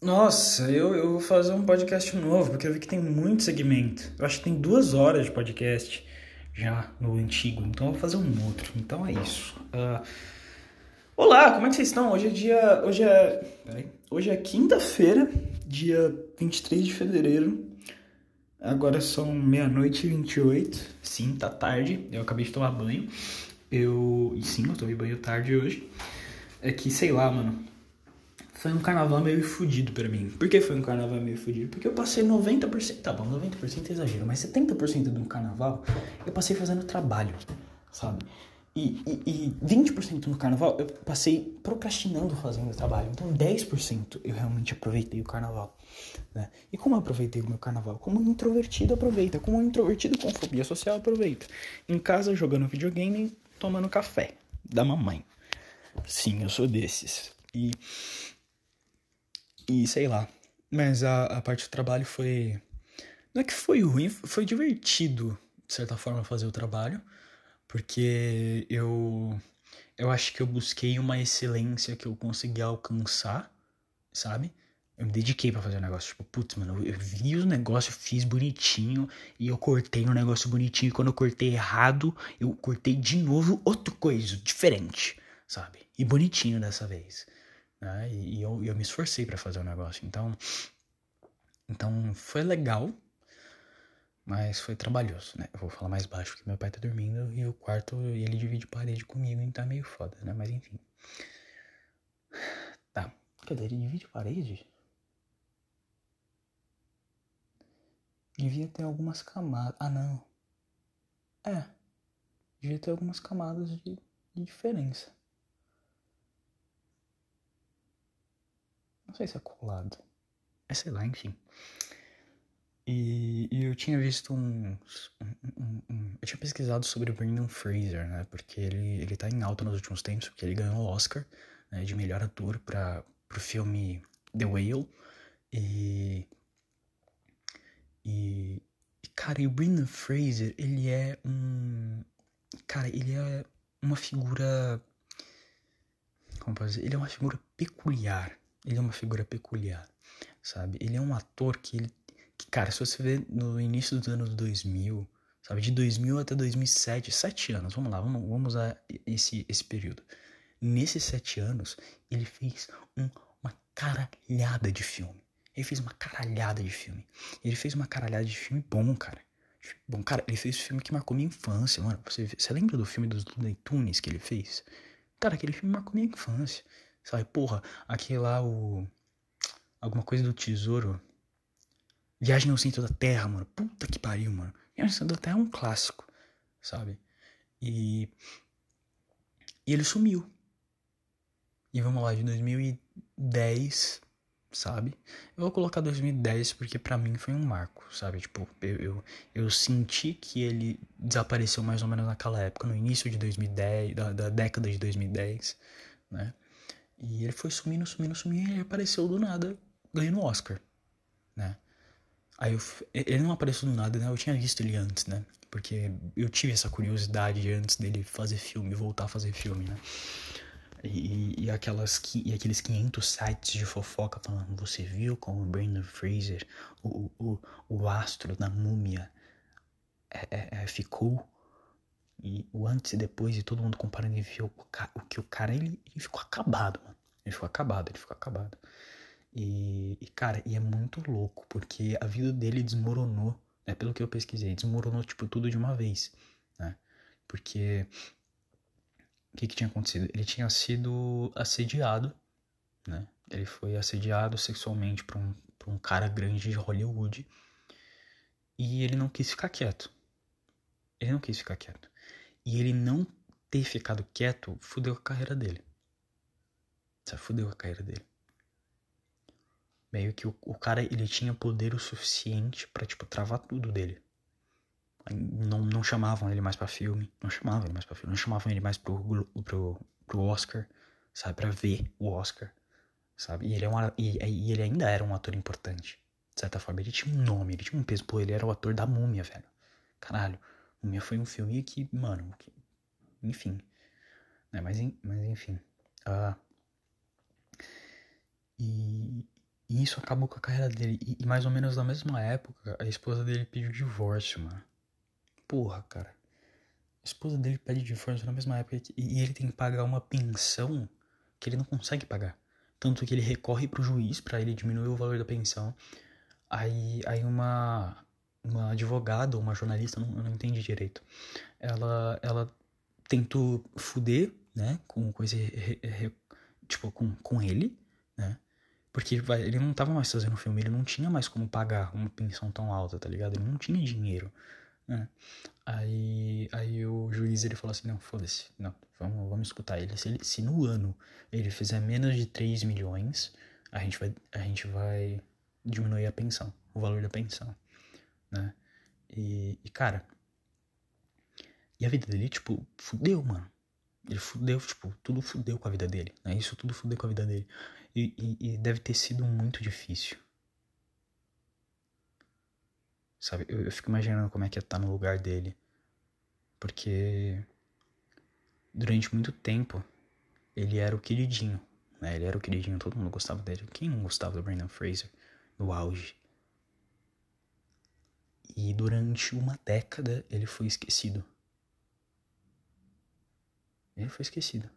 Nossa, eu, eu vou fazer um podcast novo, porque eu vi que tem muito segmento. Eu acho que tem duas horas de podcast já no antigo, então eu vou fazer um outro. Então é isso. Uh, olá, como é que vocês estão? Hoje é dia. Hoje é. Peraí. Hoje é quinta-feira, dia 23 de fevereiro. Agora são meia-noite e 28. Sim, tá tarde. Eu acabei de tomar banho. Eu. Sim, eu tomei banho tarde hoje. É que, sei lá, mano foi um carnaval meio fudido para mim. Por que foi um carnaval meio fudido? Porque eu passei 90%, tá bom, 90% é exagero, mas 70% do carnaval eu passei fazendo trabalho, sabe? E, e, e 20% no carnaval eu passei procrastinando fazendo trabalho. Então 10% eu realmente aproveitei o carnaval. Né? E como eu aproveitei o meu carnaval? Como um introvertido aproveita. Como um introvertido com fobia social aproveita. Em casa jogando videogame tomando café da mamãe. Sim, eu sou desses. E e sei lá. Mas a, a parte do trabalho foi. Não é que foi ruim, foi divertido, de certa forma, fazer o trabalho. Porque eu. Eu acho que eu busquei uma excelência que eu consegui alcançar, sabe? Eu me dediquei para fazer o negócio. Tipo, putz, mano, eu vi o negócio, fiz bonitinho e eu cortei um negócio bonitinho. E quando eu cortei errado, eu cortei de novo outra coisa, diferente, sabe? E bonitinho dessa vez. Né? E, e eu, eu me esforcei para fazer o negócio. Então, então foi legal, mas foi trabalhoso, né? Eu vou falar mais baixo porque meu pai tá dormindo e o quarto ele divide parede comigo, então tá meio foda, né? Mas enfim. Tá. Cadê? Ele divide parede? Devia ter algumas camadas. Ah, não. É. Devia ter algumas camadas de, de diferença. Não sei se é colado. É sei lá, enfim. E, e eu tinha visto uns. Um, um, um, eu tinha pesquisado sobre o Brendan Fraser, né? Porque ele, ele tá em alta nos últimos tempos, porque ele ganhou o Oscar né, de melhor ator para pro filme The Whale. E. E. Cara, e o Brendan Fraser, ele é um. Cara, ele é uma figura. Como posso dizer? Ele é uma figura peculiar ele é uma figura peculiar, sabe? Ele é um ator que ele. Que, cara, se você vê no início dos anos 2000, sabe? De 2000 até 2007, sete anos, vamos lá, vamos, vamos usar esse, esse período. Nesses sete anos, ele fez um, uma caralhada de filme. Ele fez uma caralhada de filme. Ele fez uma caralhada de filme bom, cara. Bom, cara, ele fez um filme que marcou minha infância, mano. Você, você lembra do filme dos Looney Tunes que ele fez? Cara, aquele filme marcou minha infância. Sabe, porra, aquele lá, o. Alguma coisa do tesouro. Viagem ao centro da Terra, mano. Puta que pariu, mano. Viagem ao centro da Terra é um clássico, sabe? E. E ele sumiu. E vamos lá, de 2010, sabe? Eu vou colocar 2010 porque para mim foi um marco, sabe? Tipo, eu, eu, eu, senti que ele desapareceu mais ou menos naquela época, no início de 2010, da, da década de 2010, né? E ele foi sumindo, sumindo, sumindo, e ele apareceu do nada, ganhando o Oscar, né? Aí eu, ele não apareceu do nada, né? Eu tinha visto ele antes, né? Porque eu tive essa curiosidade antes dele fazer filme, voltar a fazer filme, né? E, e, aquelas, e aqueles 500 sites de fofoca falando: Você viu como o Brandon Fraser, o, o, o astro da múmia, é, é, é, ficou e o antes e depois, e todo mundo comparando e viu o, que o cara, ele, ele ficou acabado, mano. Ele ficou acabado, ele ficou acabado. E, e, cara, e é muito louco, porque a vida dele desmoronou, né? Pelo que eu pesquisei, desmoronou, tipo, tudo de uma vez, né? Porque o que, que tinha acontecido? Ele tinha sido assediado, né? Ele foi assediado sexualmente por um, por um cara grande de Hollywood e ele não quis ficar quieto. Ele não quis ficar quieto. E ele não ter ficado quieto fudeu a carreira dele. Sabe, fudeu a carreira dele. Meio que o, o cara, ele tinha poder o suficiente para tipo, travar tudo dele. Não, não chamavam ele mais para filme, não chamavam ele mais pra filme, não chamavam ele mais pro, pro, pro Oscar, sabe, pra ver o Oscar, sabe? E ele, é e, e ele ainda era um ator importante, de certa forma. Ele tinha um nome, ele tinha um peso. Pô, ele era o ator da múmia, velho. Caralho. Múmia foi um filme que, mano, que, enfim. Né? Mas, mas enfim. Uh, e, E isso acabou com a carreira dele. E, e, mais ou menos na mesma época, a esposa dele pediu divórcio, mano. Porra, cara. A esposa dele pede divórcio na mesma época e ele tem que pagar uma pensão que ele não consegue pagar. Tanto que ele recorre pro juiz para ele diminuir o valor da pensão. Aí, aí uma, uma advogada ou uma jornalista, não, não entendi direito. Ela, ela tentou fuder, né, com, com re, re, tipo, com, com ele, né, porque ele não tava mais fazendo filme, ele não tinha mais como pagar uma pensão tão alta, tá ligado? Ele não tinha dinheiro, né. Aí, aí o juiz ele falou assim, não, foda-se, não, vamos, vamos escutar ele. Se, ele. se no ano ele fizer menos de 3 milhões, a gente vai, a gente vai diminuir a pensão, o valor da pensão, né? E, e cara, e a vida dele, tipo, fudeu, mano. Ele fudeu, tipo, tudo fudeu com a vida dele, né? Isso tudo fudeu com a vida dele. E, e, e deve ter sido muito difícil. Sabe, eu, eu fico imaginando como é que é estar no lugar dele. Porque durante muito tempo ele era o queridinho, né? Ele era o queridinho, todo mundo gostava dele. Quem não gostava do Brandon Fraser no auge? E durante uma década ele foi esquecido. Ele foi esquecido.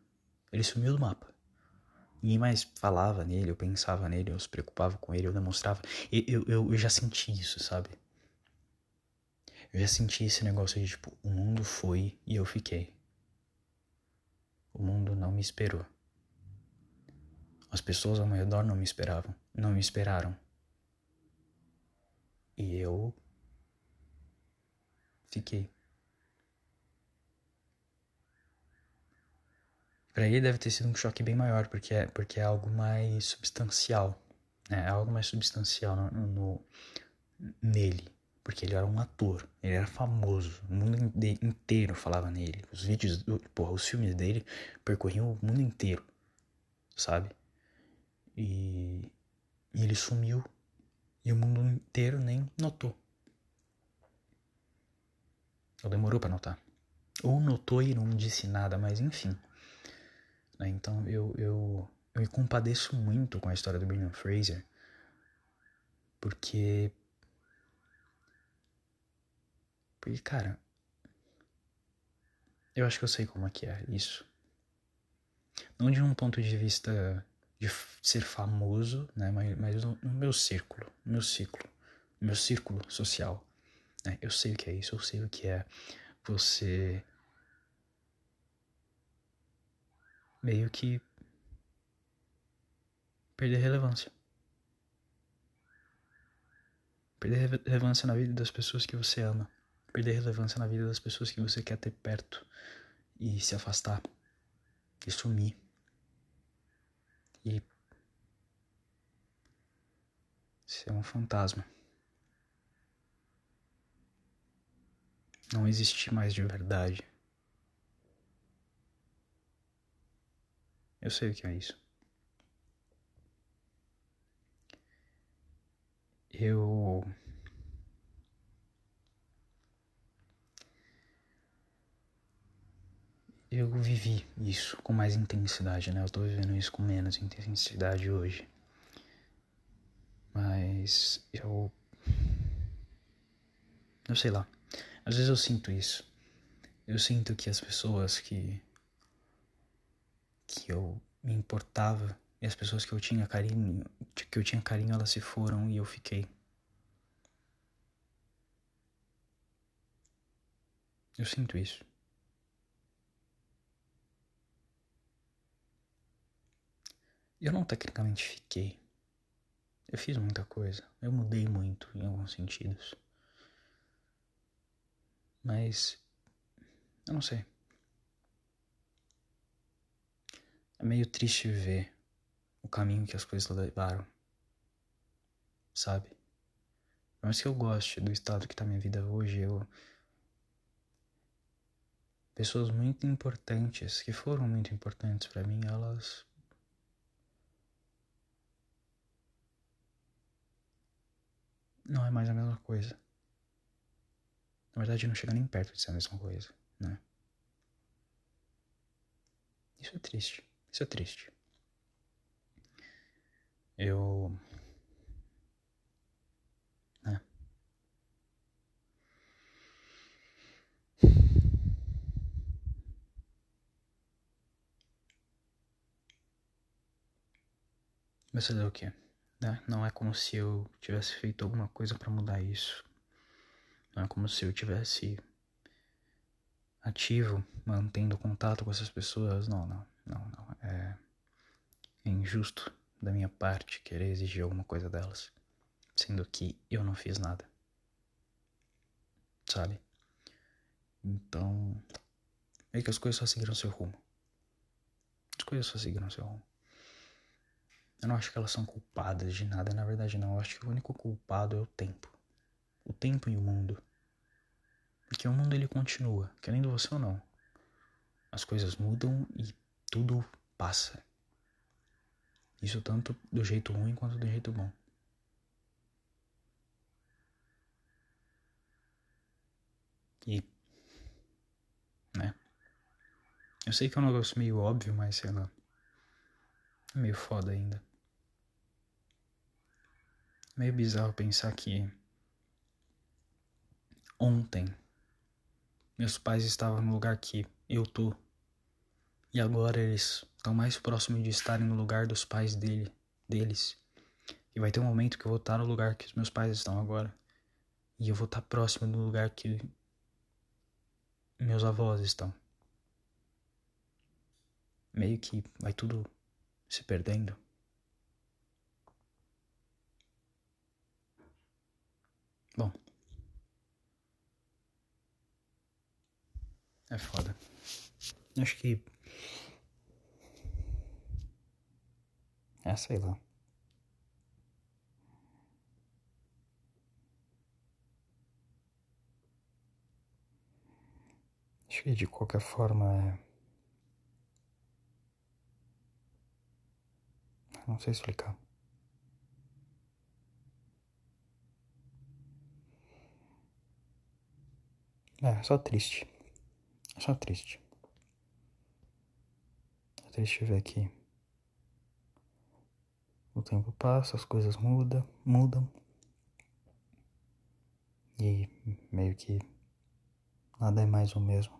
Ele sumiu do mapa. Ninguém mais falava nele, eu pensava nele, eu se preocupava com ele, eu demonstrava. Eu, eu, eu já senti isso, sabe? Eu já senti esse negócio de tipo, o mundo foi e eu fiquei. O mundo não me esperou. As pessoas ao meu redor não me esperavam, não me esperaram. E eu fiquei. Para ele deve ter sido um choque bem maior, porque é, porque é algo mais substancial. Né? É algo mais substancial no, no, nele. Porque ele era um ator, ele era famoso, o mundo inteiro falava nele. Os vídeos, porra, os filmes dele percorriam o mundo inteiro, sabe? E, e ele sumiu e o mundo inteiro nem notou. Ou demorou para notar. Ou notou e não disse nada, mas enfim. Né? Então eu, eu, eu me compadeço muito com a história do Brendan Fraser, porque porque, cara, eu acho que eu sei como é que é isso. Não de um ponto de vista de ser famoso, né? Mas, mas no, no meu círculo, no meu ciclo, no meu círculo social. Né? Eu sei o que é isso, eu sei o que é você meio que perder relevância. Perder relevância na vida das pessoas que você ama perder relevância na vida das pessoas que você quer ter perto e se afastar e sumir. E ser um fantasma. Não existir mais de verdade. Eu sei o que é isso. Eu eu vivi isso com mais intensidade, né? Eu tô vivendo isso com menos intensidade hoje. Mas eu. Eu sei lá. Às vezes eu sinto isso. Eu sinto que as pessoas que. que eu me importava e as pessoas que eu tinha carinho. que eu tinha carinho, elas se foram e eu fiquei. Eu sinto isso. Eu não tecnicamente fiquei. Eu fiz muita coisa. Eu mudei muito em alguns sentidos. Mas. Eu não sei. É meio triste ver o caminho que as coisas levaram. Sabe? Mas que eu goste do estado que tá minha vida hoje, eu. Pessoas muito importantes, que foram muito importantes para mim, elas não é mais a mesma coisa. Na verdade, não chega nem perto de ser a mesma coisa, né? Isso é triste. Isso é triste. Eu. Né? Mas fazer o quê? Né? Não é como se eu tivesse feito alguma coisa para mudar isso. Não é como se eu tivesse ativo, mantendo contato com essas pessoas. Não, não, não, não. É, é injusto da minha parte querer exigir alguma coisa delas, sendo que eu não fiz nada. Sabe? Então, é que as coisas só seguiram seu rumo. As coisas só seguiram seu rumo. Eu não acho que elas são culpadas de nada, na verdade não. Eu acho que o único culpado é o tempo. O tempo e o mundo. Porque o mundo ele continua, querendo você ou não. As coisas mudam e tudo passa. Isso tanto do jeito ruim quanto do jeito bom. E. Né? Eu sei que é um negócio meio óbvio, mas sei lá. É meio foda ainda. Meio bizarro pensar que. Ontem. Meus pais estavam no lugar que eu tô. E agora eles estão mais próximos de estarem no lugar dos pais dele, deles. E vai ter um momento que eu vou estar no lugar que os meus pais estão agora. E eu vou estar próximo do lugar que meus avós estão. Meio que vai tudo se perdendo. Bom. É foda. Acho que. É, sei lá. Acho que de qualquer forma é. Não sei explicar. É, só triste. Só triste. É triste ver que o tempo passa, as coisas mudam, mudam. E meio que nada é mais o mesmo.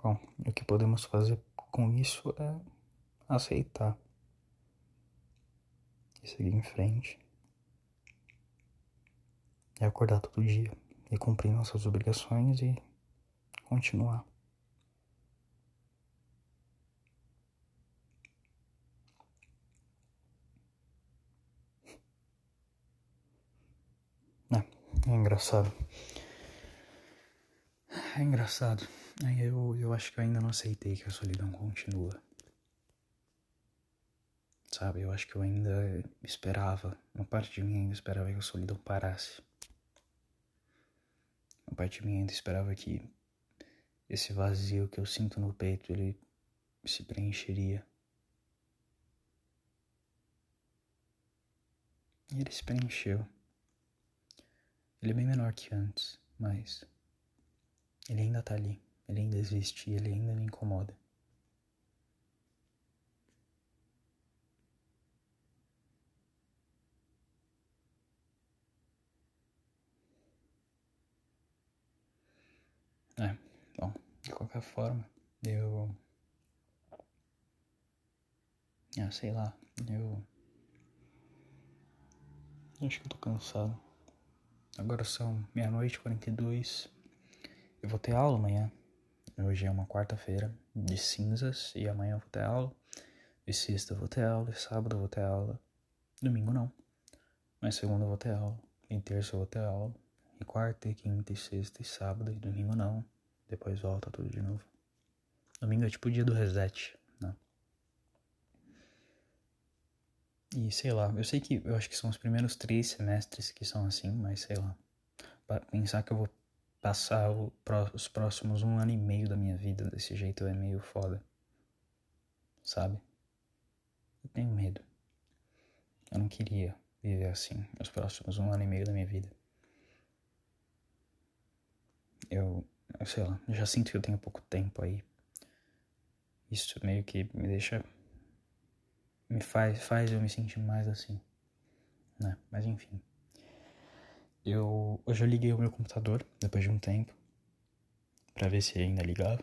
Bom, o que podemos fazer com isso é aceitar e seguir em frente. É acordar todo dia e cumprir nossas obrigações e continuar. É, é engraçado. É engraçado. Eu, eu acho que eu ainda não aceitei que a solidão continua. Sabe, eu acho que eu ainda esperava, uma parte de mim ainda esperava que a solidão parasse. Uma parte mim ainda esperava que esse vazio que eu sinto no peito, ele se preencheria. E ele se preencheu. Ele é bem menor que antes, mas ele ainda tá ali. Ele ainda existe ele ainda me incomoda. É, bom, de qualquer forma, eu. Ah, sei lá, eu. Acho que eu tô cansado. Agora são meia-noite quarenta e dois. Eu vou ter aula amanhã. Hoje é uma quarta-feira de cinzas e amanhã eu vou ter aula. E sexta eu vou ter aula, e sábado eu vou ter aula. Domingo não. Mas segunda eu vou ter aula. E terça eu vou ter aula. E quarta, e quinta, e sexta, e sábado, e domingo não. Depois volta tudo de novo. Domingo é tipo o dia do reset, né? E sei lá, eu sei que eu acho que são os primeiros três semestres que são assim, mas sei lá. Pensar que eu vou passar o, os próximos um ano e meio da minha vida desse jeito é meio foda. Sabe? Eu tenho medo. Eu não queria viver assim os próximos um ano e meio da minha vida. Eu, eu sei lá, já sinto que eu tenho pouco tempo aí. Isso meio que me deixa. Me faz, faz eu me sentir mais assim. Né? Mas enfim. Eu hoje eu liguei o meu computador depois de um tempo para ver se ainda ligava.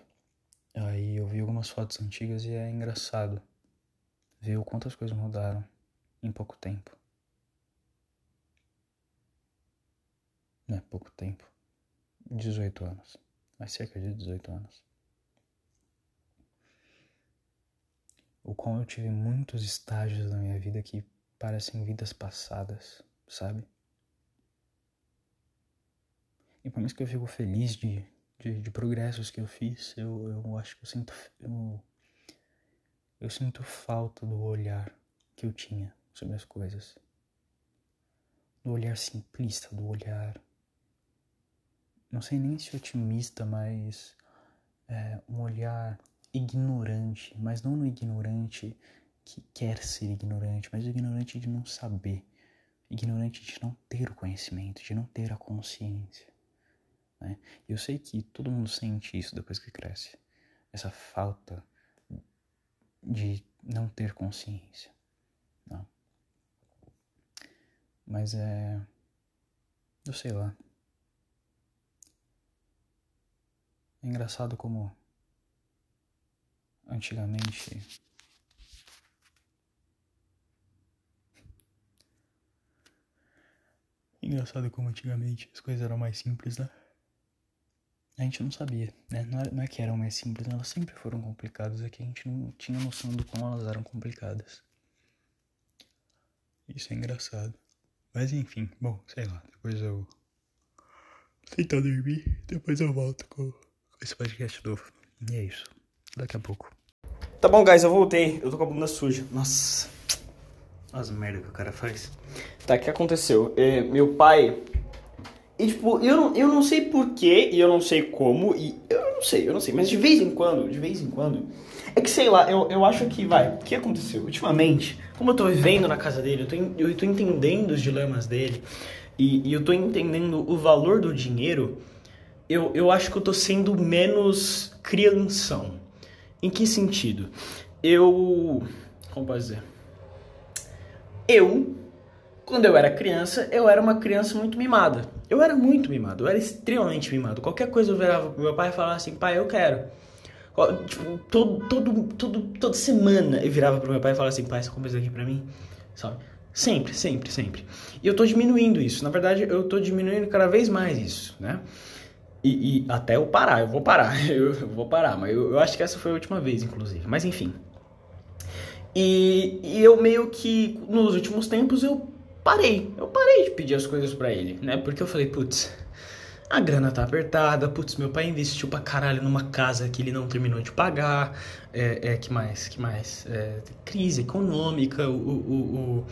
Aí eu vi algumas fotos antigas e é engraçado ver o quantas coisas mudaram em pouco tempo. Não é pouco tempo. 18 anos. Mas cerca de 18 anos. O qual eu tive muitos estágios na minha vida que parecem vidas passadas, sabe? E por mais que eu fico feliz de, de, de progressos que eu fiz, eu, eu acho que eu sinto. Eu, eu sinto falta do olhar que eu tinha sobre as coisas. Do olhar simplista, do olhar. Não sei nem se otimista, mas. É, um olhar ignorante, mas não no ignorante que quer ser ignorante, mas ignorante de não saber, ignorante de não ter o conhecimento, de não ter a consciência. Né? Eu sei que todo mundo sente isso depois que cresce, essa falta de não ter consciência. Não. Mas é. Eu sei lá. É engraçado como antigamente Engraçado como antigamente as coisas eram mais simples, né? A gente não sabia, né? Não é, é que eram mais simples, elas sempre foram complicadas, é que a gente não tinha noção do como elas eram complicadas. Isso é engraçado. Mas enfim, bom, sei lá, depois eu tentar dormir, depois eu volto com esse podcast novo. E é isso. Daqui a pouco. Tá bom, guys, eu voltei. Eu tô com a bunda suja. Nossa. As merda que o cara faz. Tá, o que aconteceu? É, meu pai. E tipo, eu não, eu não sei porquê e eu não sei como, e eu não sei, eu não sei, mas de vez em quando, de vez em quando. É que sei lá, eu, eu acho que vai. O que aconteceu? Ultimamente, como eu tô vivendo na casa dele, eu tô, eu tô entendendo os dilemas dele, e, e eu tô entendendo o valor do dinheiro, eu, eu acho que eu tô sendo menos crianção. Em que sentido? Eu. Como posso dizer? Eu, quando eu era criança, eu era uma criança muito mimada. Eu era muito mimado, eu era extremamente mimado. Qualquer coisa eu virava pro meu pai e falava assim, pai, eu quero. Tipo, todo, todo, todo, toda semana eu virava pro meu pai e falava assim, pai, você compra isso aqui pra mim? Sabe? Sempre, sempre, sempre. E eu tô diminuindo isso. Na verdade, eu tô diminuindo cada vez mais isso, né? E, e até eu parar, eu vou parar, eu, vou parar, mas eu, eu acho que essa foi a última vez, inclusive. Mas enfim. E, e, eu meio que, nos últimos tempos, eu parei. Eu parei de pedir as coisas para ele, né? Porque eu falei, putz, a grana tá apertada, putz, meu pai investiu pra caralho numa casa que ele não terminou de pagar. É, é que mais? Que mais? É, crise econômica, o, o, o,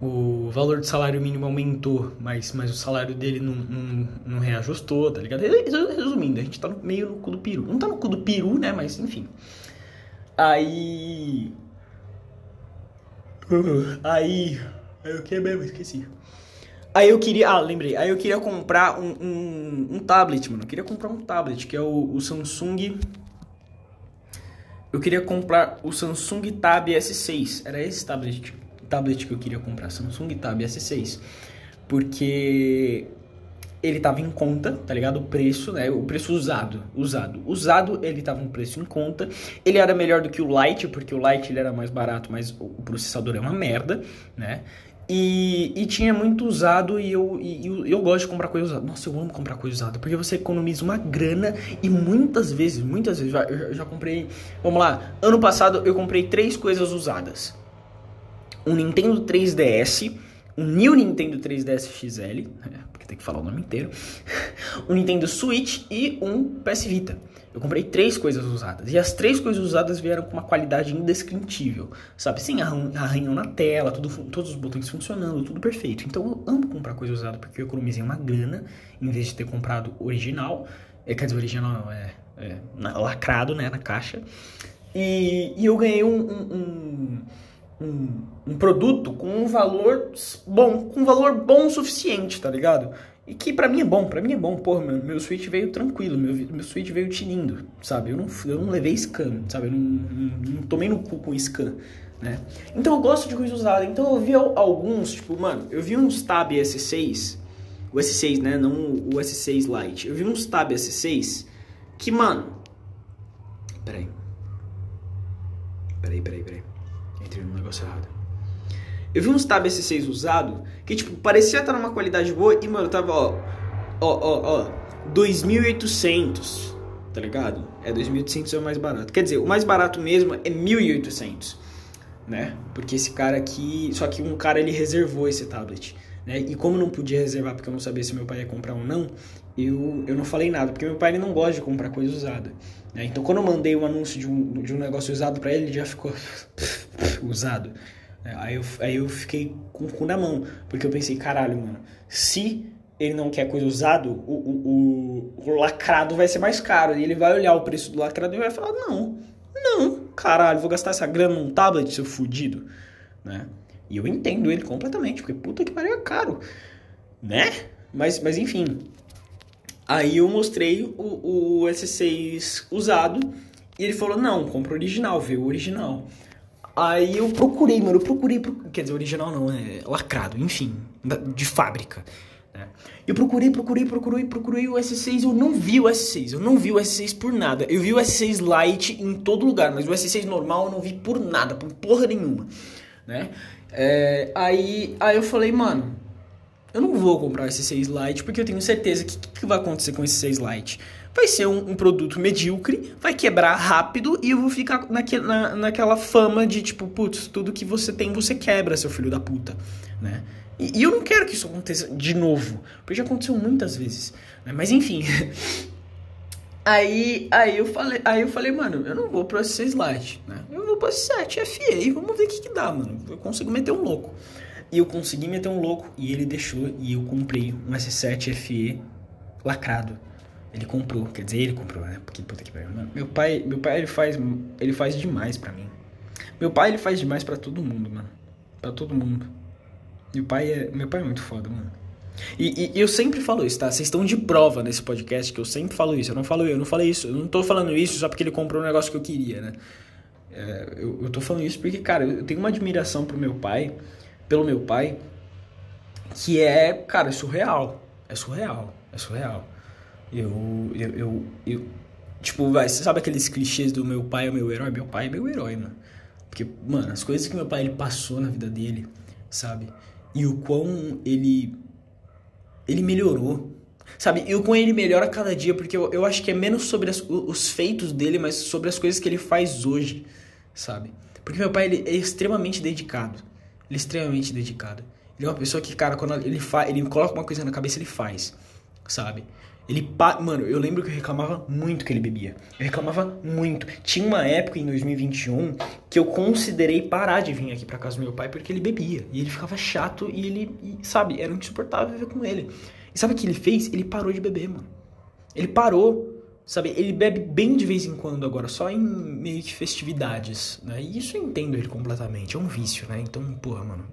o valor do salário mínimo aumentou, mas, mas o salário dele não, não, não reajustou, tá ligado? Resumindo, a gente tá meio no cu do peru. Não tá no cu do peru, né? Mas enfim. Aí Aí. Aí o que mesmo? Esqueci. Aí eu queria. Ah, lembrei. Aí eu queria comprar um, um, um tablet, mano. Eu queria comprar um tablet, que é o, o Samsung. Eu queria comprar o Samsung Tab S6. Era esse tablet, tablet que eu queria comprar. Samsung Tab S6. Porque ele tava em conta, tá ligado? O preço, né? O preço usado, usado. Usado, ele tava um preço em conta. Ele era melhor do que o Lite, porque o Lite ele era mais barato, mas o processador é uma merda, né? E, e tinha muito usado e eu, e, eu, eu gosto de comprar coisa usada. Nossa, eu amo comprar coisa usada, porque você economiza uma grana e muitas vezes, muitas vezes, eu já, eu já comprei... Vamos lá, ano passado eu comprei três coisas usadas. Um Nintendo 3DS, um New Nintendo 3DS XL, né? tem que falar o nome inteiro, um Nintendo Switch e um PS Vita. Eu comprei três coisas usadas. E as três coisas usadas vieram com uma qualidade indescritível. Sabe? Sem arranhão na tela, tudo, todos os botões funcionando, tudo perfeito. Então eu amo comprar coisa usada porque eu economizei uma grana em vez de ter comprado original. É, quer dizer, original é, é lacrado, né? Na caixa. E, e eu ganhei um, um, um, um, produto com um valor bom, com um valor bom o suficiente, tá ligado? E que pra mim é bom, pra mim é bom, porra, meu, meu Switch veio tranquilo, meu, meu Switch veio tinindo, sabe? Eu não, eu não levei scan, sabe? Eu não, não, não tomei no cu com scan, né? Então eu gosto de coisa usada, então eu vi alguns, tipo, mano, eu vi uns Tab S6, o S6, né? Não o S6 Lite, eu vi uns Tab S6 que, mano, Peraí. Peraí, peraí, peraí. Entrei no negócio errado. Eu vi uns Tab S6 usado que, tipo, parecia estar numa qualidade boa e, mano, tava, ó. Ó, ó, ó. 2.800, tá ligado? É, 2.800 é o mais barato. Quer dizer, o mais barato mesmo é 1.800, né? Porque esse cara aqui. Só que um cara ele reservou esse tablet. Né? E como não podia reservar porque eu não sabia se meu pai ia comprar ou não, eu, eu não falei nada, porque meu pai ele não gosta de comprar coisa usada. Né? Então quando eu mandei o um anúncio de um, de um negócio usado para ele, ele já ficou usado. É, aí eu, aí eu fiquei com o cu na mão, porque eu pensei, caralho, mano, se ele não quer coisa usado, o, o, o, o lacrado vai ser mais caro. E ele vai olhar o preço do lacrado e vai falar, não, não, caralho, vou gastar essa grana num tablet, seu fudido, né? E eu entendo ele completamente, porque puta que pariu é caro, né? Mas, mas enfim. Aí eu mostrei o, o S6 usado e ele falou: não, compra o original, vê o original. Aí eu procurei, mano, eu procurei, quer dizer, original não, é lacrado, enfim, de fábrica. Né? Eu procurei, procurei, procurei, procurei o S6, eu não vi o S6, eu não vi o S6 por nada. Eu vi o S6 Lite em todo lugar, mas o S6 normal eu não vi por nada, por porra nenhuma, né? É, aí, aí eu falei, mano, eu não vou comprar esse 6 Lite porque eu tenho certeza que o que, que, vai acontecer com esse 6 Lite? Vai ser um, um, produto medíocre, vai quebrar rápido e eu vou ficar naque, na, naquela fama de tipo, putz, tudo que você tem você quebra, seu filho da puta, né? E, e eu não quero que isso aconteça de novo, porque já aconteceu muitas vezes, né? Mas enfim. Aí, aí, eu falei, aí eu falei, mano, eu não vou pro S6 Lite, né? Eu vou pro S7 FE, vamos ver o que, que dá, mano. Eu consigo meter um louco. E eu consegui meter um louco e ele deixou e eu comprei um S7 FE lacrado. Ele comprou, quer dizer, ele comprou, né? Porque puta que pariu. Meu pai, meu pai ele faz, ele faz demais para mim. Meu pai ele faz demais para todo mundo, mano. Para todo mundo. Meu pai é, meu pai é muito foda, mano. E, e, eu sempre falo isso, tá? Vocês estão de prova nesse podcast que eu sempre falo isso. Eu não falo eu não falei isso. Eu não tô falando isso só porque ele comprou um negócio que eu queria, né? É, eu, eu tô falando isso porque, cara, eu tenho uma admiração pro meu pai, pelo meu pai, que é, cara, é surreal. É surreal. É surreal. Eu, eu, eu, eu tipo, vai, você sabe aqueles clichês do meu pai é meu herói? Meu pai é meu herói, mano. Porque, mano, as coisas que meu pai ele passou na vida dele, sabe? E o quão ele ele melhorou. Sabe, eu com ele melhora cada dia, porque eu, eu acho que é menos sobre as, os feitos dele, mas sobre as coisas que ele faz hoje, sabe? Porque meu pai, ele é extremamente dedicado. Ele é extremamente dedicado. Ele é uma pessoa que, cara, quando ele, fa ele coloca uma coisa na cabeça, ele faz, sabe? Ele, pa... mano, eu lembro que eu reclamava muito que ele bebia. Eu reclamava muito. Tinha uma época em 2021 que eu considerei parar de vir aqui para casa do meu pai porque ele bebia. E ele ficava chato e ele, e, sabe, era insuportável viver com ele. E sabe o que ele fez? Ele parou de beber, mano. Ele parou, sabe? Ele bebe bem de vez em quando agora, só em meio que festividades, né? E isso eu entendo ele completamente. É um vício, né? Então, porra, mano.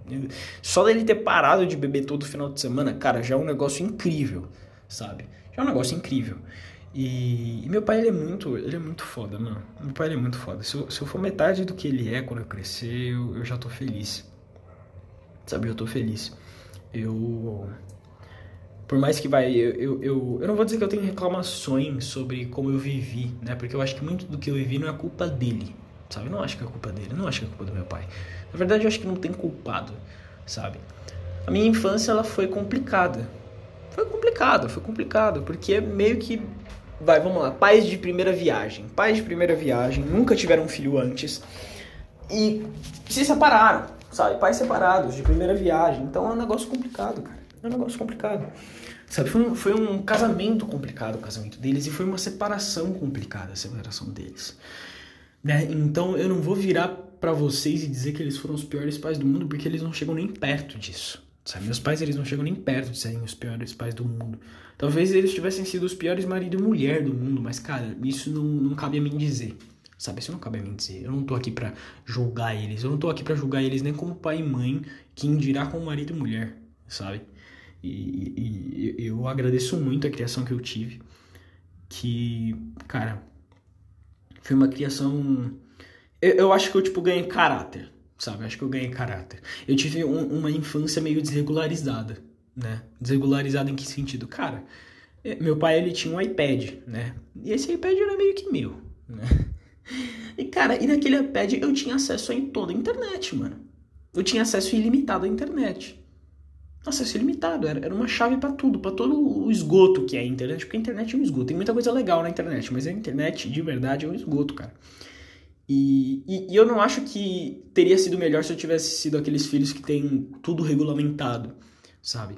Só dele ter parado de beber todo final de semana, cara, já é um negócio incrível, sabe? é um negócio incrível. E, e, meu pai, ele é muito, ele é muito foda, mano. Meu pai, ele é muito foda. Se eu, se eu for metade do que ele é quando eu crescer, eu, eu já tô feliz. Sabe, eu tô feliz. Eu... Por mais que vai, eu, eu, eu, eu não vou dizer que eu tenho reclamações sobre como eu vivi, né? Porque eu acho que muito do que eu vivi não é culpa dele, sabe? Não acho que é culpa dele, não acho que é culpa do meu pai. Na verdade, eu acho que não tem culpado, sabe? A minha infância, ela foi complicada, foi complicado, foi complicado, porque meio que. Vai, vamos lá. Pais de primeira viagem. Pais de primeira viagem, nunca tiveram um filho antes. E se separaram, sabe? Pais separados de primeira viagem. Então é um negócio complicado, cara. É um negócio complicado. Sabe, foi um, foi um casamento complicado o casamento deles e foi uma separação complicada a separação deles. Né? Então eu não vou virar para vocês e dizer que eles foram os piores pais do mundo porque eles não chegam nem perto disso. Sabe? Meus pais eles não chegam nem perto de serem os piores pais do mundo. Talvez eles tivessem sido os piores marido e mulher do mundo, mas cara, isso não, não cabe a mim dizer. Sabe? Isso não cabe a mim dizer. Eu não tô aqui para julgar eles. Eu não tô aqui para julgar eles nem como pai e mãe, quem dirá como marido e mulher, sabe? E, e, eu agradeço muito a criação que eu tive. Que, cara, foi uma criação. Eu, eu acho que eu, tipo, ganhei caráter sabe? Acho que eu ganhei caráter. Eu tive um, uma infância meio desregularizada, né? Desregularizada em que sentido? Cara, é, meu pai ele tinha um iPad, né? E esse iPad era meio que meu, né? E, cara, e naquele iPad eu tinha acesso a toda a internet, mano. Eu tinha acesso ilimitado à internet. Acesso ilimitado, era, era uma chave para tudo, para todo o esgoto que é a internet, porque a internet é um esgoto. Tem muita coisa legal na internet, mas a internet de verdade é um esgoto, cara. E, e, e, eu não acho que teria sido melhor se eu tivesse sido aqueles filhos que tem tudo regulamentado, sabe?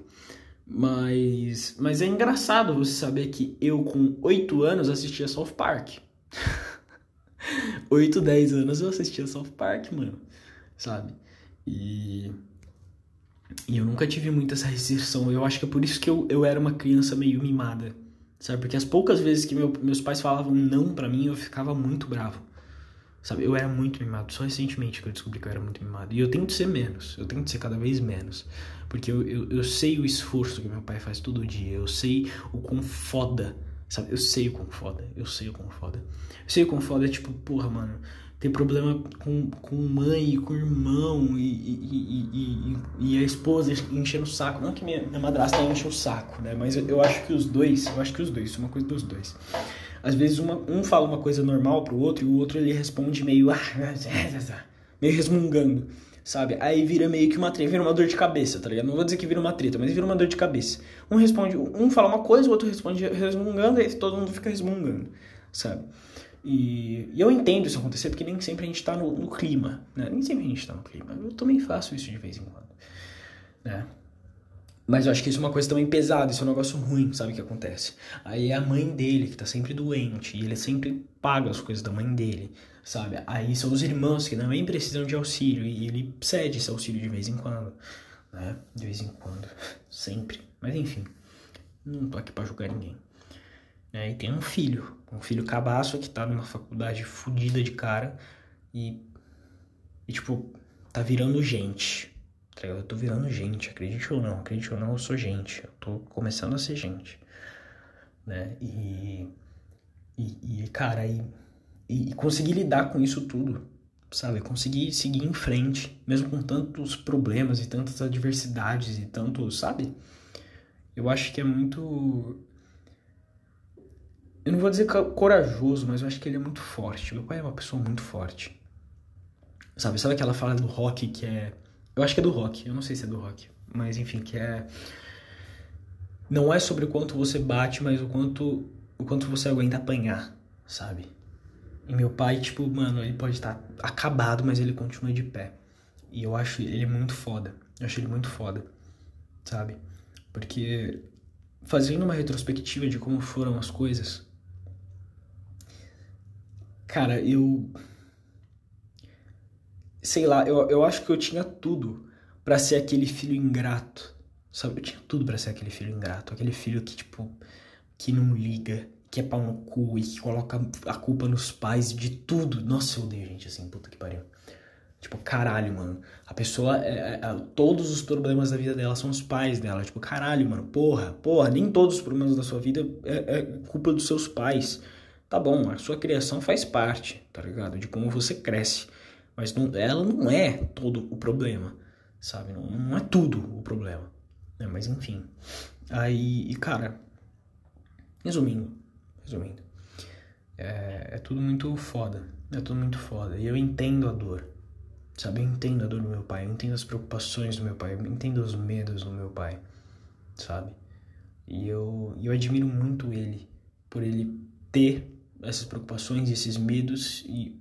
Mas, mas é engraçado você saber que eu, com 8 anos, assistia South Park. 8, 10 anos eu assistia South Park, mano, sabe? E, e eu nunca tive muito essa restrição. Eu acho que é por isso que eu, eu era uma criança meio mimada, sabe? Porque as poucas vezes que meu, meus pais falavam não para mim, eu ficava muito bravo. Sabe, eu era muito mimado, só recentemente que eu descobri que eu era muito mimado. E eu tento ser menos, eu tento ser cada vez menos. Porque eu, eu, eu sei o esforço que meu pai faz todo dia, eu sei o quão foda, sabe? Eu sei o quão foda, eu sei o quão foda. Eu sei o quão foda é tipo, porra, mano, ter problema com, com mãe, com irmão e, e, e, e, a esposa enchendo o saco. Não que minha, minha madrasta enche o saco, né? Mas eu, eu acho que os dois, eu acho que os dois, isso é uma coisa dos dois. Às vezes uma, um fala uma coisa normal pro outro e o outro ele responde meio meio resmungando, sabe? Aí vira meio que uma treta, vira uma dor de cabeça, tá ligado? Não vou dizer que vira uma treta, mas vira uma dor de cabeça. Um responde, um fala uma coisa, o outro responde resmungando, e todo mundo fica resmungando, sabe? E, e, eu entendo isso acontecer porque nem sempre a gente tá no, no clima, né? Nem sempre a gente tá no clima. Eu também faço isso de vez em quando, né? Mas eu acho que isso é uma coisa também pesada, isso é um negócio ruim, sabe o que acontece? Aí é a mãe dele que tá sempre doente, e ele sempre paga as coisas da mãe dele, sabe? Aí são os irmãos que também precisam de auxílio, e ele cede esse auxílio de vez em quando, né? De vez em quando, sempre. Mas enfim, não tô aqui pra julgar ninguém. É, e tem um filho, um filho cabaço que tá numa faculdade fodida de cara, e, e tipo, tá virando gente Tá eu tô virando gente, acredite ou não, acredite ou não, eu sou gente. Eu tô começando a ser gente. Né? E. E, e cara, e, e conseguir lidar com isso tudo, sabe? Conseguir seguir em frente, mesmo com tantos problemas e tantas adversidades e tanto, sabe? Eu acho que é muito. Eu não vou dizer corajoso, mas eu acho que ele é muito forte. Meu pai é uma pessoa muito forte. Sabe? Sabe aquela fala do rock que é eu acho que é do rock, eu não sei se é do rock. Mas enfim, que é. Não é sobre o quanto você bate, mas o quanto, o quanto você aguenta apanhar, sabe? E meu pai, tipo, mano, ele pode estar acabado, mas ele continua de pé. E eu acho ele muito foda. Eu acho ele muito foda, sabe? Porque fazendo uma retrospectiva de como foram as coisas, cara, eu sei lá, eu, eu acho que eu tinha tudo para ser aquele filho ingrato, sabe? Eu tinha tudo para ser aquele filho ingrato, aquele filho que, tipo, que não liga, que é pau no cu e que coloca a culpa nos pais de tudo. Nossa, eu odeio gente assim, puta que pariu. Tipo, caralho, mano. A pessoa. É, é, é, todos os problemas da vida dela são os pais dela. Tipo, caralho, mano. Porra, porra. Nem todos os problemas da sua vida é, é culpa dos seus pais. Tá bom, a sua criação faz parte, tá ligado? De como você cresce. Mas não, ela não é todo o problema, sabe? Não, não é tudo o problema. Né? Mas enfim. Aí, cara, resumindo, resumindo, é, é tudo muito foda. É tudo muito foda. E eu entendo a dor. Sabe, eu entendo a dor do meu pai, eu entendo as preocupações do meu pai, eu entendo os medos do meu pai, sabe? E eu, eu admiro muito ele por ele ter essas preocupações, esses medos e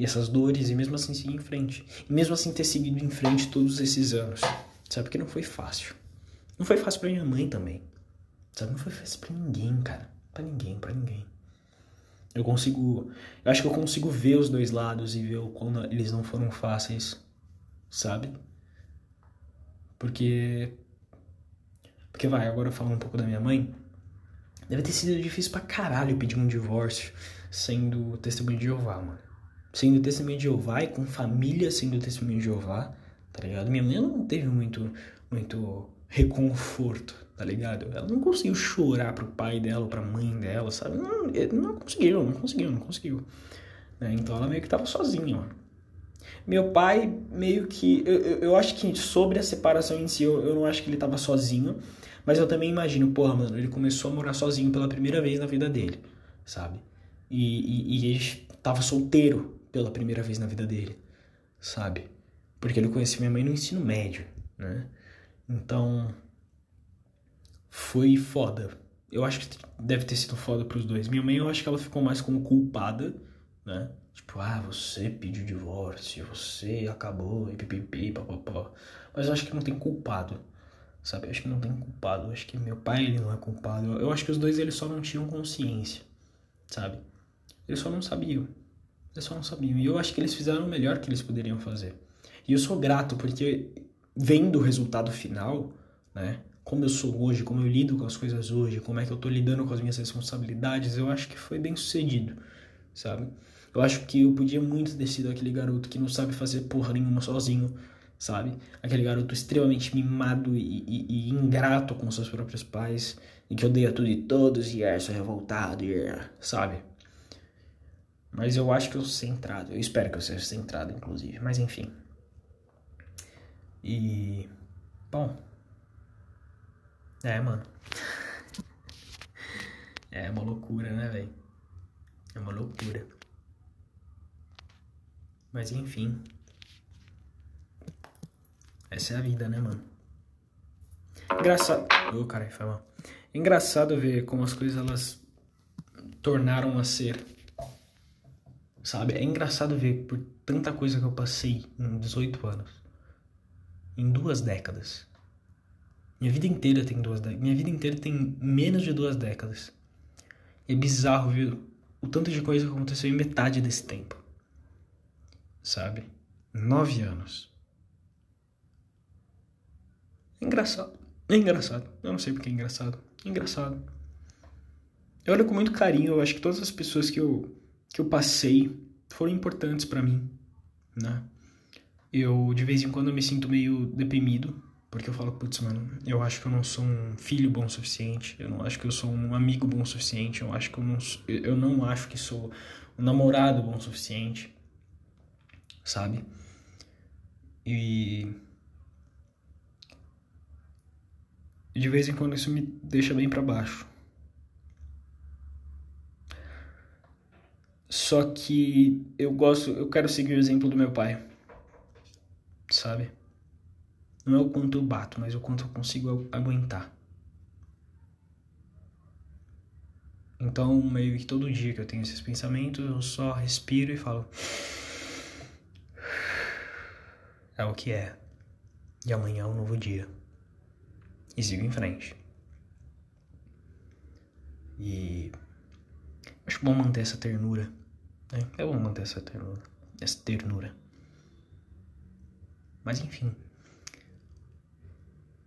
e essas dores e mesmo assim seguir em frente. E mesmo assim ter seguido em frente todos esses anos. Sabe? Porque não foi fácil. Não foi fácil pra minha mãe também. Sabe? Não foi fácil pra ninguém, cara. Pra ninguém, pra ninguém. Eu consigo. Eu acho que eu consigo ver os dois lados e ver quando eles não foram fáceis. Sabe? Porque. Porque vai, agora falando um pouco da minha mãe. Deve ter sido difícil pra caralho pedir um divórcio sendo testemunho de Jeová, mano sendo testemunho de Jeová e com família sendo testemunho de Jeová, tá ligado? Minha mãe não teve muito, muito reconforto, tá ligado? Ela não conseguiu chorar pro pai dela pra mãe dela, sabe? Não, não conseguiu, não conseguiu, não conseguiu. Né? Então ela meio que tava sozinha, ó. Meu pai meio que. Eu, eu, eu, acho que sobre a separação em si, eu, eu não acho que ele tava sozinho. Mas eu também imagino, porra, mano, ele começou a morar sozinho pela primeira vez na vida dele, sabe? E, e, e ele tava solteiro pela primeira vez na vida dele, sabe? Porque ele conheceu minha mãe no ensino médio, né? Então. Foi foda. Eu acho que deve ter sido foda pros dois. Minha mãe, eu acho que ela ficou mais como culpada, né? Tipo, ah, você pediu divórcio, você acabou, e pipipi, papapá. Mas eu acho que não tem culpado, sabe? Eu acho que não tem culpado. Eu acho que meu pai, ele não é culpado. Eu acho que os dois, eles só não tinham consciência, sabe? Eles só não sabiam. Eles só não sabiam. E eu acho que eles fizeram o melhor que eles poderiam fazer. E eu sou grato, porque vendo o resultado final, né? Como eu sou hoje, como eu lido com as coisas hoje, como é que eu tô lidando com as minhas responsabilidades, eu acho que foi bem sucedido, sabe? Eu acho que eu podia muito ter sido aquele garoto que não sabe fazer porra nenhuma sozinho, sabe? Aquele garoto extremamente mimado e, e, e ingrato com seus próprios pais, e que odeia tudo e todos, e é, sou revoltado, e é, sabe? Mas eu acho que eu sou centrado. Eu espero que eu seja centrado, inclusive. Mas enfim. E. Bom. É, mano. é uma loucura, né, velho? É uma loucura. Mas enfim. Essa é a vida, né, mano? Engraçado. Ô, oh, caralho, foi mal. Engraçado ver como as coisas elas tornaram a ser. Sabe? É engraçado ver por tanta coisa que eu passei em 18 anos. Em duas décadas. Minha vida inteira tem duas décadas. Minha vida inteira tem menos de duas décadas. É bizarro, viu? O tanto de coisa que aconteceu em metade desse tempo sabe? Nove anos. Engraçado. É engraçado. Eu não sei porque é engraçado. É engraçado. Eu olho com muito carinho. Eu acho que todas as pessoas que eu, que eu passei foram importantes para mim, né? Eu, de vez em quando, me sinto meio deprimido. Porque eu falo, putz, mano, eu acho que eu não sou um filho bom o suficiente. Eu não acho que eu sou um amigo bom o suficiente. Eu acho que eu não, eu não acho que sou um namorado bom o suficiente sabe? E de vez em quando isso me deixa bem para baixo. Só que eu gosto, eu quero seguir o exemplo do meu pai. Sabe? Não é o quanto eu bato, mas o quanto eu consigo aguentar. Então, meio que todo dia que eu tenho esses pensamentos, eu só respiro e falo: é o que é. E amanhã é um novo dia. E sigo em frente. E acho bom manter essa ternura. Né? É bom manter essa ternura. Essa ternura. Mas enfim.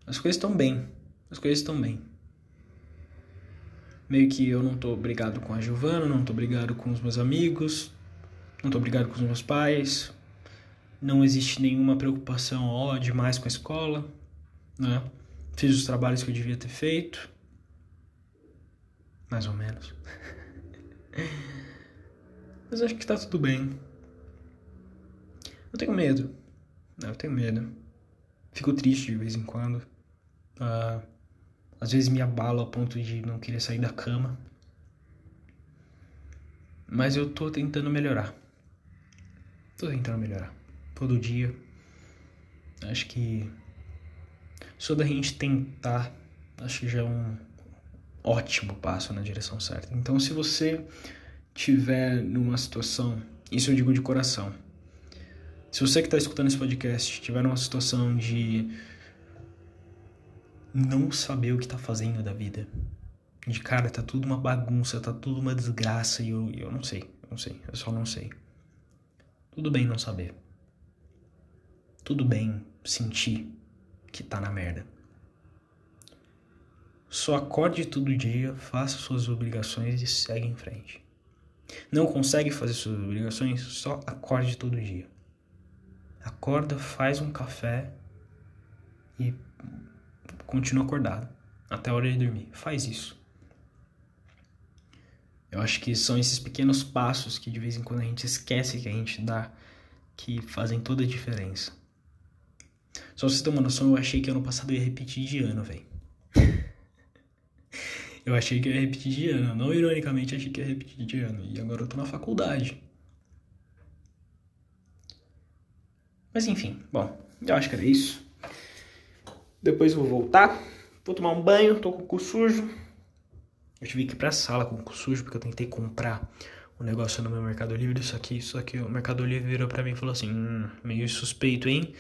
As coisas estão bem. As coisas estão bem. Meio que eu não tô brigado com a Giovana, não tô brigado com os meus amigos, não tô brigado com os meus pais, não existe nenhuma preocupação, ó, demais com a escola, né? Fiz os trabalhos que eu devia ter feito, mais ou menos. Mas acho que tá tudo bem. Eu tenho medo, eu tenho medo. Fico triste de vez em quando. Uh, às vezes me abalo a ponto de não querer sair da cama. Mas eu tô tentando melhorar. Tô tentando melhorar todo dia. Acho que só da gente tentar, acho que já é um ótimo passo na direção certa. Então, se você tiver numa situação, isso eu digo de coração. Se você que está escutando esse podcast tiver numa situação de não saber o que está fazendo da vida, de cara, tá tudo uma bagunça, tá tudo uma desgraça e eu, eu não sei, eu não sei, eu só não sei. Tudo bem não saber. Tudo bem sentir que tá na merda. Só acorde todo dia, faça suas obrigações e segue em frente. Não consegue fazer suas obrigações? Só acorde todo dia. Acorda, faz um café e continua acordado até a hora de dormir. Faz isso. Eu acho que são esses pequenos passos que de vez em quando a gente esquece que a gente dá que fazem toda a diferença. Só pra vocês terem uma noção, eu achei que ano passado eu ia repetir de ano, velho. Eu achei que ia repetir de ano. Não ironicamente achei que ia repetir de ano. E agora eu tô na faculdade. Mas enfim, bom, eu acho que era isso. Depois vou voltar, vou tomar um banho, tô com o cu sujo. Eu tive que ir pra sala com o cu sujo porque eu tentei comprar um negócio no meu Mercado Livre, só que, só que o Mercado Livre virou pra mim e falou assim, hum, meio suspeito, hein?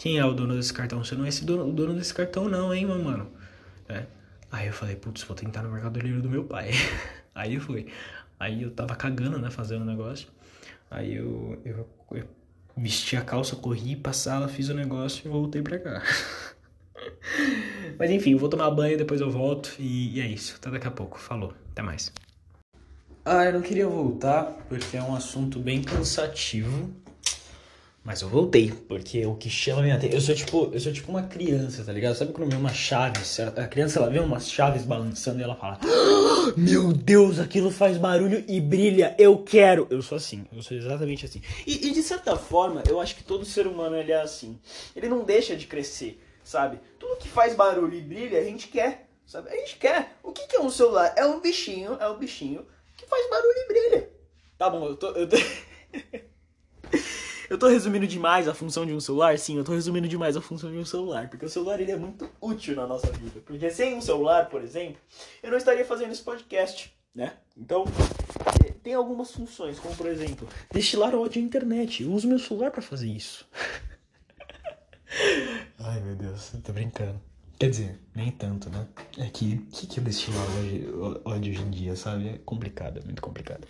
Quem é o dono desse cartão? Você não é esse dono, o dono desse cartão não, hein, meu mano? É. Aí eu falei, putz, vou tentar no Mercado Livre do meu pai. Aí eu fui. Aí eu tava cagando, né, fazendo o negócio. Aí eu, eu, eu vesti a calça, corri pra sala, fiz o negócio e voltei pra cá. Mas enfim, vou tomar banho, depois eu volto e, e é isso. Até daqui a pouco. Falou. Até mais. Ah, eu não queria voltar porque é um assunto bem cansativo. Mas eu voltei, porque o que chama minha atenção. Eu sou tipo, eu sou tipo uma criança, tá ligado? Sabe quando vê uma chave? A criança ela vê umas chaves balançando e ela fala: ah, Meu Deus, aquilo faz barulho e brilha, eu quero. Eu sou assim, eu sou exatamente assim. E, e de certa forma, eu acho que todo ser humano ele é assim. Ele não deixa de crescer, sabe? Tudo que faz barulho e brilha, a gente quer, sabe? A gente quer. O que, que é um celular? É um bichinho, é um bichinho que faz barulho e brilha. Tá bom, eu tô. Eu tô... Eu tô resumindo demais a função de um celular? Sim, eu tô resumindo demais a função de um celular, porque o celular ele é muito útil na nossa vida. Porque sem um celular, por exemplo, eu não estaria fazendo esse podcast, né? Então, é, tem algumas funções, como por exemplo, destilar ódio à internet. Eu uso meu celular para fazer isso. Ai, meu Deus, eu tô brincando. Quer dizer, nem tanto, né? É que o que, que é destilar ódio, hoje em dia, sabe? É complicado, é muito complicado.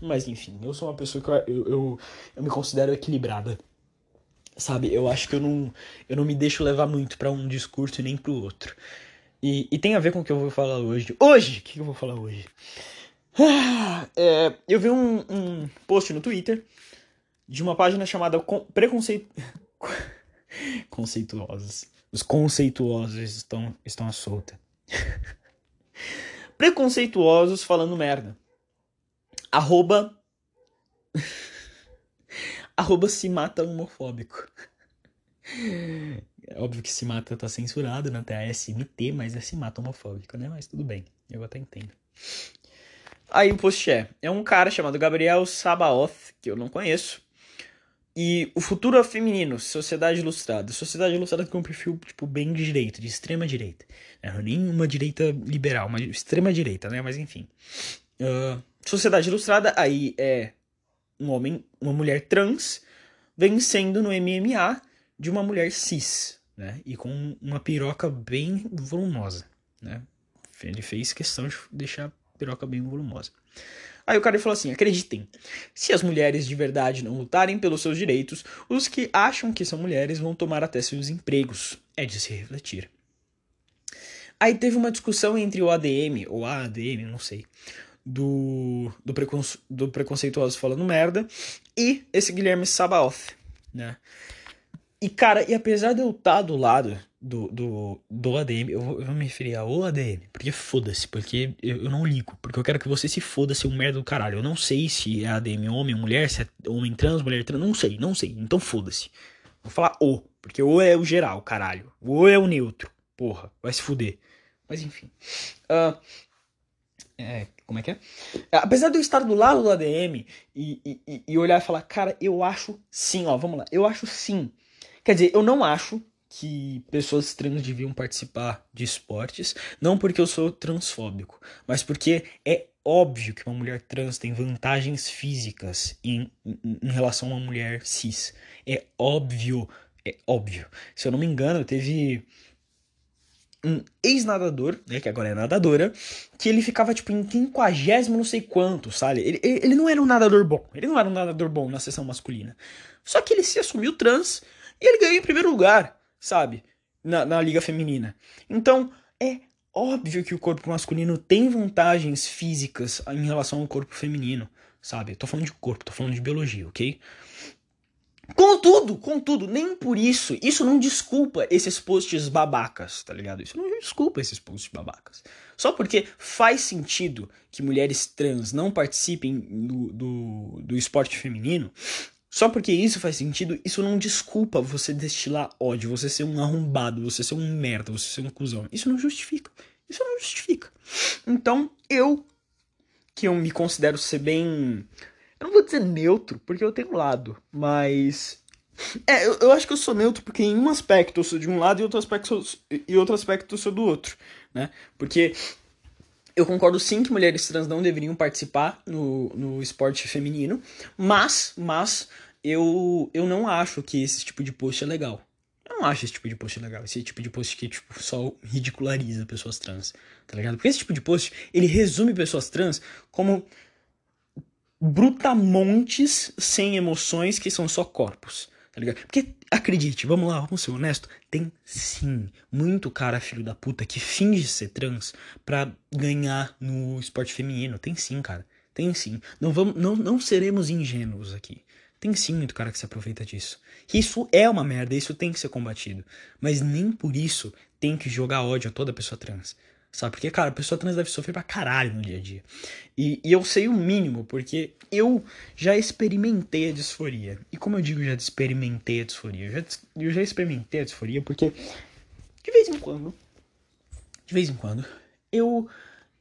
Mas enfim, eu sou uma pessoa que eu, eu, eu me considero equilibrada. Sabe, eu acho que eu não, eu não me deixo levar muito para um discurso e nem pro outro. E, e tem a ver com o que eu vou falar hoje. Hoje! O que eu vou falar hoje? Ah, é, eu vi um, um post no Twitter de uma página chamada Preconceito. Conceituosos. Os conceituosos estão, estão à solta. Preconceituosos falando merda arroba. arroba se mata homofóbico. É óbvio que se mata tá censurado na TASMT, mas é se mata homofóbico, né? Mas tudo bem, eu até entendo. Aí o post é: é um cara chamado Gabriel Sabaoth, que eu não conheço. E o futuro é feminino, Sociedade Ilustrada. Sociedade Ilustrada tem um perfil, tipo, bem de direita, de extrema direita. Não é nem uma direita liberal, mas extrema direita, né? Mas enfim. Uh, Sociedade Ilustrada aí é um homem, uma mulher trans vencendo no MMA de uma mulher cis, né? E com uma piroca bem volumosa, né? Ele fez questão de deixar a piroca bem volumosa. Aí o cara falou assim: acreditem, se as mulheres de verdade não lutarem pelos seus direitos, os que acham que são mulheres vão tomar até seus empregos. É de se refletir. Aí teve uma discussão entre o ADM, ou a ADM, não sei, do, do, preconce, do Preconceituoso falando merda e esse Guilherme Sabaoth, né? E, cara, e apesar de eu estar do lado do, do, do ADM, eu vou, eu vou me referir ao ADM, porque foda-se, porque eu, eu, não ligo, porque eu quero que você se foda, seu merda do caralho. Eu não sei se é ADM homem ou mulher, se é homem trans, mulher trans, não sei, não sei, então foda-se. Vou falar o, porque o é o geral, caralho. O é o neutro, porra, vai se fuder. Mas enfim. Uh, é, como é que é? Apesar de eu estar do lado do ADM e, e, e olhar e falar, cara, eu acho sim, ó, vamos lá, eu acho sim. Quer dizer, eu não acho que pessoas trans deviam participar de esportes, não porque eu sou transfóbico, mas porque é óbvio que uma mulher trans tem vantagens físicas em, em, relação a uma mulher cis. É óbvio, é óbvio. Se eu não me engano, teve um ex-nadador, né, que agora é nadadora, que ele ficava tipo em quinquagésimo não sei quanto, sabe? Ele, ele não era um nadador bom, ele não era um nadador bom na sessão masculina. Só que ele se assumiu trans e ele ganhou em primeiro lugar, sabe? Na, na liga feminina. Então, é óbvio que o corpo masculino tem vantagens físicas em relação ao corpo feminino, sabe? tô falando de corpo, tô falando de biologia, ok? Contudo, contudo, nem por isso, isso não desculpa esses posts babacas, tá ligado? Isso não desculpa esses posts babacas. Só porque faz sentido que mulheres trans não participem do, do, do esporte feminino, só porque isso faz sentido, isso não desculpa você destilar ódio, você ser um arrombado, você ser um merda, você ser um cuzão. Isso não justifica. Isso não justifica. Então, eu, que eu me considero ser bem. Eu não vou dizer neutro, porque eu tenho lado, mas. É, eu, eu acho que eu sou neutro porque em um aspecto eu sou de um lado e outro aspecto, e outro aspecto eu sou do outro, né? Porque eu concordo sim que mulheres trans não deveriam participar no, no esporte feminino, mas, mas eu, eu não acho que esse tipo de post é legal. Eu não acho esse tipo de post legal. Esse tipo de post que, tipo, só ridiculariza pessoas trans, tá ligado? Porque esse tipo de post, ele resume pessoas trans como brutamontes sem emoções que são só corpos, tá ligado? Porque, acredite, vamos lá, vamos ser honestos, tem sim muito cara filho da puta que finge ser trans pra ganhar no esporte feminino. Tem sim, cara. Tem sim. Não, vamos, não, não seremos ingênuos aqui. Tem sim muito cara que se aproveita disso. Isso é uma merda, isso tem que ser combatido. Mas nem por isso tem que jogar ódio a toda pessoa trans. Sabe? Porque, cara, a pessoa trans deve sofrer pra caralho no dia a dia. E, e eu sei o mínimo, porque eu já experimentei a disforia. E como eu digo, já experimentei a disforia? Eu já, eu já experimentei a disforia porque, de vez em quando, de vez em quando, eu,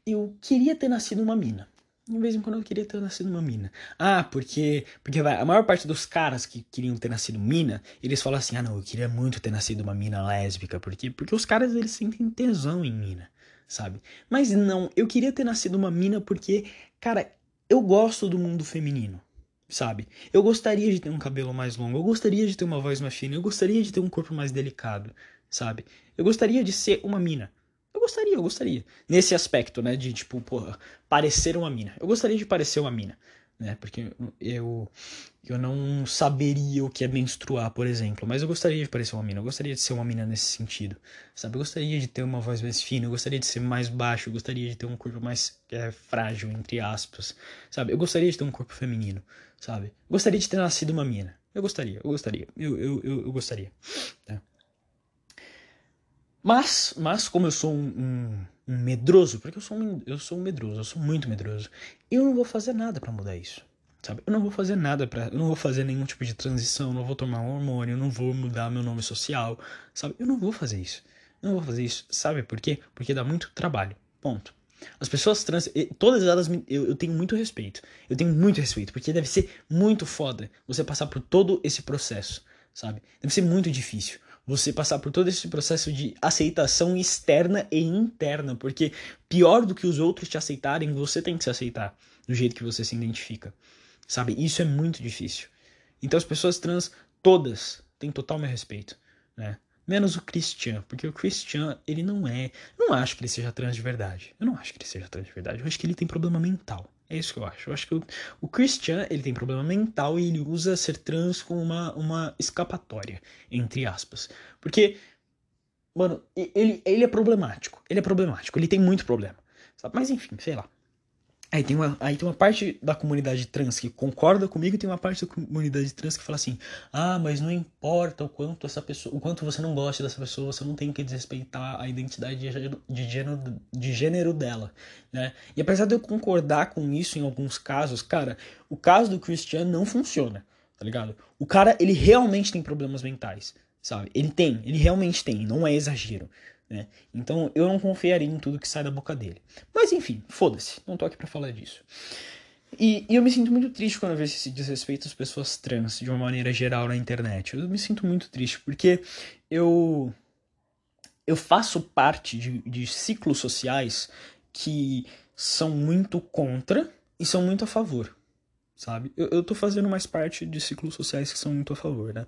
eu queria ter nascido uma mina. De vez em quando eu queria ter nascido uma mina. Ah, porque. Porque vai, a maior parte dos caras que queriam ter nascido mina, eles falam assim: ah, não, eu queria muito ter nascido uma mina lésbica. Por quê? Porque os caras eles sentem tesão em mina, sabe? Mas não, eu queria ter nascido uma mina porque, cara, eu gosto do mundo feminino, sabe? Eu gostaria de ter um cabelo mais longo, eu gostaria de ter uma voz mais fina, eu gostaria de ter um corpo mais delicado, sabe? Eu gostaria de ser uma mina. Gostaria, eu gostaria. Nesse aspecto, né? De, tipo, porra, parecer uma mina. Eu gostaria de parecer uma mina, né? Porque eu, eu não saberia o que é menstruar, por exemplo. Mas eu gostaria de parecer uma mina. Eu gostaria de ser uma mina nesse sentido, sabe? Eu gostaria de ter uma voz mais fina. Eu gostaria de ser mais baixo. Eu gostaria de ter um corpo mais é, frágil, entre aspas, sabe? Eu gostaria de ter um corpo feminino, sabe? Eu gostaria de ter nascido uma mina. Eu gostaria, eu gostaria. Eu, eu, eu, eu gostaria, tá? Mas, mas como eu sou um, um, um medroso, porque eu sou um, eu sou um medroso, eu sou muito medroso, eu não vou fazer nada para mudar isso. Sabe? Eu não vou fazer nada para, eu não vou fazer nenhum tipo de transição, não vou tomar um hormônio, eu não vou mudar meu nome social, sabe? Eu não vou fazer isso. Eu não vou fazer isso, sabe por quê? Porque dá muito trabalho. Ponto. As pessoas trans, todas elas, eu, eu, tenho muito respeito. Eu tenho muito respeito, porque deve ser muito foda você passar por todo esse processo, sabe? Deve ser muito difícil você passar por todo esse processo de aceitação externa e interna, porque pior do que os outros te aceitarem, você tem que se aceitar do jeito que você se identifica. Sabe? Isso é muito difícil. Então as pessoas trans todas têm total meu respeito, né? Menos o Christian, porque o Christian, ele não é. Eu não acho que ele seja trans de verdade. Eu não acho que ele seja trans de verdade. Eu acho que ele tem problema mental. É isso que eu acho. Eu acho que o, o Christian, ele tem problema mental e ele usa ser trans como uma, uma escapatória, entre aspas. Porque, mano, ele, ele é problemático. Ele é problemático. Ele tem muito problema. Sabe? Mas enfim, sei lá. Aí tem, uma, aí tem uma parte da comunidade trans que concorda comigo e tem uma parte da comunidade trans que fala assim: ah, mas não importa o quanto essa pessoa, o quanto você não gosta dessa pessoa, você não tem que desrespeitar a identidade de gênero, de gênero, de gênero dela, né? E apesar de eu concordar com isso em alguns casos, cara, o caso do Christian não funciona, tá ligado? O cara, ele realmente tem problemas mentais, sabe? Ele tem, ele realmente tem, não é exagero. Né? Então eu não confiaria em tudo que sai da boca dele. Mas enfim, foda-se, não tô aqui pra falar disso. E, e, eu me sinto muito triste quando eu vejo esse desrespeito às pessoas trans de uma maneira geral na internet. Eu me sinto muito triste porque eu eu faço parte de, de ciclos sociais que são muito contra e são muito a favor, sabe? Eu, eu tô fazendo mais parte de ciclos sociais que são muito a favor, né?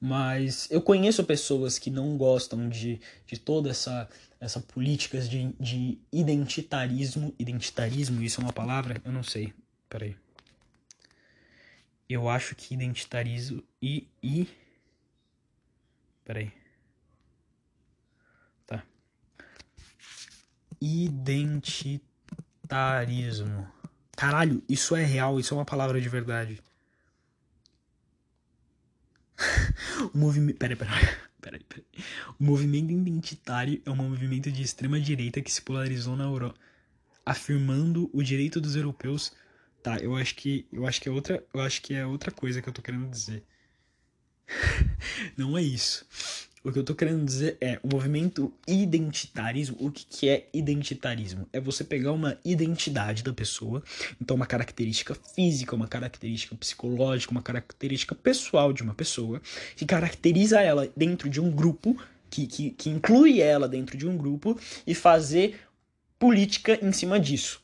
Mas eu conheço pessoas que não gostam de, de toda essa, essa políticas de, de identitarismo. Identitarismo, isso é uma palavra? Eu não sei. Peraí. Eu acho que identitarismo e. e... Peraí. Tá. Identitarismo. Caralho, isso é real, isso é uma palavra de verdade. o movimento. Peraí, peraí. Peraí. O movimento identitário é um movimento de extrema direita que se polarizou na Europa, afirmando o direito dos europeus. Tá, eu acho que eu acho que é outra, eu acho que é outra coisa que eu tô querendo dizer. Não é isso. O que eu tô querendo dizer é o movimento identitarismo. O que, que é identitarismo? É você pegar uma identidade da pessoa, então uma característica física, uma característica psicológica, uma característica pessoal de uma pessoa, que caracteriza ela dentro de um grupo, que, que, que inclui ela dentro de um grupo, e fazer política em cima disso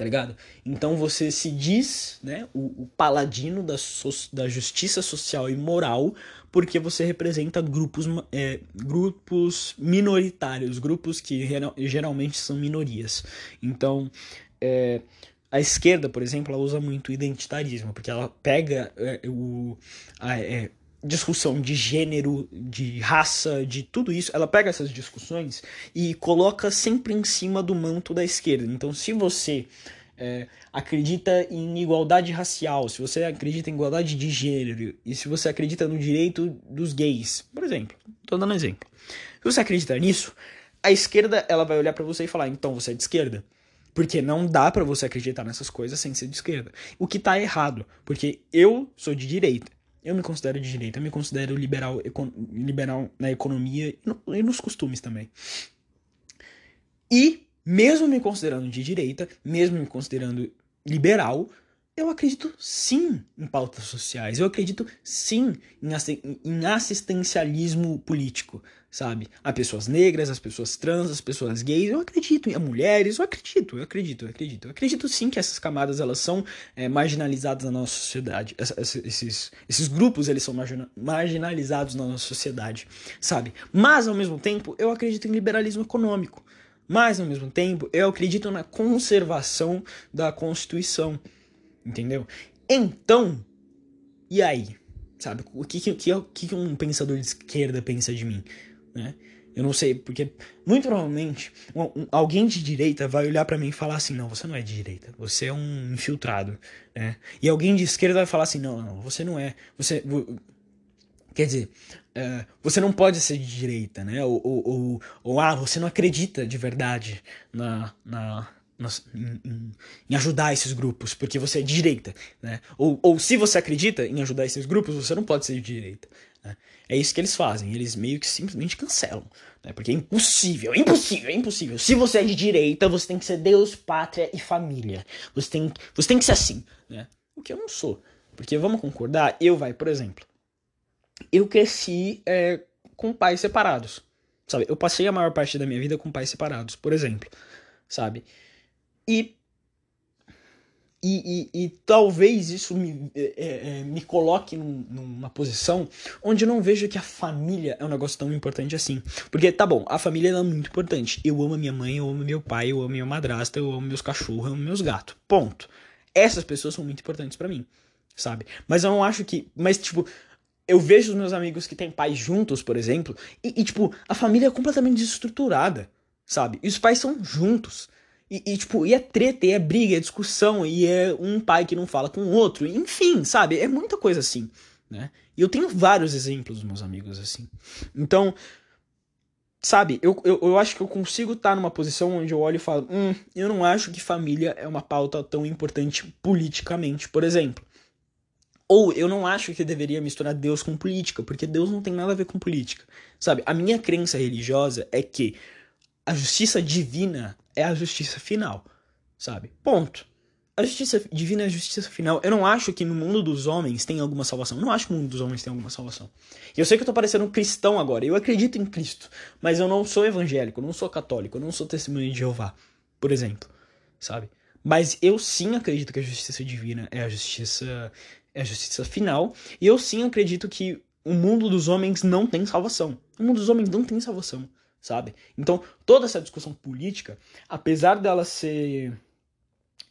tá ligado? Então você se diz, né, o, o paladino da, so, da justiça social e moral porque você representa grupos, é, grupos minoritários, grupos que geralmente são minorias. Então, é, a esquerda, por exemplo, ela usa muito identitarismo, porque ela pega é, o, a, é, discussão de gênero, de raça, de tudo isso, ela pega essas discussões e coloca sempre em cima do manto da esquerda. Então, se você é, acredita em igualdade racial, se você acredita em igualdade de gênero e se você acredita no direito dos gays, por exemplo, tô dando um exemplo. Se você acredita nisso, a esquerda ela vai olhar para você e falar: "Então você é de esquerda". Porque não dá para você acreditar nessas coisas sem ser de esquerda. O que tá errado, porque eu sou de direita. Eu me considero de direita, eu me considero liberal, liberal na economia e, no, e nos costumes também. E mesmo me considerando de direita, mesmo me considerando liberal, eu acredito sim em pautas sociais, eu acredito sim em assistencialismo político, sabe? A pessoas negras, as pessoas trans, as pessoas gays, eu acredito em mulheres, eu acredito, eu acredito, eu acredito. Eu acredito sim que essas camadas elas são é, marginalizadas na nossa sociedade, esses, esses grupos eles são marginalizados na nossa sociedade, sabe? Mas ao mesmo tempo eu acredito em liberalismo econômico. Mas, ao mesmo tempo, eu acredito na conservação da Constituição. Entendeu? Então, e aí? Sabe? O que, que, que, um pensador de esquerda pensa de mim? Né? Eu não sei, porque muito provavelmente um, um, alguém de direita vai olhar para mim e falar assim: não, você não é de direita, você é um infiltrado. Né? E alguém de esquerda vai falar assim: não, não, você não é. Você. Quer dizer, é, você não pode ser de direita, né? Ou, ou, ou, ou, ah, você não acredita de verdade na, na, na em, em, ajudar esses grupos, porque você é de direita, né? Ou, ou se você acredita em ajudar esses grupos, você não pode ser de direita. Né? É isso que eles fazem, eles meio que simplesmente cancelam, né? Porque é impossível, é impossível, é impossível. Se você é de direita, você tem que ser Deus, pátria e família. Você tem, você tem que ser assim, né? O que eu não sou. Porque vamos concordar, eu vai, por exemplo eu cresci é, com pais separados, sabe? Eu passei a maior parte da minha vida com pais separados, por exemplo, sabe? E e, e, e, talvez isso me, é, é, me coloque num, numa posição onde eu não vejo que a família é um negócio tão importante assim. Porque, tá bom, a família é muito importante. Eu amo a minha mãe, eu amo meu pai, eu amo minha madrasta, eu amo meus cachorros, eu amo meus gatos. Ponto. Essas pessoas são muito importantes para mim, sabe? Mas eu não acho que. Mas, tipo, eu vejo os meus amigos que têm pais juntos, por exemplo, e, e, tipo, a família é completamente desestruturada, sabe? E os pais são juntos. E, e, tipo, e é treta, e é briga, é discussão, e é um pai que não fala com o outro, enfim, sabe? É muita coisa assim, né? E eu tenho vários exemplos dos meus amigos assim. Então, sabe, eu, eu, eu acho que eu consigo estar numa posição onde eu olho e falo, hum, eu não acho que família é uma pauta tão importante politicamente, por exemplo. Ou eu não acho que deveria misturar Deus com política, porque Deus não tem nada a ver com política. Sabe? A minha crença religiosa é que a justiça divina é a justiça final. Sabe? Ponto. A justiça divina é a justiça final. Eu não acho que no mundo dos homens tem alguma salvação. Eu não acho que no mundo dos homens tem alguma salvação. Eu sei que eu tô parecendo um cristão agora. Eu acredito em Cristo. Mas eu não sou evangélico, eu não sou católico, eu não sou testemunho de Jeová, por exemplo. Sabe? Mas eu sim acredito que a justiça divina é a justiça é a justiça final. E eu sim acredito que o mundo dos homens não tem salvação. O mundo dos homens não tem salvação, sabe? Então, toda essa discussão política, apesar dela ser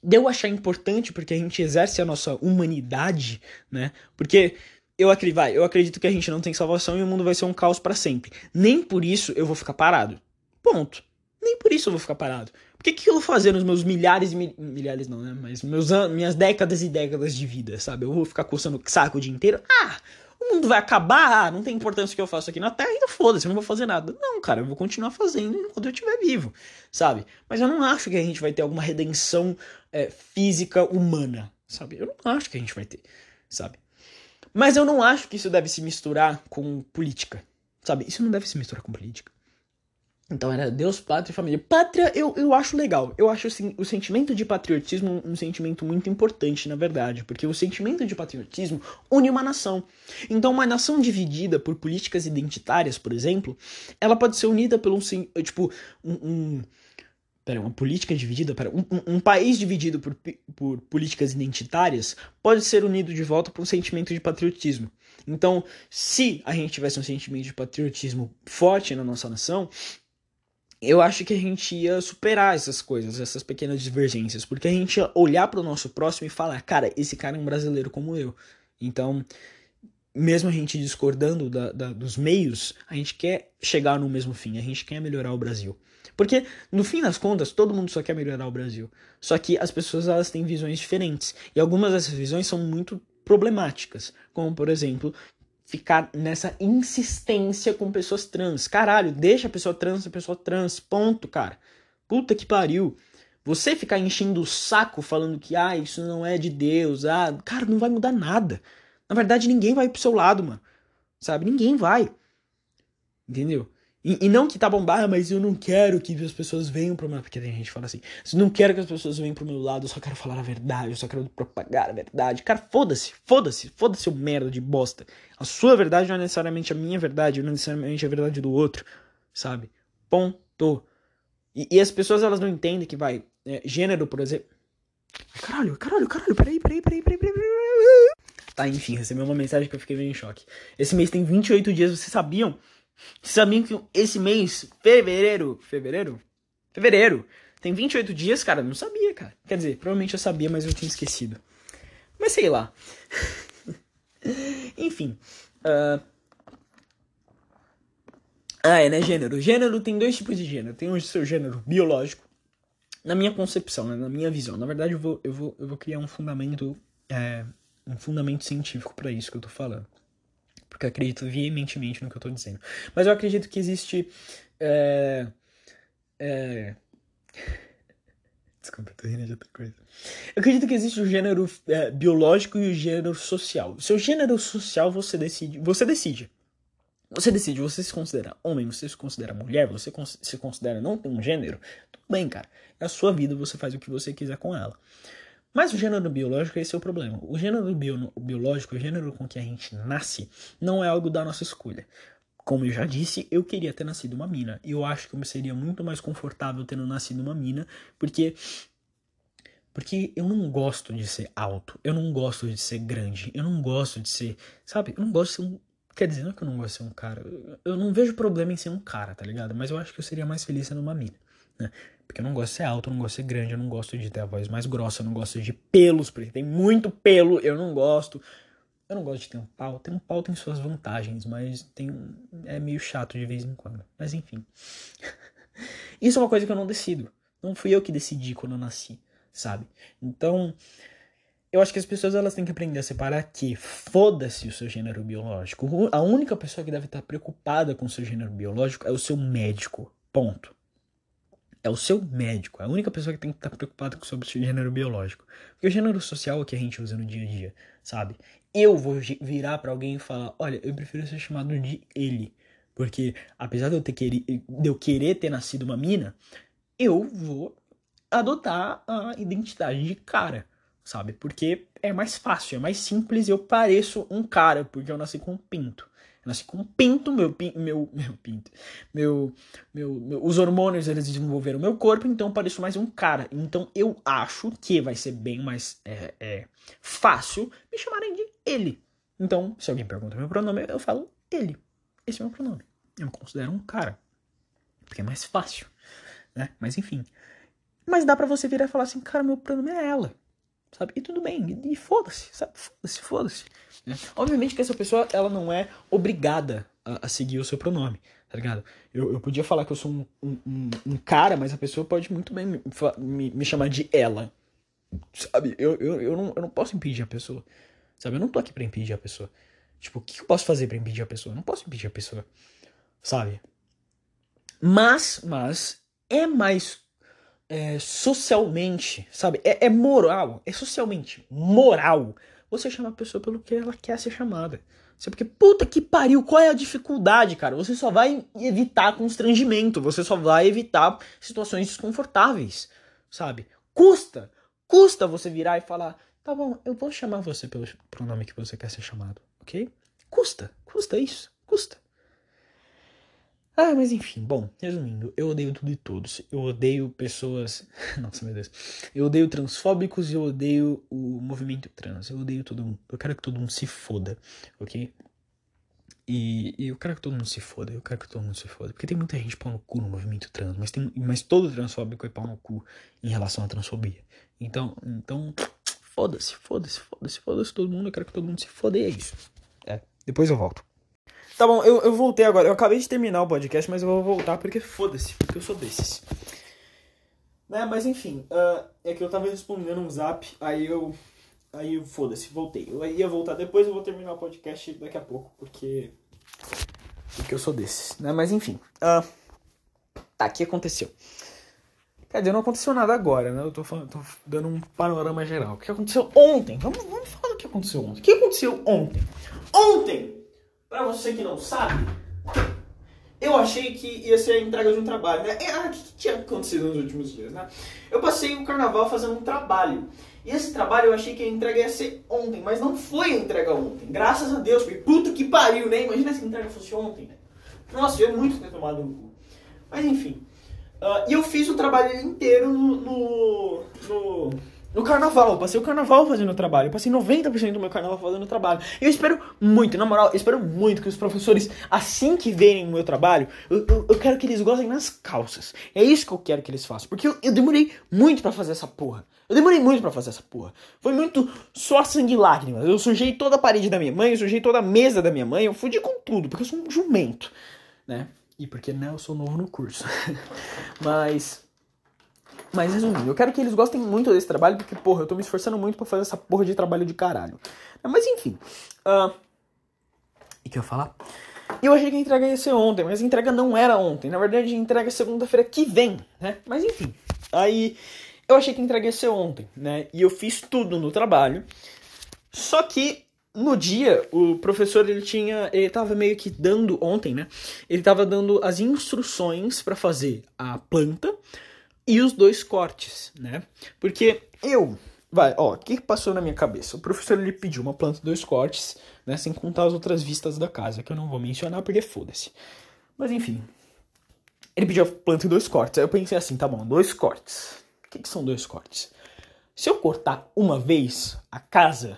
de eu achar importante porque a gente exerce a nossa humanidade, né? Porque eu acredito, vai, eu acredito que a gente não tem salvação e o mundo vai ser um caos para sempre. Nem por isso eu vou ficar parado. Ponto. Nem por isso eu vou ficar parado. Por que, que eu vou fazer nos meus milhares e mil... milhares não, né? Mas meus minhas décadas e décadas de vida, sabe? Eu vou ficar coçando saco o dia inteiro. Ah, o mundo vai acabar, ah, não tem importância o que eu faço aqui na Terra, então foda-se, eu não vou fazer nada. Não, cara, eu vou continuar fazendo enquanto eu estiver vivo, sabe? Mas eu não acho que a gente vai ter alguma redenção é, física humana, sabe? Eu não acho que a gente vai ter, sabe? Mas eu não acho que isso deve se misturar com política, Sabe? Isso não deve se misturar com política. Então era Deus, pátria e família. Pátria eu, eu acho legal. Eu acho assim, o sentimento de patriotismo um sentimento muito importante, na verdade. Porque o sentimento de patriotismo une uma nação. Então, uma nação dividida por políticas identitárias, por exemplo, ela pode ser unida pelo um. Tipo, um. um pera, uma política dividida. Pera, um, um, um país dividido por, por políticas identitárias pode ser unido de volta por um sentimento de patriotismo. Então, se a gente tivesse um sentimento de patriotismo forte na nossa nação, eu acho que a gente ia superar essas coisas, essas pequenas divergências, porque a gente ia olhar para o nosso próximo e falar, cara, esse cara é um brasileiro como eu. Então, mesmo a gente discordando da, da, dos meios, a gente quer chegar no mesmo fim, a gente quer melhorar o Brasil. Porque, no fim das contas, todo mundo só quer melhorar o Brasil. Só que as pessoas elas têm visões diferentes. E algumas dessas visões são muito problemáticas. Como, por exemplo, ficar nessa insistência com pessoas trans. Caralho, deixa a pessoa trans a pessoa trans. Ponto, cara. Puta que pariu. Você ficar enchendo o saco falando que, ah, isso não é de Deus, ah, cara, não vai mudar nada. Na verdade, ninguém vai pro seu lado, mano. Sabe? Ninguém vai. Entendeu? E, e, não que tá bom, ah, mas eu não quero que as pessoas venham pro meu. Porque tem gente que fala assim: eu não quero que as pessoas venham pro meu lado, eu só quero falar a verdade, eu só quero propagar a verdade. Cara, foda-se, foda-se, foda-se o merda de bosta. A sua verdade não é necessariamente a minha verdade, não é necessariamente a verdade do outro, sabe? Ponto. E, e as pessoas elas não entendem que vai. É, gênero, por exemplo. Caralho, caralho, caralho, peraí, peraí, peraí, peraí, peraí. Tá, enfim, recebi uma mensagem que eu fiquei meio em choque. Esse mês tem 28 dias, vocês sabiam? Sabiam que esse mês, fevereiro, fevereiro? Fevereiro, tem 28 dias, cara, não sabia, cara. Quer dizer, provavelmente eu sabia, mas eu tinha esquecido. Mas sei lá. Enfim. Uh... Ah, é, né? Gênero. Gênero tem dois tipos de gênero. Tem o seu gênero biológico. Na minha concepção, né? na minha visão. Na verdade, eu vou, eu vou, eu vou criar um fundamento. É, um fundamento científico para isso que eu tô falando porque eu acredito veementemente no que eu tô dizendo. Mas eu acredito que existe. É, é... Desculpa, tô rindo de outra coisa. Eu acredito que existe o gênero é, biológico e o gênero social. Seu gênero social você decide. Você decide. Você decide, você se considera homem, você se considera mulher, você se considera não ter um gênero. Tudo bem, cara. É a sua vida, você faz o que você quiser com ela. Mas o gênero biológico, esse é o problema. O gênero bio, biológico, o gênero com que a gente nasce, não é algo da nossa escolha. Como eu já disse, eu queria ter nascido uma mina. E eu acho que eu seria muito mais confortável tendo nascido uma mina, porque porque eu não gosto de ser alto, eu não gosto de ser grande, eu não gosto de ser, sabe? Eu não gosto de ser um, quer dizer, não é que eu não gosto de ser um cara, eu não vejo problema em ser um cara, tá ligado? Mas eu acho que eu seria mais feliz sendo uma mina, né? Porque eu não gosto de ser alto, eu não gosto de ser grande, eu não gosto de ter a voz mais grossa, eu não gosto de pelos, porque tem muito pelo, eu não gosto. Eu não gosto de ter um pau. Ter um pau tem suas vantagens, mas tem é meio chato de vez em quando. Mas enfim. Isso é uma coisa que eu não decido. Não fui eu que decidi quando eu nasci, sabe? Então, eu acho que as pessoas elas têm que aprender a separar que foda-se o seu gênero biológico. A única pessoa que deve estar preocupada com o seu gênero biológico é o seu médico. Ponto é o seu médico, é a única pessoa que tem que estar preocupada com o seu gênero biológico. Porque o gênero social é o que a gente usa no dia a dia, sabe? Eu vou virar para alguém e falar: olha, eu prefiro ser chamado de ele. Porque apesar de eu, ter querer, de eu querer ter nascido uma mina, eu vou adotar a identidade de cara, sabe? Porque é mais fácil, é mais simples eu pareço um cara, porque eu nasci com um pinto nasci com um pinto, meu, meu, meu pinto, meu, meu, meu, os hormônios eles desenvolveram meu corpo, então eu pareço mais um cara. Então eu acho que vai ser bem mais é, é, fácil me chamarem de ele. Então, se alguém pergunta meu pronome, eu falo ele. Esse é meu pronome. Eu me considero um cara. Porque é mais fácil, né? Mas enfim. Mas dá para você virar e falar assim, cara, meu pronome é ela sabe? E tudo bem, e, foda-se, sabe? Foda-se, foda-se. Né? Obviamente que essa pessoa, ela não é obrigada a, a seguir o seu pronome, tá ligado? Eu, eu podia falar que eu sou um, um, um cara, mas a pessoa pode muito bem me, me, me chamar de ela, sabe? Eu, eu, eu, não, eu não posso impedir a pessoa, sabe? Eu não tô aqui pra impedir a pessoa. Tipo, o que eu posso fazer para impedir a pessoa? Eu não posso impedir a pessoa, sabe? Mas, mas, é mais é, socialmente, sabe? É, é, moral, é socialmente moral você chama a pessoa pelo que ela quer ser chamada, Sabe porque, puta que pariu, qual é a dificuldade, cara? Você só vai evitar constrangimento, você só vai evitar situações desconfortáveis, sabe? Custa, custa você virar e falar, tá bom, eu vou chamar você pelo pronome que você quer ser chamado, ok? Custa, custa isso, custa. Ah, mas enfim, bom, resumindo, eu odeio tudo e todos. Eu odeio pessoas. Nossa, meu Deus. Eu odeio transfóbicos e eu odeio o movimento trans. Eu odeio todo mundo. Eu quero que todo mundo se foda, ok? E, e eu quero que todo mundo se foda. Eu quero que todo mundo se foda. Porque tem muita gente pau no cu no movimento trans. Mas, tem, mas todo transfóbico é pau no cu em relação à transfobia. Então, então foda-se, foda-se, foda-se, foda-se todo mundo. Eu quero que todo mundo se foda e é isso. É, depois eu volto. Tá bom, eu, eu voltei agora. Eu acabei de terminar o podcast, mas eu vou voltar porque foda-se, porque eu sou desses. Né, mas enfim, uh, é que eu tava respondendo um zap, aí eu. Aí foda-se, voltei. Eu ia voltar depois, eu vou terminar o podcast daqui a pouco, porque. Porque eu sou desses, né? Mas enfim. Uh, tá, o que aconteceu? Quer dizer, não aconteceu nada agora, né? Eu tô, falando, tô dando um panorama geral. O que aconteceu ontem? Vamos, vamos falar do que aconteceu ontem. O que aconteceu ontem? Ontem! Pra você que não sabe, eu achei que ia ser a entrega de um trabalho, né? Ah, o que, que tinha acontecido nos últimos dias, né? Eu passei o carnaval fazendo um trabalho. E esse trabalho eu achei que a entrega ia ser ontem, mas não foi a entrega ontem. Graças a Deus, porque puta que pariu, né? Imagina se a entrega fosse ontem, né? Nossa, eu muito ter tomado um cu. Mas enfim. Uh, e eu fiz o trabalho inteiro no, no, no no carnaval, eu passei o carnaval fazendo trabalho. Eu passei 90% do meu carnaval fazendo trabalho. E eu espero muito, na moral, eu espero muito que os professores, assim que verem o meu trabalho, eu, eu, eu quero que eles gostem nas calças. É isso que eu quero que eles façam. Porque eu, eu demorei muito para fazer essa porra. Eu demorei muito para fazer essa porra. Foi muito só sangue e lágrimas. Eu sujei toda a parede da minha mãe, eu sujei toda a mesa da minha mãe, eu fudi com tudo, porque eu sou um jumento, né? E porque, né, eu sou novo no curso. Mas mas resumindo, eu quero que eles gostem muito desse trabalho, porque, porra, eu tô me esforçando muito para fazer essa porra de trabalho de caralho. Mas enfim. Uh... Que eu ia falar? Eu achei que a entrega ia ser ontem, mas a entrega não era ontem. Na verdade, a entrega é segunda-feira que vem, né? Mas enfim. Aí eu achei que a entrega ia ser ontem, né? E eu fiz tudo no trabalho. Só que no dia, o professor ele tinha, ele tava meio que dando ontem, né? Ele tava dando as instruções para fazer a planta e os dois cortes, né? Porque eu, vai, ó, o que passou na minha cabeça? O professor ele pediu uma planta dois cortes, né, sem contar as outras vistas da casa, que eu não vou mencionar porque foda-se. Mas enfim, ele pediu a planta dois cortes. Aí eu pensei assim, tá bom, dois cortes. O que, que são dois cortes? Se eu cortar uma vez a casa,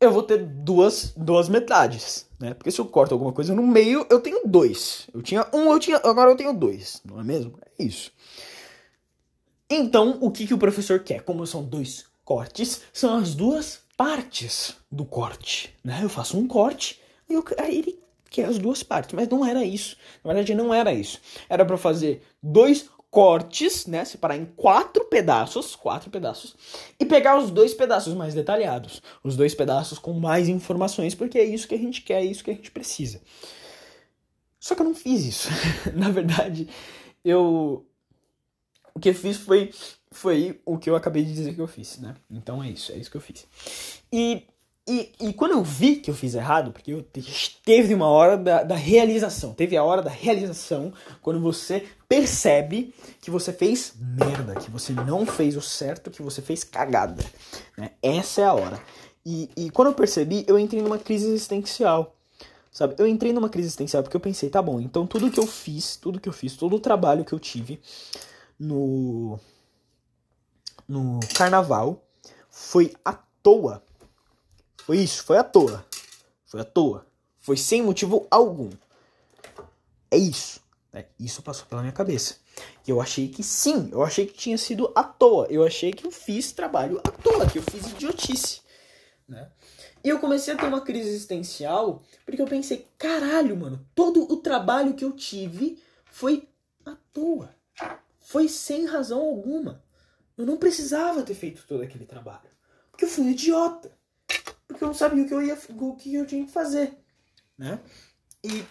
eu vou ter duas, duas metades, né? Porque se eu corto alguma coisa no meio, eu tenho dois. Eu tinha um, eu tinha, agora eu tenho dois, não é mesmo? É isso. Então, o que, que o professor quer? Como são dois cortes, são as duas partes do corte. Né? Eu faço um corte e eu, aí ele quer as duas partes, mas não era isso. Na verdade, não era isso. Era para fazer dois cortes, né? Separar em quatro pedaços, quatro pedaços, e pegar os dois pedaços mais detalhados, os dois pedaços com mais informações, porque é isso que a gente quer, é isso que a gente precisa. Só que eu não fiz isso. Na verdade, eu o que eu fiz foi, foi o que eu acabei de dizer que eu fiz, né? Então é isso, é isso que eu fiz. E, e, e quando eu vi que eu fiz errado, porque eu teve uma hora da, da realização, teve a hora da realização quando você percebe que você fez merda, que você não fez o certo, que você fez cagada. Né? Essa é a hora. E, e quando eu percebi, eu entrei numa crise existencial. Sabe? Eu entrei numa crise existencial porque eu pensei, tá bom, então tudo que eu fiz, tudo que eu fiz, todo o trabalho que eu tive, no no carnaval foi à toa. Foi isso, foi à toa. Foi à toa. Foi sem motivo algum. É isso. Né? Isso passou pela minha cabeça. E eu achei que sim, eu achei que tinha sido à toa. Eu achei que eu fiz trabalho à toa, que eu fiz idiotice. Né? E eu comecei a ter uma crise existencial porque eu pensei, caralho, mano, todo o trabalho que eu tive foi à toa. Foi sem razão alguma. Eu não precisava ter feito todo aquele trabalho. Porque eu fui um idiota. Porque eu não sabia o que eu, ia, o que eu tinha que fazer. Né? E.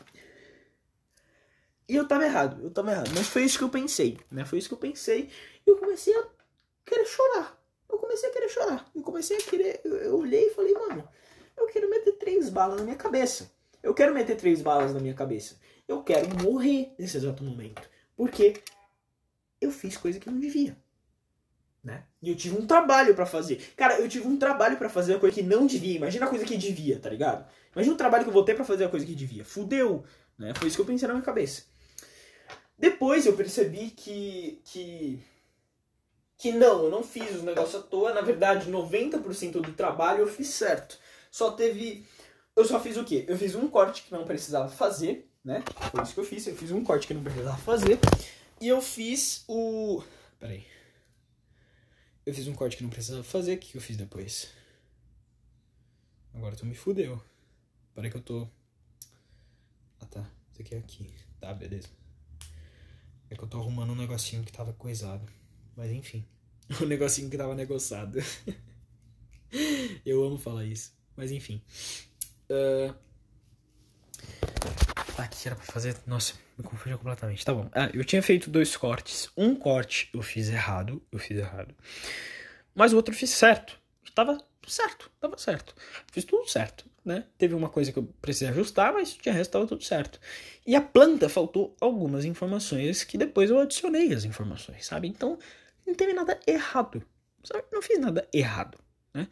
E eu tava errado, eu tava errado. Mas foi isso que eu pensei. Né? Foi isso que eu pensei. E eu comecei a querer chorar. Eu comecei a querer chorar. Eu comecei a querer. Eu, eu olhei e falei, mano, Eu quero meter três balas na minha cabeça. Eu quero meter três balas na minha cabeça. Eu quero morrer nesse exato momento. Porque eu fiz coisa que não devia. Né? E eu tive um trabalho para fazer. Cara, eu tive um trabalho para fazer a coisa que não devia. Imagina a coisa que devia, tá ligado? Imagina o trabalho que eu vou ter pra fazer a coisa que devia. Fudeu. Né? Foi isso que eu pensei na minha cabeça. Depois eu percebi que. que. que não, eu não fiz o negócio à toa. Na verdade, 90% do trabalho eu fiz certo. Só teve. Eu só fiz o quê? Eu fiz um corte que não precisava fazer, né? Foi isso que eu fiz. Eu fiz um corte que não precisava fazer. E eu fiz o. Peraí. Eu fiz um corte que não precisava fazer. O que eu fiz depois? Agora tu me fudeu. Peraí que eu tô. Ah tá. Isso aqui é aqui. Tá, beleza. É que eu tô arrumando um negocinho que tava coisado. Mas enfim. Um negocinho que tava negociado. eu amo falar isso. Mas enfim. Uh... Tá, o que era pra fazer? Nossa, me confundiu completamente. Tá bom. Ah, eu tinha feito dois cortes. Um corte eu fiz errado. Eu fiz errado. Mas o outro eu fiz certo. Tava certo. Tava certo. Fiz tudo certo. Né? Teve uma coisa que eu precisei ajustar, mas de resto estava tudo certo. E a planta faltou algumas informações que depois eu adicionei as informações, sabe? Então, não teve nada errado. Sabe? Não fiz nada errado, né?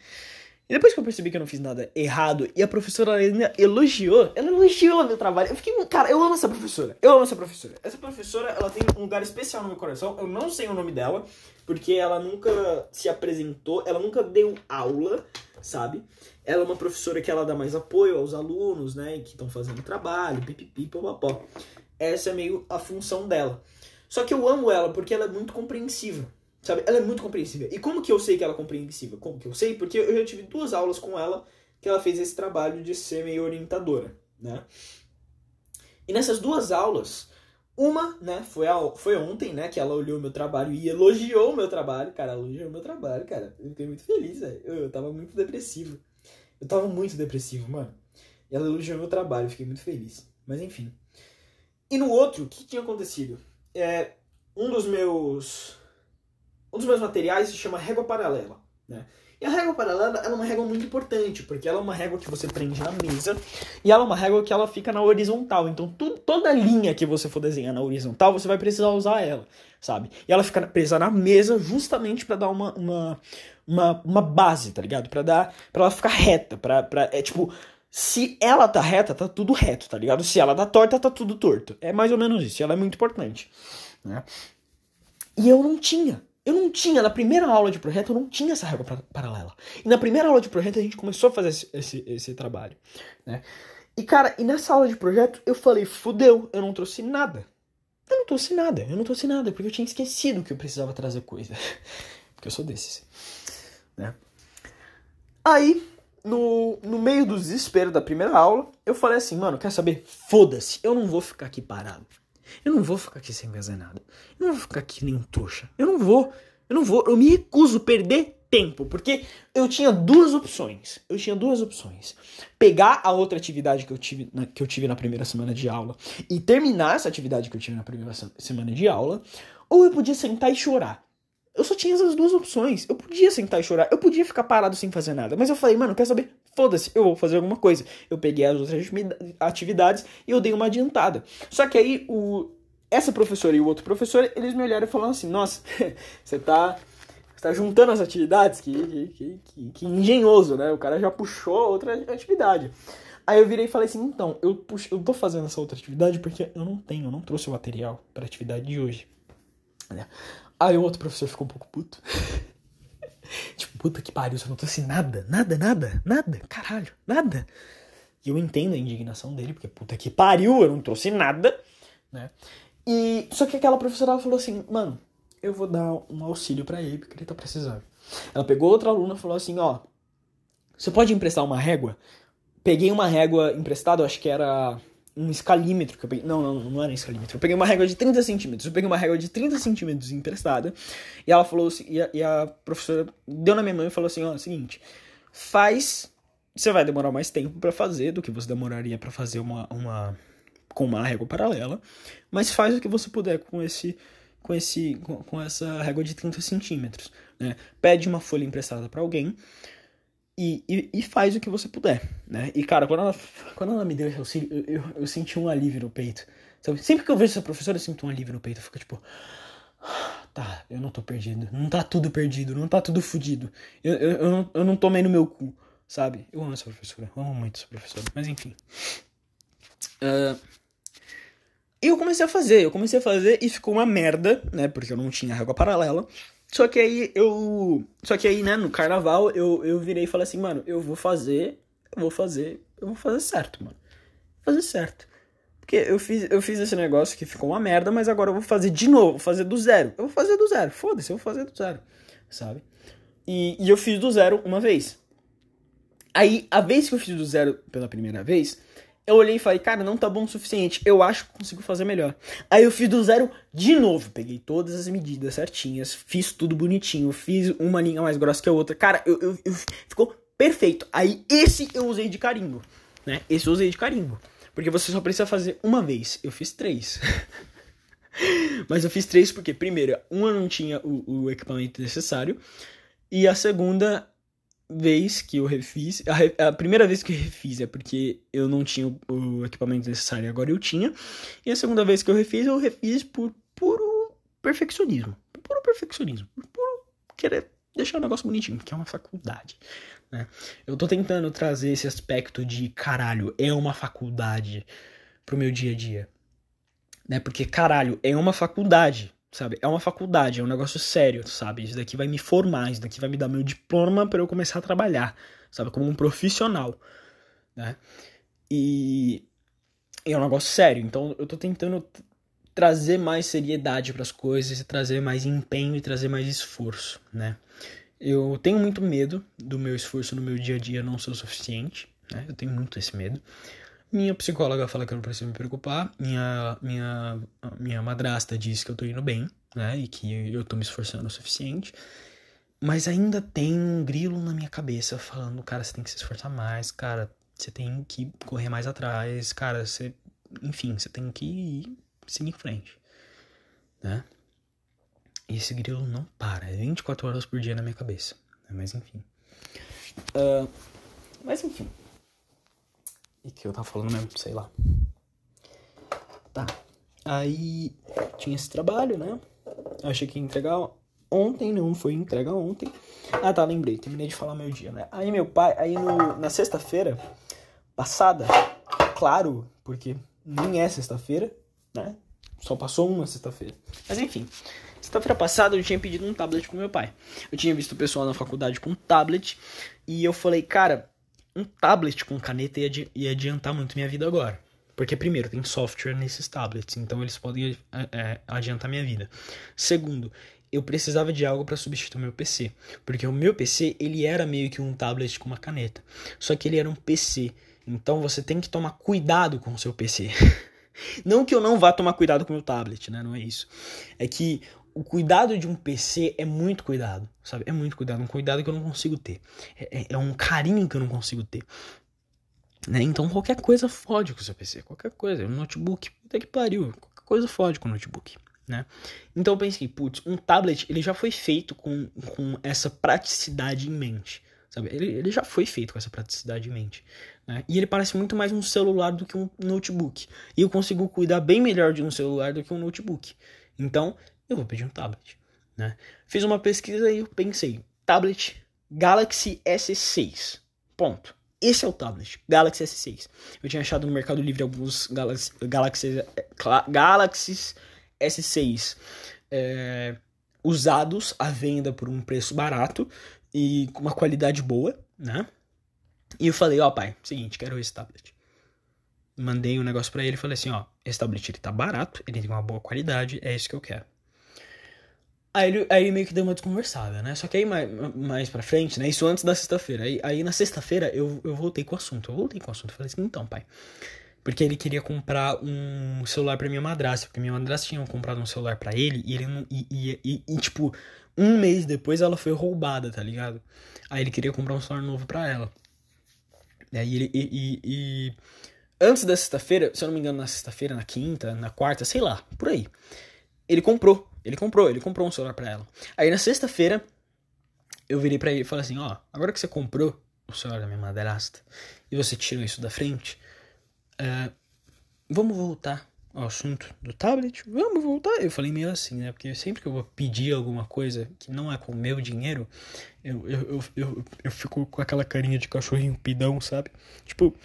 E depois que eu percebi que eu não fiz nada errado e a professora ainda elogiou, ela elogiou meu trabalho. Eu fiquei, cara, eu amo essa professora. Eu amo essa professora. Essa professora, ela tem um lugar especial no meu coração. Eu não sei o nome dela, porque ela nunca se apresentou, ela nunca deu aula, sabe? Ela é uma professora que ela dá mais apoio aos alunos, né, que estão fazendo trabalho, pipipi, popopó. Essa é meio a função dela. Só que eu amo ela porque ela é muito compreensiva. Sabe? Ela é muito compreensiva. E como que eu sei que ela é compreensiva? Como que eu sei? Porque eu já tive duas aulas com ela que ela fez esse trabalho de ser meio orientadora, né? E nessas duas aulas, uma, né, foi, a, foi ontem, né, que ela olhou meu trabalho e elogiou o meu trabalho. Cara, elogiou meu trabalho, cara. Eu fiquei muito feliz, velho. Eu, eu tava muito depressivo. Eu tava muito depressivo, mano. E ela elogiou meu trabalho, eu fiquei muito feliz. Mas enfim. E no outro, o que tinha acontecido? É, um dos meus um dos meus materiais se chama régua paralela, né? E a régua paralela é uma régua muito importante, porque ela é uma régua que você prende na mesa e ela é uma régua que ela fica na horizontal. Então, tu, toda linha que você for desenhar na horizontal, você vai precisar usar ela, sabe? E ela fica presa na mesa justamente para dar uma, uma, uma, uma, base, tá ligado? Para dar para ela ficar reta, para é tipo, se ela tá reta, tá tudo reto, tá ligado? Se ela tá torta, tá tudo torto. É mais ou menos isso. Ela é muito importante, né? E eu não tinha. Eu não tinha, na primeira aula de projeto, eu não tinha essa régua paralela. E na primeira aula de projeto a gente começou a fazer esse, esse, esse trabalho, né? E cara, e nessa aula de projeto eu falei, fudeu, eu não trouxe nada. Eu não trouxe nada, eu não trouxe nada, porque eu tinha esquecido que eu precisava trazer coisa. porque eu sou desses, né? Aí, no, no meio do desespero da primeira aula, eu falei assim, mano, quer saber? Foda-se, eu não vou ficar aqui parado. Eu não vou ficar aqui sem fazer nada. Eu não vou ficar aqui nem trouxa. Eu não vou. Eu não vou. Eu me recuso perder tempo, porque eu tinha duas opções. Eu tinha duas opções. Pegar a outra atividade que eu tive na, que eu tive na primeira semana de aula e terminar essa atividade que eu tive na primeira semana de aula, ou eu podia sentar e chorar. Eu só tinha essas duas opções. Eu podia sentar e chorar, eu podia ficar parado sem fazer nada. Mas eu falei, mano, quer saber? Foda-se, eu vou fazer alguma coisa. Eu peguei as outras atividades e eu dei uma adiantada. Só que aí o, essa professora e o outro professor, eles me olharam e falaram assim: Nossa, você tá, você tá juntando as atividades? Que, que, que, que, engenhoso, né? O cara já puxou outra atividade. Aí eu virei e falei assim: Então, eu, puxo, eu tô fazendo essa outra atividade porque eu não tenho, eu não trouxe o material para atividade de hoje. Aí o outro professor ficou um pouco puto. tipo, puta que pariu, você não trouxe nada, nada, nada, nada, caralho, nada. E eu entendo a indignação dele, porque puta que pariu, eu não trouxe nada, né? E só que aquela professora falou assim, mano, eu vou dar um auxílio para ele, porque ele tá precisando. Ela pegou outra aluna e falou assim, ó, você pode emprestar uma régua? Peguei uma régua emprestada, eu acho que era um escalímetro que eu peguei. Não, não, não era um escalímetro. Eu peguei uma régua de 30 centímetros. Eu peguei uma régua de 30 centímetros emprestada. E ela falou assim, e a, e a professora deu na minha mão e falou assim: ó, seguinte, faz. Você vai demorar mais tempo para fazer do que você demoraria para fazer uma, uma. com uma régua paralela. Mas faz o que você puder com esse. Com, esse, com, com essa régua de 30 centímetros. Né? Pede uma folha emprestada para alguém e, e, e, faz o que você puder, né? E, cara, quando ela, quando ela me deu esse auxílio, eu, eu, eu senti um alívio no peito. Sempre que eu vejo essa professora, eu sinto um alívio no peito. Eu fico tipo, tá, eu não tô perdido. Não tá tudo perdido, não tá tudo fudido. Eu, eu, eu, não, eu não tomei no meu cu, sabe? Eu amo essa professora, eu amo muito essa professora. Mas enfim. Uh, eu comecei a fazer, eu comecei a fazer e ficou uma merda, né? Porque eu não tinha régua paralela. Só que aí eu. Só que aí, né, no carnaval, eu, eu virei e falei assim, mano, eu vou fazer. Eu vou fazer. Eu vou fazer certo, mano. Fazer certo. Porque eu fiz, eu fiz esse negócio que ficou uma merda, mas agora eu vou fazer de novo, vou fazer do zero. Eu vou fazer do zero. Foda-se, eu vou fazer do zero. Sabe? E, e eu fiz do zero uma vez. Aí, a vez que eu fiz do zero pela primeira vez, eu olhei e falei, cara, não tá bom o suficiente. Eu acho que consigo fazer melhor. Aí eu fiz do zero de novo. Peguei todas as medidas certinhas, fiz tudo bonitinho, fiz uma linha mais grossa que a outra. Cara, eu, eu, eu ficou perfeito. Aí esse eu usei de carimbo, né? Esse eu usei de carimbo. Porque você só precisa fazer uma vez. Eu fiz três. Mas eu fiz três porque, primeiro, uma não tinha o, o equipamento necessário. E a segunda, vez que eu refiz, a, a, primeira vez que eu refiz é porque eu não tinha o, o, equipamento necessário, agora eu tinha. E a segunda vez que eu refiz, eu refiz por puro perfeccionismo. Puro perfeccionismo. Por puro querer deixar o negócio bonitinho, que é uma faculdade. Né? Eu tô tentando trazer esse aspecto de caralho, é uma faculdade pro meu dia a dia. Né? Porque caralho, é uma faculdade sabe? É uma faculdade, é um negócio sério, sabe? Isso daqui vai me formar, isso daqui vai me dar meu diploma para eu começar a trabalhar, sabe? Como um profissional, né? E é um negócio sério, então eu tô tentando trazer mais seriedade para as coisas, trazer mais empenho e trazer mais esforço, né? Eu tenho muito medo do meu esforço no meu dia a dia não ser o suficiente, né? Eu tenho muito esse medo. Minha psicóloga fala que eu não preciso me preocupar. Minha, minha, minha madrasta diz que eu tô indo bem, né? E que eu tô me esforçando o suficiente. Mas ainda tem um grilo na minha cabeça falando, cara, você tem que se esforçar mais, cara, você tem que correr mais atrás, cara, você. Enfim, você tem que ir seguir em frente, né? E esse grilo não para, é 24 horas por dia na minha cabeça. Né? Mas enfim. Uh, mas enfim. E que eu tava falando mesmo, sei lá. Tá. Aí tinha esse trabalho, né? Achei que ia entregar ontem, não foi entrega ontem. Ah, tá, lembrei, terminei de falar meu dia, né? Aí meu pai, aí no, na sexta-feira passada, claro, porque nem é sexta-feira, né? Só passou uma sexta-feira. Mas enfim, sexta-feira passada eu tinha pedido um tablet pro meu pai. Eu tinha visto o pessoal na faculdade com um tablet e eu falei, cara, um tablet com caneta ia, ia adiantar muito minha vida agora. Porque, primeiro, tem software nesses tablets, então eles podem é, é, adiantar minha vida. Segundo, eu precisava de algo para substituir meu PC. Porque o meu PC, ele era meio que um tablet com uma caneta. Só que ele era um PC. Então você tem que tomar cuidado com o seu PC. não que eu não vá tomar cuidado com o meu tablet, né? Não é isso. É que o cuidado de um PC é muito cuidado, sabe? É muito cuidado, um cuidado que eu não consigo ter. É, é, é um carinho que eu não consigo ter. Né? Então qualquer coisa fode com o seu PC, qualquer coisa. Um notebook, puta que pariu, qualquer coisa fode com o notebook. Né? Então eu pensei, putz, um tablet ele já foi feito com, com essa praticidade em mente. Sabe? Ele, ele já foi feito com essa praticidade em mente. Né? E ele parece muito mais um celular do que um notebook. E eu consigo cuidar bem melhor de um celular do que um notebook. Então, eu vou pedir um tablet. Né? Fiz uma pesquisa e eu pensei, tablet Galaxy S6. Ponto. Esse é o tablet, Galaxy S6. Eu tinha achado no Mercado Livre alguns Galaxy, Galaxy, Galaxy S6 é, usados à venda por um preço barato e com uma qualidade boa, né? E eu falei, ó oh, pai, seguinte, quero esse tablet. Mandei um negócio para ele e falei assim, ó, esse tablet ele tá barato, ele tem uma boa qualidade, é isso que eu quero. Aí ele, aí meio que deu uma desconversada, né? Só que aí mais, mais pra frente, né? Isso antes da sexta-feira. Aí, aí na sexta-feira eu, eu voltei com o assunto. Eu voltei com o assunto. Eu falei assim, então, pai. Porque ele queria comprar um celular pra minha madrasta. Porque minha madrasta tinha comprado um celular para ele e ele não. E, e, e, e, tipo, um mês depois ela foi roubada, tá ligado? Aí ele queria comprar um celular novo pra ela. E aí ele. E, e antes da sexta-feira, se eu não me engano, na sexta-feira, na quinta, na quarta, sei lá, por aí. Ele comprou ele comprou, ele comprou um celular para ela. Aí na sexta-feira, eu virei para ele e falei assim: ó, agora que você comprou, o celular da minha madrasta e você tirou isso da frente, uh, vamos voltar ao assunto do tablet? Vamos voltar? Eu falei meio assim, né? Porque sempre que eu vou pedir alguma coisa que não é com o meu dinheiro, eu, eu, eu, eu, eu fico com aquela carinha de cachorrinho pidão, sabe? Tipo,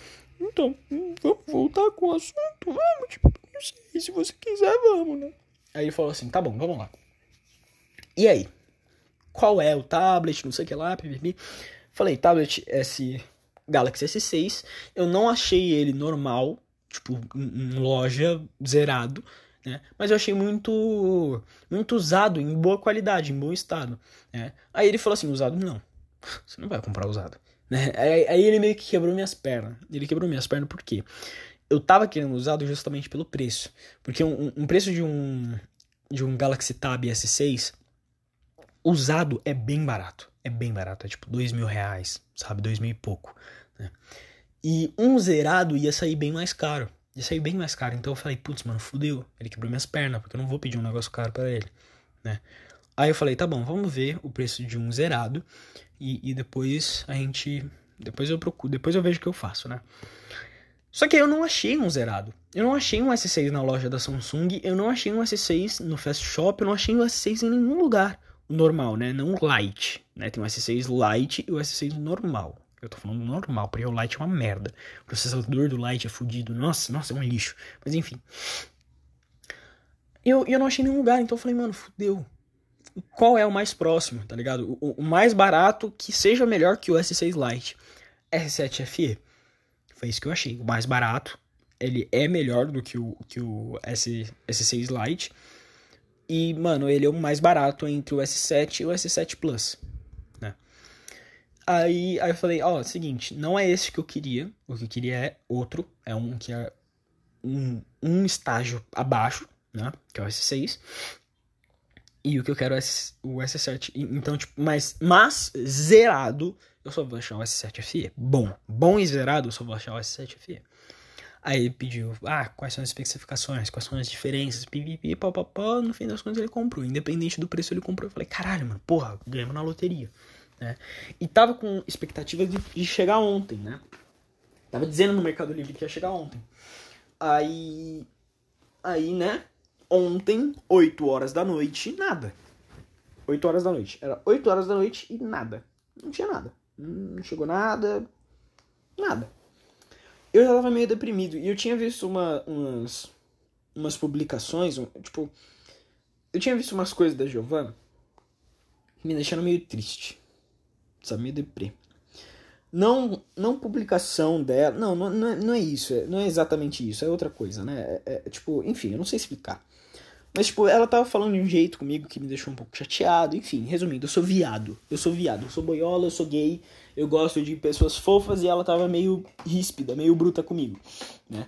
então, vamos voltar com o assunto? Vamos, tipo, não sei, se você quiser, vamos, né? Aí ele falou assim, tá bom, vamos lá. E aí? Qual é o tablet, não sei o que lá, pipipi. Falei, tablet S Galaxy S6. Eu não achei ele normal, tipo, em loja zerado, né? Mas eu achei muito muito usado, em boa qualidade, em bom estado, né? Aí ele falou assim, usado não. Você não vai comprar usado. Né? Aí, aí ele meio que quebrou minhas pernas. Ele quebrou minhas pernas por quê? Eu tava querendo usado justamente pelo preço. Porque um, um preço de um de um Galaxy Tab S6 usado é bem barato. É bem barato. É tipo dois mil reais, sabe? Dois mil e pouco. Né? E um zerado ia sair bem mais caro. Ia sair bem mais caro. Então eu falei, putz, mano, fudeu. Ele quebrou minhas pernas, porque eu não vou pedir um negócio caro para ele, né? Aí eu falei, tá bom, vamos ver o preço de um zerado. E, e depois a gente. Depois eu procuro, depois eu vejo o que eu faço, né? Só que eu não achei um zerado. Eu não achei um S6 na loja da Samsung, eu não achei um S6 no Fast Shop, eu não achei um S6 em nenhum lugar. Normal, né? Não Lite, né? Tem o S6 Lite e o S6 normal. Eu tô falando normal, porque o Lite é uma merda. O processador do Lite é fodido. Nossa, nossa, é um lixo. Mas enfim. Eu, eu não achei nenhum lugar, então eu falei, mano, fudeu. Qual é o mais próximo, tá ligado? O, o mais barato que seja melhor que o S6 Lite. S7 FE. Foi isso que eu achei. O mais barato. Ele é melhor do que o, que o S, S6 Lite. E, mano, ele é o mais barato entre o S7 e o S7 Plus. Aí, aí eu falei, ó, oh, seguinte, não é esse que eu queria. O que eu queria é outro. É um que é um, um estágio abaixo, né? Que é o S6. E o que eu quero é o S7. Então, tipo, mas, mas zerado, eu só vou achar o S7 FE. Bom, bom e zerado, eu só vou achar o S7 FE. Aí ele pediu, ah, quais são as especificações, quais são as diferenças, pipipi, papapá. No fim das contas ele comprou. Independente do preço, ele comprou. Eu falei, caralho, mano, porra, ganhamos na loteria né? E tava com expectativa de, de, chegar ontem, né? Tava dizendo no Mercado Livre que ia chegar ontem. Aí, aí, né? Ontem, 8 horas da noite, nada. 8 horas da noite. Era 8 horas da noite e nada. Não tinha nada. Não chegou nada. Nada. Eu já tava meio deprimido. E eu tinha visto uma, umas, umas publicações, um, tipo... Eu tinha visto umas coisas da Giovanna me deixando meio triste sabe? Meio deprê. Não, não publicação dela. Não, não, não, é, não é isso. É, não é exatamente isso. É outra coisa, né? É, é, tipo, enfim, eu não sei explicar. Mas, tipo, ela tava falando de um jeito comigo que me deixou um pouco chateado. Enfim, resumindo, eu sou viado. Eu sou viado. Eu sou boiola, eu sou gay. Eu gosto de pessoas fofas e ela tava meio ríspida, meio bruta comigo, né?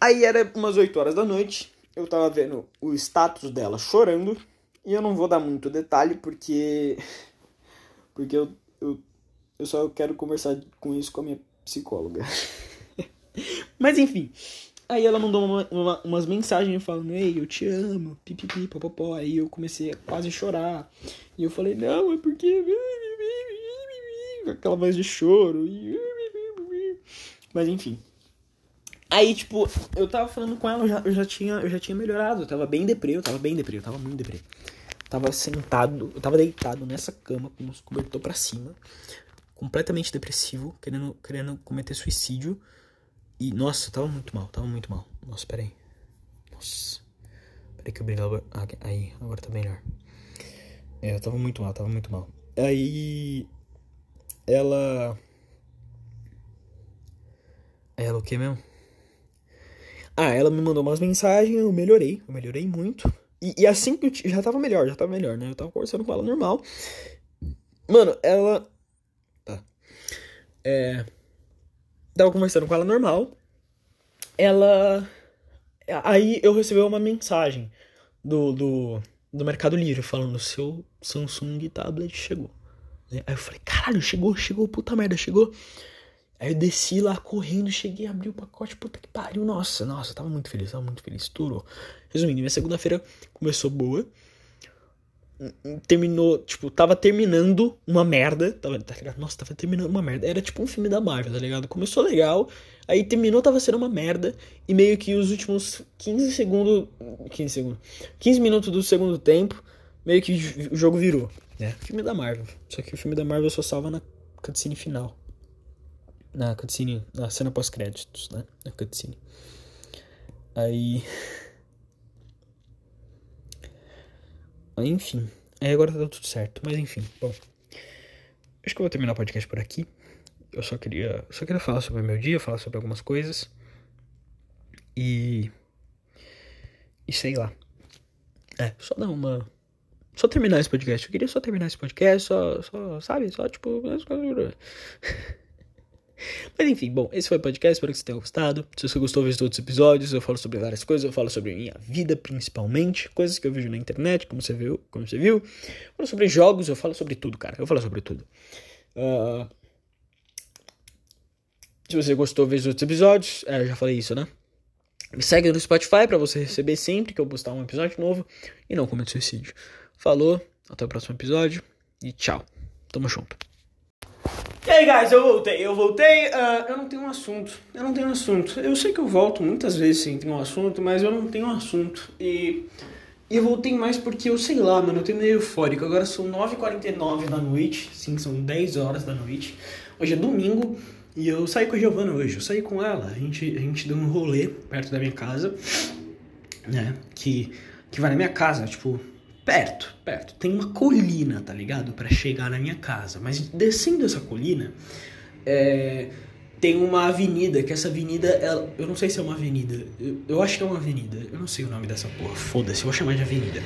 Aí era umas 8 horas da noite. Eu tava vendo o status dela chorando. E eu não vou dar muito detalhe porque porque eu, eu, eu só quero conversar com isso com a minha psicóloga. Mas enfim. Aí ela mandou uma, uma, umas mensagens falando, ei, eu te amo, pipipi, popopó. Aí eu comecei a quase chorar. E eu falei, não, é porque. Aquela voz de choro. Mas enfim. Aí, tipo, eu tava falando com ela, eu já, eu já, tinha, eu já tinha melhorado. Eu tava bem deprê, eu tava bem deprê, eu tava muito deprê tava sentado, eu tava deitado nessa cama com os cobertor para cima, completamente depressivo, querendo, querendo cometer suicídio. E nossa, tava muito mal, tava muito mal. Nossa, peraí. Nossa. Peraí que eu brilhava. Ah, aí, agora tá melhor. É, eu tava muito mal, tava muito mal. Aí. Ela. Ela o que mesmo? Ah, ela me mandou umas mensagens, eu melhorei, eu melhorei muito. E, e, assim que eu já tava melhor, já tava melhor, né? Eu tava conversando com ela normal. Mano, ela. Tá. É. Tava conversando com ela normal. Ela. Aí eu recebi uma mensagem do, do, do Mercado Livre falando: seu Samsung tablet chegou. Aí eu falei: caralho, chegou, chegou, puta merda, chegou. Aí eu desci lá correndo, cheguei, abri o pacote, puta que pariu. Nossa, nossa, tava muito feliz, tava muito feliz, estourou. Resumindo, minha segunda-feira começou boa. Terminou, tipo, tava terminando uma merda, tava, tá ligado? Nossa, tava terminando uma merda. Era tipo um filme da Marvel, tá ligado? Começou legal, aí terminou, tava sendo uma merda, e meio que os últimos 15 segundos, 15 segundos, 15 minutos do segundo tempo, meio que o jogo virou, né? Filme da Marvel. Só que o filme da Marvel só salva na cutscene final. Na cutscene, na cena pós-créditos, né? Na cutscene. Aí Enfim. Aí agora tá tudo certo. Mas enfim, bom. Acho que eu vou terminar o podcast por aqui. Eu só queria. Só queria falar sobre meu dia, falar sobre algumas coisas. E. E sei lá. É, só dar uma. Só terminar esse podcast. Eu queria só terminar esse podcast, só. só sabe? Só tipo. Mas enfim, bom, esse foi o podcast, espero que você tenha gostado. Se você gostou, veja outros episódios. Eu falo sobre várias coisas, eu falo sobre minha vida principalmente, coisas que eu vejo na internet, como você viu, como você viu. Eu falo sobre jogos, eu falo sobre tudo, cara. Eu falo sobre tudo. Uh... Se você gostou, veja outros episódios. É, eu já falei isso, né? Me segue no Spotify para você receber sempre que eu postar um episódio novo e não cometa suicídio. Falou, até o próximo episódio e tchau. Tamo junto. E aí, guys, eu voltei, eu voltei. Uh, eu não tenho um assunto, eu não tenho um assunto. Eu sei que eu volto muitas vezes sem ter um assunto, mas eu não tenho um assunto. E, eu voltei mais porque eu sei lá, mano, eu tô meio eufórico. Agora são 9h49 da noite, sim, são 10 horas da noite. Hoje é domingo e eu saí com a Giovana hoje. Eu saí com ela, a gente, a gente deu um rolê perto da minha casa, né? Que, que vai na minha casa, tipo, perto, perto. Tem uma colina, tá ligado? para chegar na minha casa. Mas descendo essa colina, é, tem uma avenida, que essa avenida, ela, eu não sei se é uma avenida. Eu, eu, acho que é uma avenida. Eu não sei o nome dessa porra. Foda-se, eu vou chamar de avenida.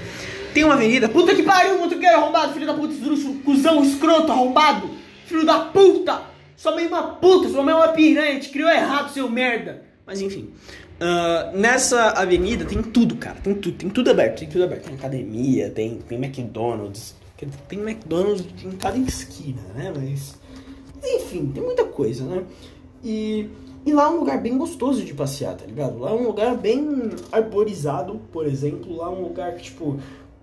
Tem uma avenida. Puta que pariu, motoqueiro arrombado, filho da puta, esdrúxulo, cuzão, escroto, arrombado. Filho da puta! Sua mãe é uma puta, sua mãe é uma piranha, te criou errado, seu merda. Mas enfim. Uh, nessa avenida tem tudo, cara. Tem tudo, tem tudo aberto, tem tudo aberto. Tem academia, tem, tem McDonald's. Tem McDonald's em cada esquina, né? Mas. Enfim, tem muita coisa, né? E, e lá é um lugar bem gostoso de passear, tá ligado? Lá é um lugar bem arborizado, por exemplo. Lá é um lugar que, tipo,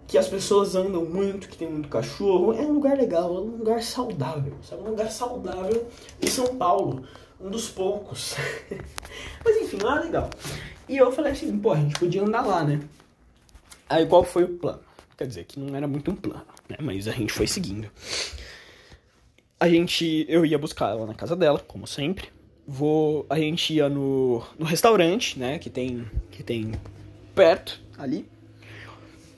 que as pessoas andam muito, que tem muito cachorro. É um lugar legal, é um lugar saudável, sabe? Um lugar saudável em São Paulo um dos poucos. Mas enfim, lá é legal. E eu falei assim, pô, a gente podia andar lá, né? Aí qual foi o plano? Quer dizer, que não era muito um plano, né? Mas a gente foi seguindo. A gente, eu ia buscar ela na casa dela, como sempre. Vou, a gente ia no, no restaurante, né? Que tem, que tem perto ali.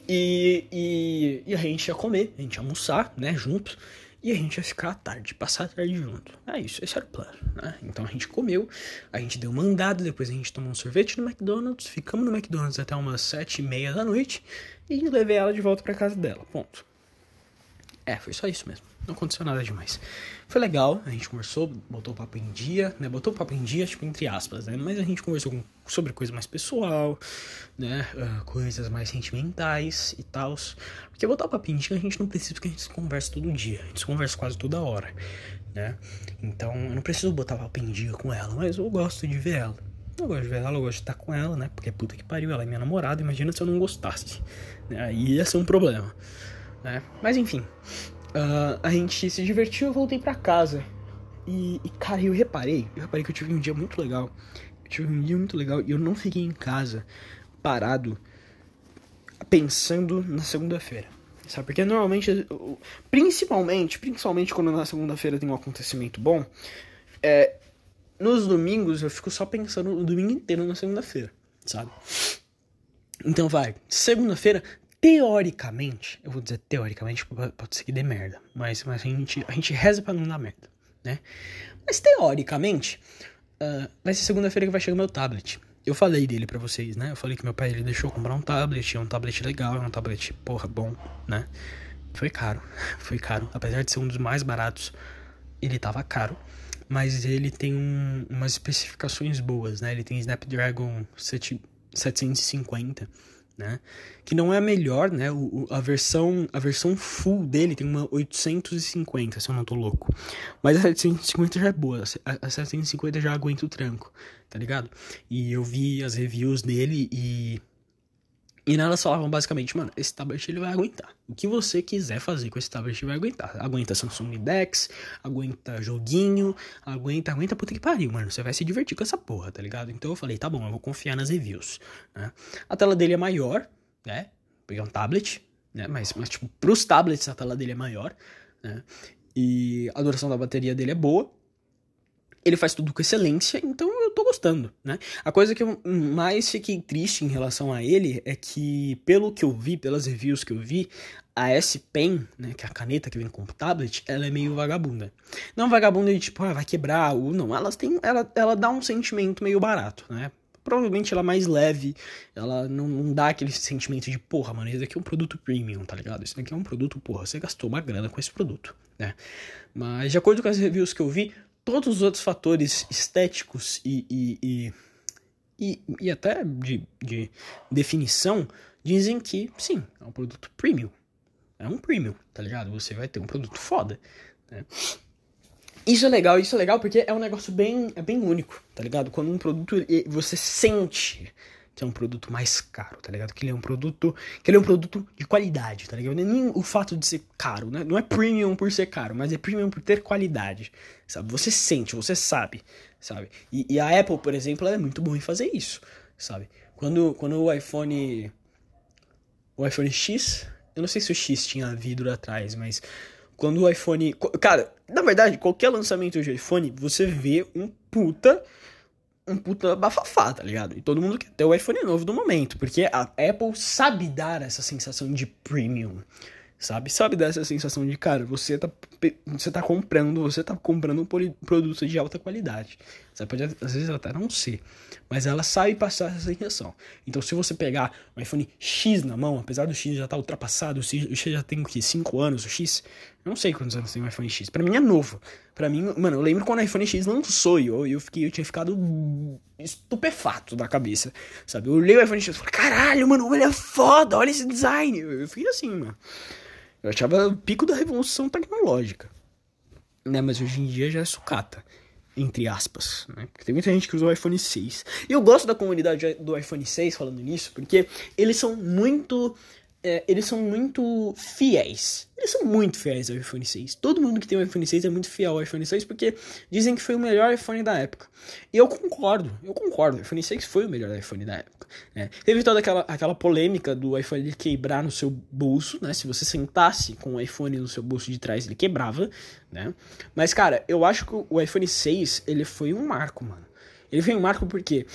E, e, e a gente ia comer, a gente ia almoçar, né? Juntos. E a gente ia ficar à tarde, passar a tarde junto. É isso, esse era o plano, né? Então a gente comeu, a gente deu uma andada, depois a gente tomou um sorvete no McDonald's, ficamos no McDonald's até umas sete e meia da noite e levei ela de volta para casa dela, ponto. É, foi só isso mesmo. Não aconteceu nada demais. Foi legal, a gente conversou, botou o papo em dia, né? Botou o papo em dia, tipo, entre aspas, né? Mas a gente conversou com, sobre coisa mais pessoal, né? Uh, coisas mais sentimentais e tal. Porque botar o papo em dia a gente não precisa porque a gente conversa todo dia. A gente conversa quase toda hora, né? Então eu não preciso botar o papo em dia com ela, mas eu gosto de ver ela. Eu gosto de ver ela, eu gosto de estar com ela, né? Porque puta que pariu, ela é minha namorada. Imagina se eu não gostasse. Né? Aí ia ser um problema, né? Mas enfim. Uh, a gente se divertiu, eu voltei para casa. E, e, cara, eu reparei, eu reparei que eu tive um dia muito legal. Eu tive um dia muito legal e eu não fiquei em casa parado pensando na segunda-feira. Sabe? Porque normalmente, principalmente, principalmente quando na segunda-feira tem um acontecimento bom, é, nos domingos eu fico só pensando o domingo inteiro na segunda-feira, sabe? Então vai, segunda-feira teoricamente, eu vou dizer teoricamente, pode ser que dê merda, mas, mas a, gente, a gente reza pra não dar merda, né? Mas teoricamente, uh, vai ser segunda-feira que vai chegar meu tablet. Eu falei dele para vocês, né? Eu falei que meu pai ele deixou comprar um tablet, é um tablet legal, é um tablet, porra, bom, né? Foi caro, foi caro. Apesar de ser um dos mais baratos, ele tava caro. Mas ele tem um, umas especificações boas, né? Ele tem Snapdragon 7, 750 né? Que não é a melhor, né? O, a versão a versão full dele tem uma 850, se eu não tô louco. Mas a 750 já é boa, a 750 já aguenta o tranco, tá ligado? E eu vi as reviews dele e E nelas falavam basicamente, mano, esse tablet ele vai aguentar. O que você quiser fazer com esse tablet vai aguentar. Aguenta Samsung Dex, aguenta joguinho, aguenta, aguenta puta que pariu, mano. Você vai se divertir com essa porra, tá ligado? Então eu falei, tá bom, eu vou confiar nas reviews. Né? A tela dele é maior, né? Peguei um tablet, né? Mas, mas, tipo, pros tablets a tela dele é maior, né? E a duração da bateria dele é boa. Ele faz tudo com excelência, então eu gostando, né? A coisa que eu mais fiquei triste em relação a ele é que, pelo que eu vi, pelas reviews que eu vi, a S Pen, né, que é a caneta que vem com o tablet, ela é meio vagabunda. Não vagabunda de tipo, ah, vai quebrar, ou não. Elas têm, ela, ela dá um sentimento meio barato, né? Provavelmente ela é mais leve, ela não, não dá aquele sentimento de, porra, mano, esse daqui é um produto premium, tá ligado? Esse daqui é um produto, porra, você gastou uma grana com esse produto, né? Mas de acordo com as reviews que eu vi, todos os outros fatores estéticos e, e, e, e, e até de, de definição dizem que, sim, é um produto premium. É um premium, tá ligado? Você vai ter um produto foda, né? Isso é legal, isso é legal porque é um negócio bem, é bem único, tá ligado? Quando um produto você sente é um produto mais caro, tá ligado? Que ele é um produto, que ele é um produto de qualidade, tá ligado? Nem o fato de ser caro, né? Não é premium por ser caro, mas é premium por ter qualidade, sabe? Você sente, você sabe, sabe? E, e a Apple, por exemplo, é muito boa em fazer isso, sabe? Quando, quando o iPhone, o iPhone X, eu não sei se o X tinha vidro atrás, mas quando o iPhone, cara, na verdade, qualquer lançamento de iPhone, você vê um puta um puta bafafá, tá ligado? E todo mundo quer ter o iPhone novo do momento, porque a Apple sabe dar essa sensação de premium, sabe? Sabe dar essa sensação de, cara, você tá, você tá comprando, você tá comprando um produto de alta qualidade. Você pode às vezes até não ser, mas ela sabe passar essa sensação. Então, se você pegar um iPhone X na mão, apesar do X já estar tá ultrapassado, o X já tem o que 5 anos, o X, não sei quantos anos tem o iPhone X. Para mim é novo. Para mim, mano, eu lembro quando o iPhone X lançou e eu, eu fiquei, eu tinha ficado estupefato da cabeça, sabe? Eu olhei o iPhone X e falei, caralho, mano, ele é foda, olha esse design. Eu, eu fiquei assim, mano. Eu achava o pico da revolução tecnológica. Né, mas hoje em dia já é sucata entre aspas, né? Porque tem muita gente que usa o iPhone 6. E eu gosto da comunidade do iPhone 6 falando nisso, porque eles são muito é, eles são muito fiéis. Eles são muito fiéis ao iPhone 6. Todo mundo que tem o iPhone 6 é muito fiel ao iPhone 6 porque dizem que foi o melhor iPhone da época. E eu concordo, eu concordo. O iPhone 6 foi o melhor iPhone da época. Né? Teve toda aquela, aquela polêmica do iPhone quebrar no seu bolso, né? Se você sentasse com o iPhone no seu bolso de trás, ele quebrava, né? Mas, cara, eu acho que o iPhone 6, ele foi um marco, mano. Ele foi um marco porque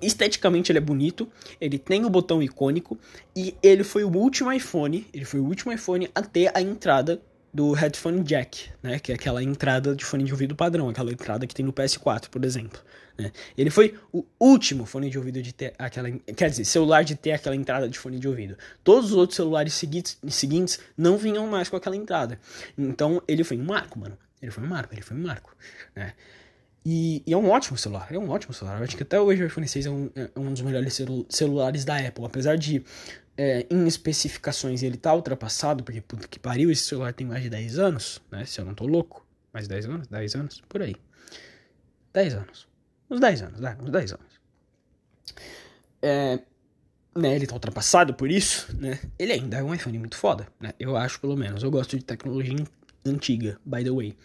esteticamente ele é bonito, ele tem o botão icônico e ele foi o último iPhone, ele foi o último iPhone a ter a entrada do headphone jack, né, que é aquela entrada de fone de ouvido padrão, aquela entrada que tem no PS4, por exemplo, né? Ele foi o último fone de ouvido de ter aquela, quer dizer, celular de ter aquela entrada de fone de ouvido. Todos os outros celulares seguintes, não vinham mais com aquela entrada. Então, ele foi um marco, mano. Ele foi um marco, ele foi um marco, né? E, e, é um ótimo celular, é um ótimo celular. Eu acho que até hoje o iPhone 6 é um, é um dos melhores celu celulares da Apple. Apesar de, é, em especificações, ele tá ultrapassado, porque puta que pariu, esse celular tem mais de 10 anos, né? Se eu não tô louco. Mais de 10 anos? 10 anos? Por aí. 10 anos. Uns 10 anos, né? Uns 10 anos. É, né, ele tá ultrapassado por isso, né? Ele ainda é um iPhone muito foda, né? Eu acho, pelo menos. Eu gosto de tecnologia antiga, by the way.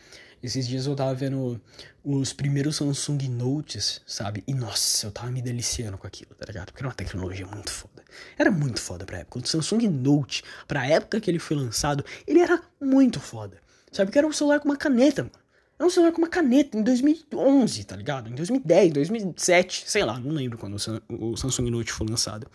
Esses dias eu tava vendo os primeiros Samsung Notes, sabe? E nossa, eu tava me deliciando com aquilo, tá ligado? Porque era uma tecnologia muito foda. Era muito foda pra época. O Samsung Note, pra época que ele foi lançado, ele era muito foda. Sabe? Que era um celular com uma caneta, mano. Era um celular com uma caneta em 2011, tá ligado? Em 2010, 2007, sei lá, não lembro quando o Samsung Note foi lançado.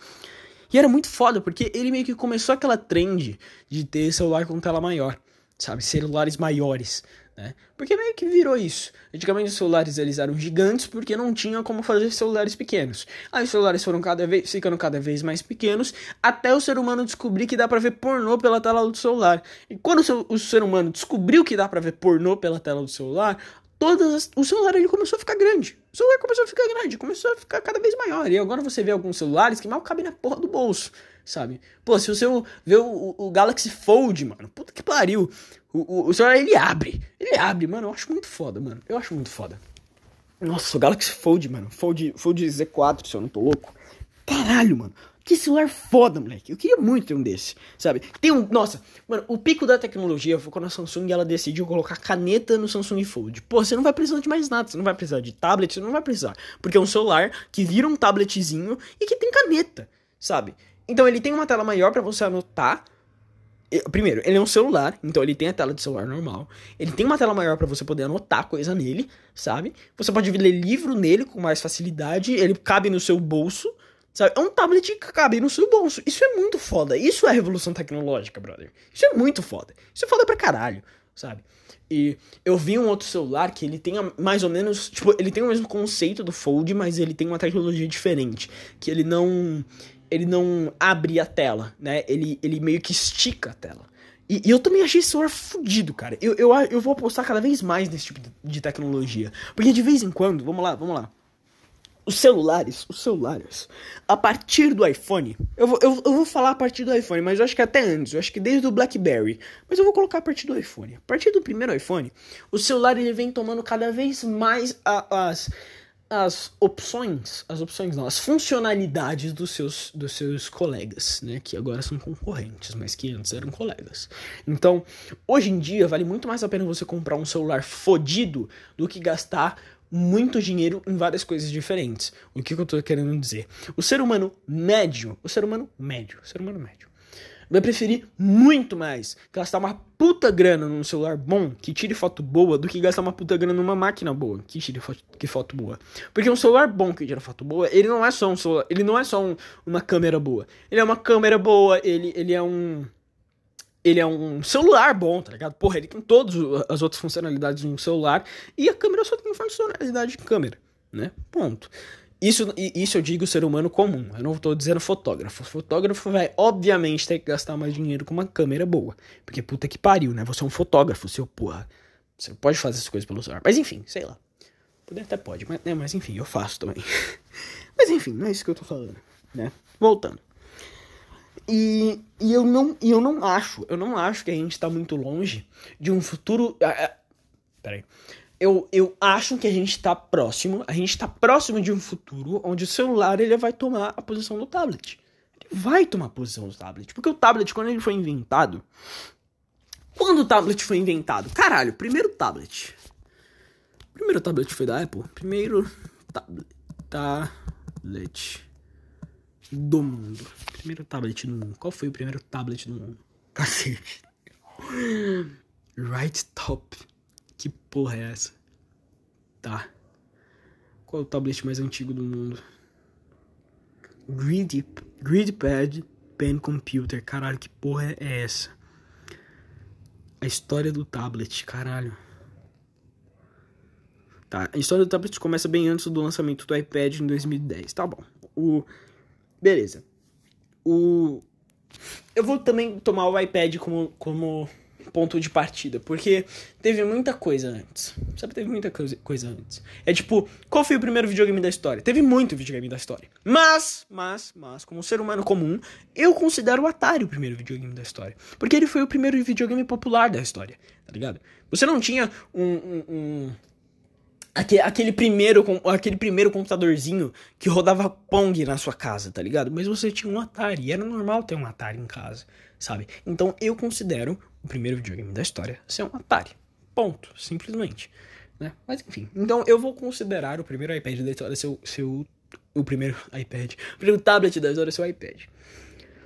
E era muito foda, porque ele meio que começou aquela trend de ter celular com tela maior, sabe? Celulares maiores, né? Porque meio que virou isso. Antigamente os celulares eles eram gigantes porque não tinha como fazer celulares pequenos. Aí os celulares foram cada vez ficando cada vez mais pequenos até o ser humano descobrir que dá para ver pornô pela tela do celular. E quando o, ser humano descobriu que dá para ver pornô pela tela do celular, todas as, o celular ele começou a ficar grande. O celular começou a ficar grande, começou a ficar cada vez maior. E agora você vê alguns celulares que mal cabem na porra do bolso, sabe? Pô, se você vê o, o Galaxy Fold, mano, puta que pariu. O, o, o celular ele abre. Ele abre, mano. Eu acho muito foda, mano. Eu acho muito foda. Nossa, o Galaxy Fold, mano. Fold, Fold Z4, se eu não tô louco. caralho, mano. Que celular foda, moleque. Eu queria muito ter um desse, sabe? Tem um. Nossa, mano, o pico da tecnologia foi quando a Samsung ela decidiu colocar caneta no Samsung Fold. Pô, você não vai precisar de mais nada. Você não vai precisar de tablet, você não vai precisar. Porque é um celular que vira um tabletzinho e que tem caneta, sabe? Então ele tem uma tela maior para você anotar. Primeiro, ele é um celular, então ele tem a tela de celular normal. Ele tem uma tela maior para você poder anotar coisa nele, sabe? Você pode ler livro nele com mais facilidade. Ele cabe no seu bolso. Sabe? É um tablet que cabe no seu bolso. Isso é muito foda. Isso é revolução tecnológica, brother. Isso é muito foda. Isso é foda pra caralho, sabe? E eu vi um outro celular que ele tem mais ou menos. Tipo, ele tem o mesmo conceito do Fold, mas ele tem uma tecnologia diferente. Que ele não. Ele não abre a tela, né? Ele, ele meio que estica a tela. E, e eu também achei esse celular fudido, cara. Eu, eu, eu vou apostar cada vez mais nesse tipo de tecnologia. Porque de vez em quando, vamos lá, vamos lá os celulares, os celulares, a partir do iPhone, eu vou, eu, eu vou falar a partir do iPhone, mas eu acho que até antes, eu acho que desde o BlackBerry, mas eu vou colocar a partir do iPhone. A partir do primeiro iPhone, o celular ele vem tomando cada vez mais a, as, as opções, as opções não, as funcionalidades dos seus, dos seus colegas, né, que agora são concorrentes, mas que antes eram colegas. Então, hoje em dia, vale muito mais a pena você comprar um celular fodido do que gastar muito dinheiro em várias coisas diferentes. O que, que eu tô querendo dizer? O ser humano médio, o ser humano médio, o ser humano médio, vai preferir muito mais gastar uma puta grana num celular bom que tire foto boa do que gastar uma puta grana numa máquina boa que tire foto, que foto boa. Porque um celular bom que tira foto boa, ele não é só um celular, ele não é só um, uma câmera boa. Ele é uma câmera boa, ele, ele é um ele é um celular bom, tá ligado? Porra, ele tem todas as outras funcionalidades de um celular e a câmera só tem funcionalidade de câmera, né? Ponto. Isso, isso eu digo ser humano comum, eu não tô dizendo fotógrafo. Fotógrafo vai, obviamente, ter que gastar mais dinheiro com uma câmera boa. Porque puta que pariu, né? Você é um fotógrafo, seu porra. Você pode fazer essas coisas pelo celular. Mas enfim, sei lá. Poder até pode, mas, né, mas enfim, eu faço também. mas enfim, não é isso que eu tô falando, né? Voltando. E, e eu não e eu não acho, eu não acho que a gente tá muito longe de um futuro. Ah, ah, peraí. Eu, eu acho que a gente tá próximo, a gente tá próximo de um futuro onde o celular ele vai tomar a posição do tablet. Ele vai tomar a posição do tablet. Porque o tablet, quando ele foi inventado. Quando o tablet foi inventado? Caralho, primeiro tablet. Primeiro tablet foi da Apple? Primeiro tablet. Tablet do mundo. Primeiro tablet do mundo. Qual foi o primeiro tablet do mundo? Cacete. Right top. Que porra é essa? Tá. Qual é o tablet mais antigo do mundo? Grid, GridPad Pen Computer. Caralho, que porra é essa? A história do tablet, caralho. Tá, a história do tablet começa bem antes do lançamento do iPad em 2010. Tá bom. O Beleza. O... Eu vou também tomar o iPad como, como ponto de partida, porque teve muita coisa antes. Sabe, teve muita coisa, antes. É tipo, qual foi o primeiro videogame da história? Teve muito videogame da história. Mas, mas, mas, como ser humano comum, eu considero o Atari o primeiro videogame da história. Porque ele foi o primeiro videogame popular da história, tá ligado? Você não tinha um, um, um Aquele, primeiro, aquele primeiro computadorzinho que rodava Pong na sua casa, tá ligado? Mas você tinha um Atari, e era normal ter um Atari em casa, sabe? Então eu considero o primeiro videogame da história ser um Atari. Ponto, simplesmente. Né? Mas enfim, então eu vou considerar o primeiro iPad da história ser, ser o, primeiro iPad, o primeiro tablet da história ser o iPad.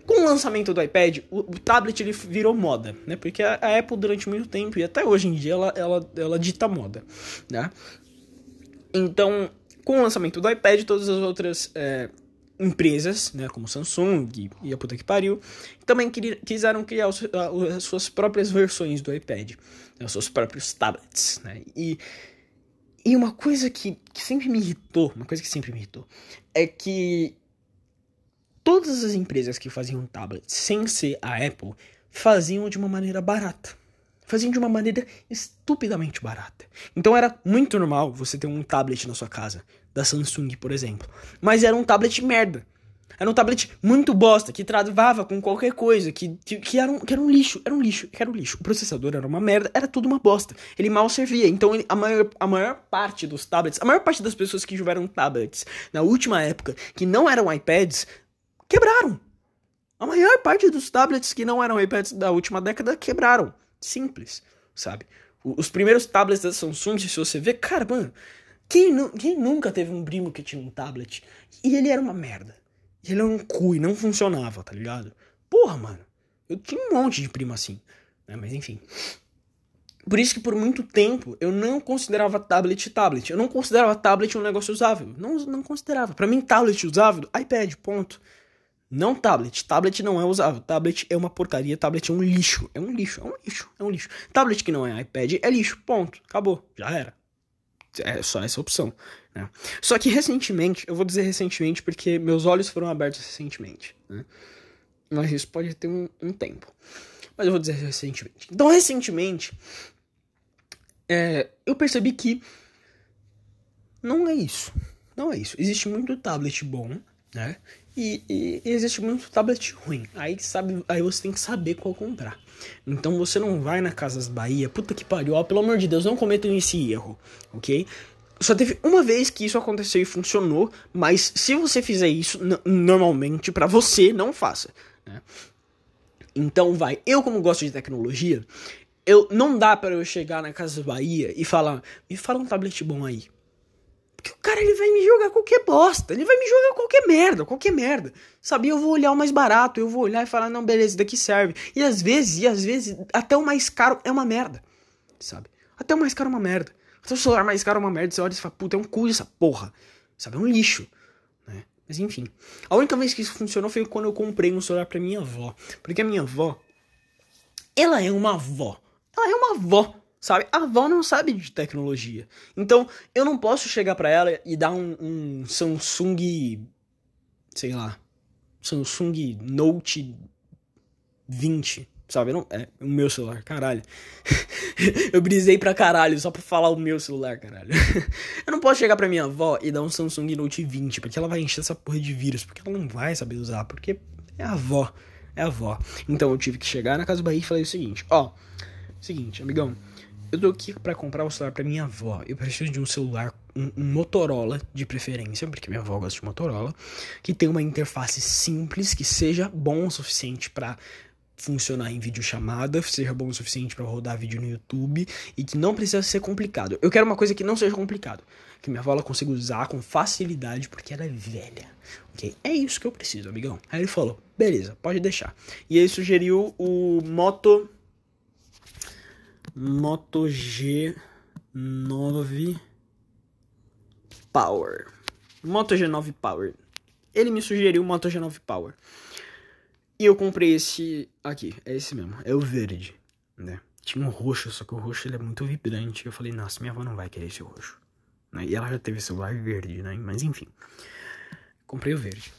Com o lançamento do iPad, o, o, tablet ele virou moda, né? Porque a, a, Apple durante muito tempo e até hoje em dia ela, ela, ela dita moda, né? Então, com o lançamento do iPad, todas as outras é, empresas, né, como Samsung e a puta que pariu, também quiseram criar as suas próprias versões do iPad, né, os seus próprios tablets, né, e, e uma coisa que, que sempre me irritou, uma coisa que sempre me irritou, é que todas as empresas que faziam tablets sem ser a Apple faziam de uma maneira barata faziam de uma maneira estupidamente barata. Então era muito normal você ter um tablet na sua casa, da Samsung, por exemplo. Mas era um tablet merda. Era um tablet muito bosta, que travava com qualquer coisa, que, que, que, era, um, que era um lixo, era um lixo, era um lixo. O processador era uma merda, era tudo uma bosta. Ele mal servia. Então ele, a, maior, a maior parte dos tablets, a maior parte das pessoas que tiveram tablets na última época, que não eram iPads, quebraram. A maior parte dos tablets que não eram iPads da última década quebraram. Simples, sabe? Os primeiros tablets da Samsung, se você ver, cara, mano, quem, quem nunca teve um primo que tinha um tablet e ele era uma merda? ele era um cu e não funcionava, tá ligado? Porra, mano. Eu tinha um monte de primo assim, né? Mas enfim. Por isso que por muito tempo eu não considerava tablet tablet. Eu não considerava tablet um negócio usável. Não, não considerava. Para mim, tablet usável, iPad, ponto. Não tablet. Tablet não é usável. Tablet é uma porcaria. Tablet é um lixo. É um lixo. É um lixo. É um lixo. Tablet que não é iPad é lixo. Ponto. Acabou. Já era. É só essa opção. Né? Só que recentemente, eu vou dizer recentemente porque meus olhos foram abertos recentemente. Né? Mas isso pode ter um, um, tempo. Mas eu vou dizer recentemente. Então, recentemente, é, eu percebi que não é isso. Não é isso. Existe muito tablet bom, né? E, e, existe muito tablet ruim. Aí, sabe, aí você tem que saber qual comprar. Então você não vai na Casas Bahia, puta que pariu, ó, pelo amor de Deus, não cometam esse erro, ok? Só teve uma vez que isso aconteceu e funcionou, mas se você fizer isso, normalmente para você, não faça. Né? Então vai, eu como gosto de tecnologia, eu não dá para eu chegar na Casa Bahia e falar, me fala um tablet bom aí. Porque o cara ele vai me jogar qualquer bosta, ele vai me jogar qualquer merda, qualquer merda. Sabe? Eu vou olhar o mais barato, eu vou olhar e falar, não, beleza, daqui serve. E às vezes, e às vezes, até o mais caro é uma merda. Sabe? Até o mais caro é uma merda. Até o celular mais caro é uma merda, você olha e fala, puta, é um cu essa porra. Sabe? É um lixo. Né? Mas enfim. A única vez que isso funcionou foi quando eu comprei um celular pra minha avó. Porque a minha avó, ela é uma avó. Ela é uma avó. Sabe? A avó não sabe de tecnologia. Então, eu não posso chegar para ela e dar um, um Samsung. Sei lá. Samsung Note 20 Sabe? Não, é o meu celular, caralho. eu brisei pra caralho só pra falar o meu celular, caralho. eu não posso chegar pra minha avó e dar um Samsung Note 20, porque ela vai encher essa porra de vírus, porque ela não vai saber usar, porque é a avó. É a avó. Então eu tive que chegar na casa do Bahia e falei o seguinte: ó, seguinte, amigão, eu tô aqui para comprar um celular para minha avó. Eu preciso de um celular, um, um, Motorola de preferência, porque minha avó gosta de Motorola, que tenha uma interface simples, que seja bom o suficiente para funcionar em videochamada, seja bom o suficiente para rodar vídeo no YouTube e que não precisa ser complicado. Eu quero uma coisa que não seja complicado, que minha avó ela consiga usar com facilidade porque ela é velha. OK? É isso que eu preciso, amigão. Aí ele falou: "Beleza, pode deixar". E ele sugeriu o Moto Moto G9 Power. Moto G9 Power. Ele me sugeriu o Moto G9 Power. E eu comprei esse aqui, é esse mesmo, é o verde, né? Tinha um roxo, só que o roxo ele é muito vibrante. Eu falei, nossa, minha avó não vai querer esse roxo. Né? E ela já teve celular verde, né? Mas enfim, comprei o verde.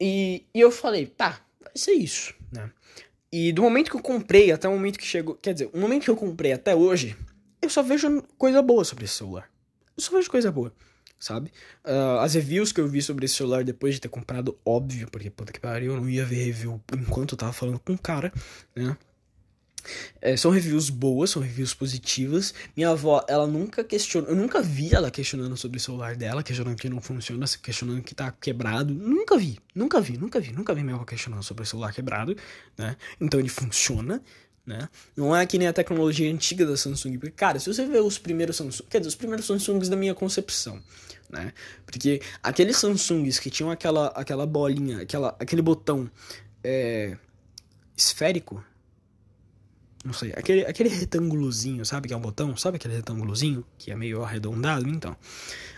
E, e eu falei, tá, vai ser isso, né? E do momento que eu comprei até o momento que chegou, quer dizer, o momento que eu comprei até hoje, eu só vejo coisa boa sobre esse celular. Eu só vejo coisa boa sabe? Uh, as reviews que eu vi sobre esse celular depois de ter comprado, óbvio, porque puta que pariu, eu não ia ver review enquanto eu tava falando com o cara, né? É, são reviews boas, são reviews positivas. Minha avó, ela nunca questionou, eu nunca vi ela questionando sobre o celular dela, questionando que não funciona, questionando que tá quebrado. Nunca vi, nunca vi, nunca vi, nunca vi minha avó questionando sobre o celular quebrado, né? Então ele funciona, né? Não é que nem a tecnologia antiga da Samsung, porque, cara, se você ver os primeiros Samsung, quer dizer, os primeiros Samsungs da minha concepção, né? Porque aqueles Samsungs que tinham aquela, aquela bolinha, aquela, aquele botão é, esférico, não sei, aquele, aquele retângulozinho, sabe que é um botão? Sabe aquele retângulozinho que é meio arredondado? Então,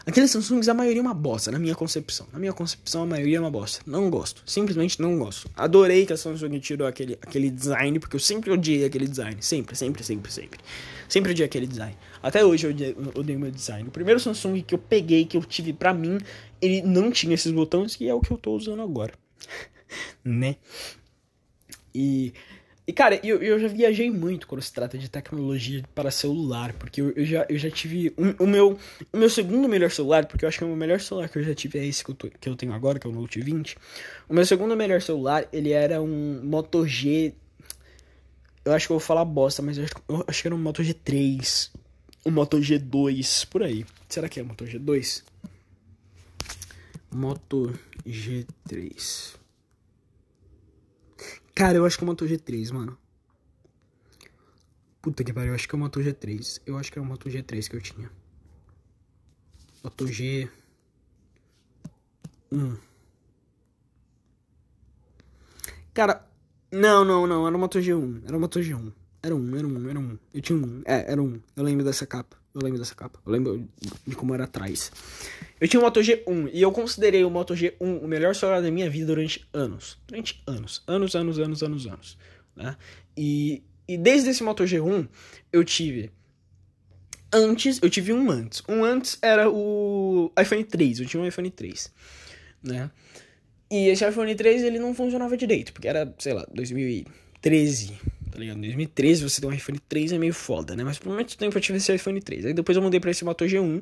aqueles Samsungs, a maioria é uma bosta, na minha concepção. Na minha concepção, a maioria é uma bosta. Não gosto, simplesmente não gosto. Adorei que a Samsung tirou aquele, aquele design, porque eu sempre odiei aquele design. Sempre, sempre, sempre, sempre. Sempre odiei aquele design. Até hoje eu odeio, odeio meu design. O primeiro Samsung que eu peguei, que eu tive pra mim, ele não tinha esses botões, que é o que eu tô usando agora. né? E E, cara, eu, eu já viajei muito quando se trata de tecnologia para celular, porque eu, eu já, eu já tive. Um, o, meu, o meu segundo melhor celular, porque eu acho que o melhor celular que eu já tive é esse que eu, tô, que eu tenho agora, que é o Note 20. O meu segundo melhor celular, ele era um Moto G. Eu acho que eu vou falar bosta, mas eu acho, eu acho que era um Moto G3, um Moto G2, por aí. Será que é Moto G2? Moto G3. Cara, eu acho que o Moto G3, mano. Puta que pariu, eu acho que o Moto G3. Eu acho que é o Moto G3 que eu tinha. Moto G. 1. Cara, não, não, não. Era o Moto G1. Era o Moto G1. Era um, era um, era um. Eu tinha um. É, era um. Eu lembro dessa capa. Eu lembro dessa capa. Eu lembro de como era atrás. Eu tinha um Moto G1 e eu considerei o Moto G1 o melhor celular da minha vida durante anos. Durante anos. Anos, anos, anos, anos, anos. Né? E, e desde esse Moto G1 eu tive. Antes, eu tive um antes. Um antes era o iPhone 3. Eu tinha um iPhone 3. Né? E esse iPhone 3 ele não funcionava direito, porque era, sei lá, 2013 tá ligado? Em 2013 você tem um iPhone 3 é meio foda, né? Mas por muito tempo eu tive esse iPhone 3. Aí depois eu mudei pra esse Moto G1,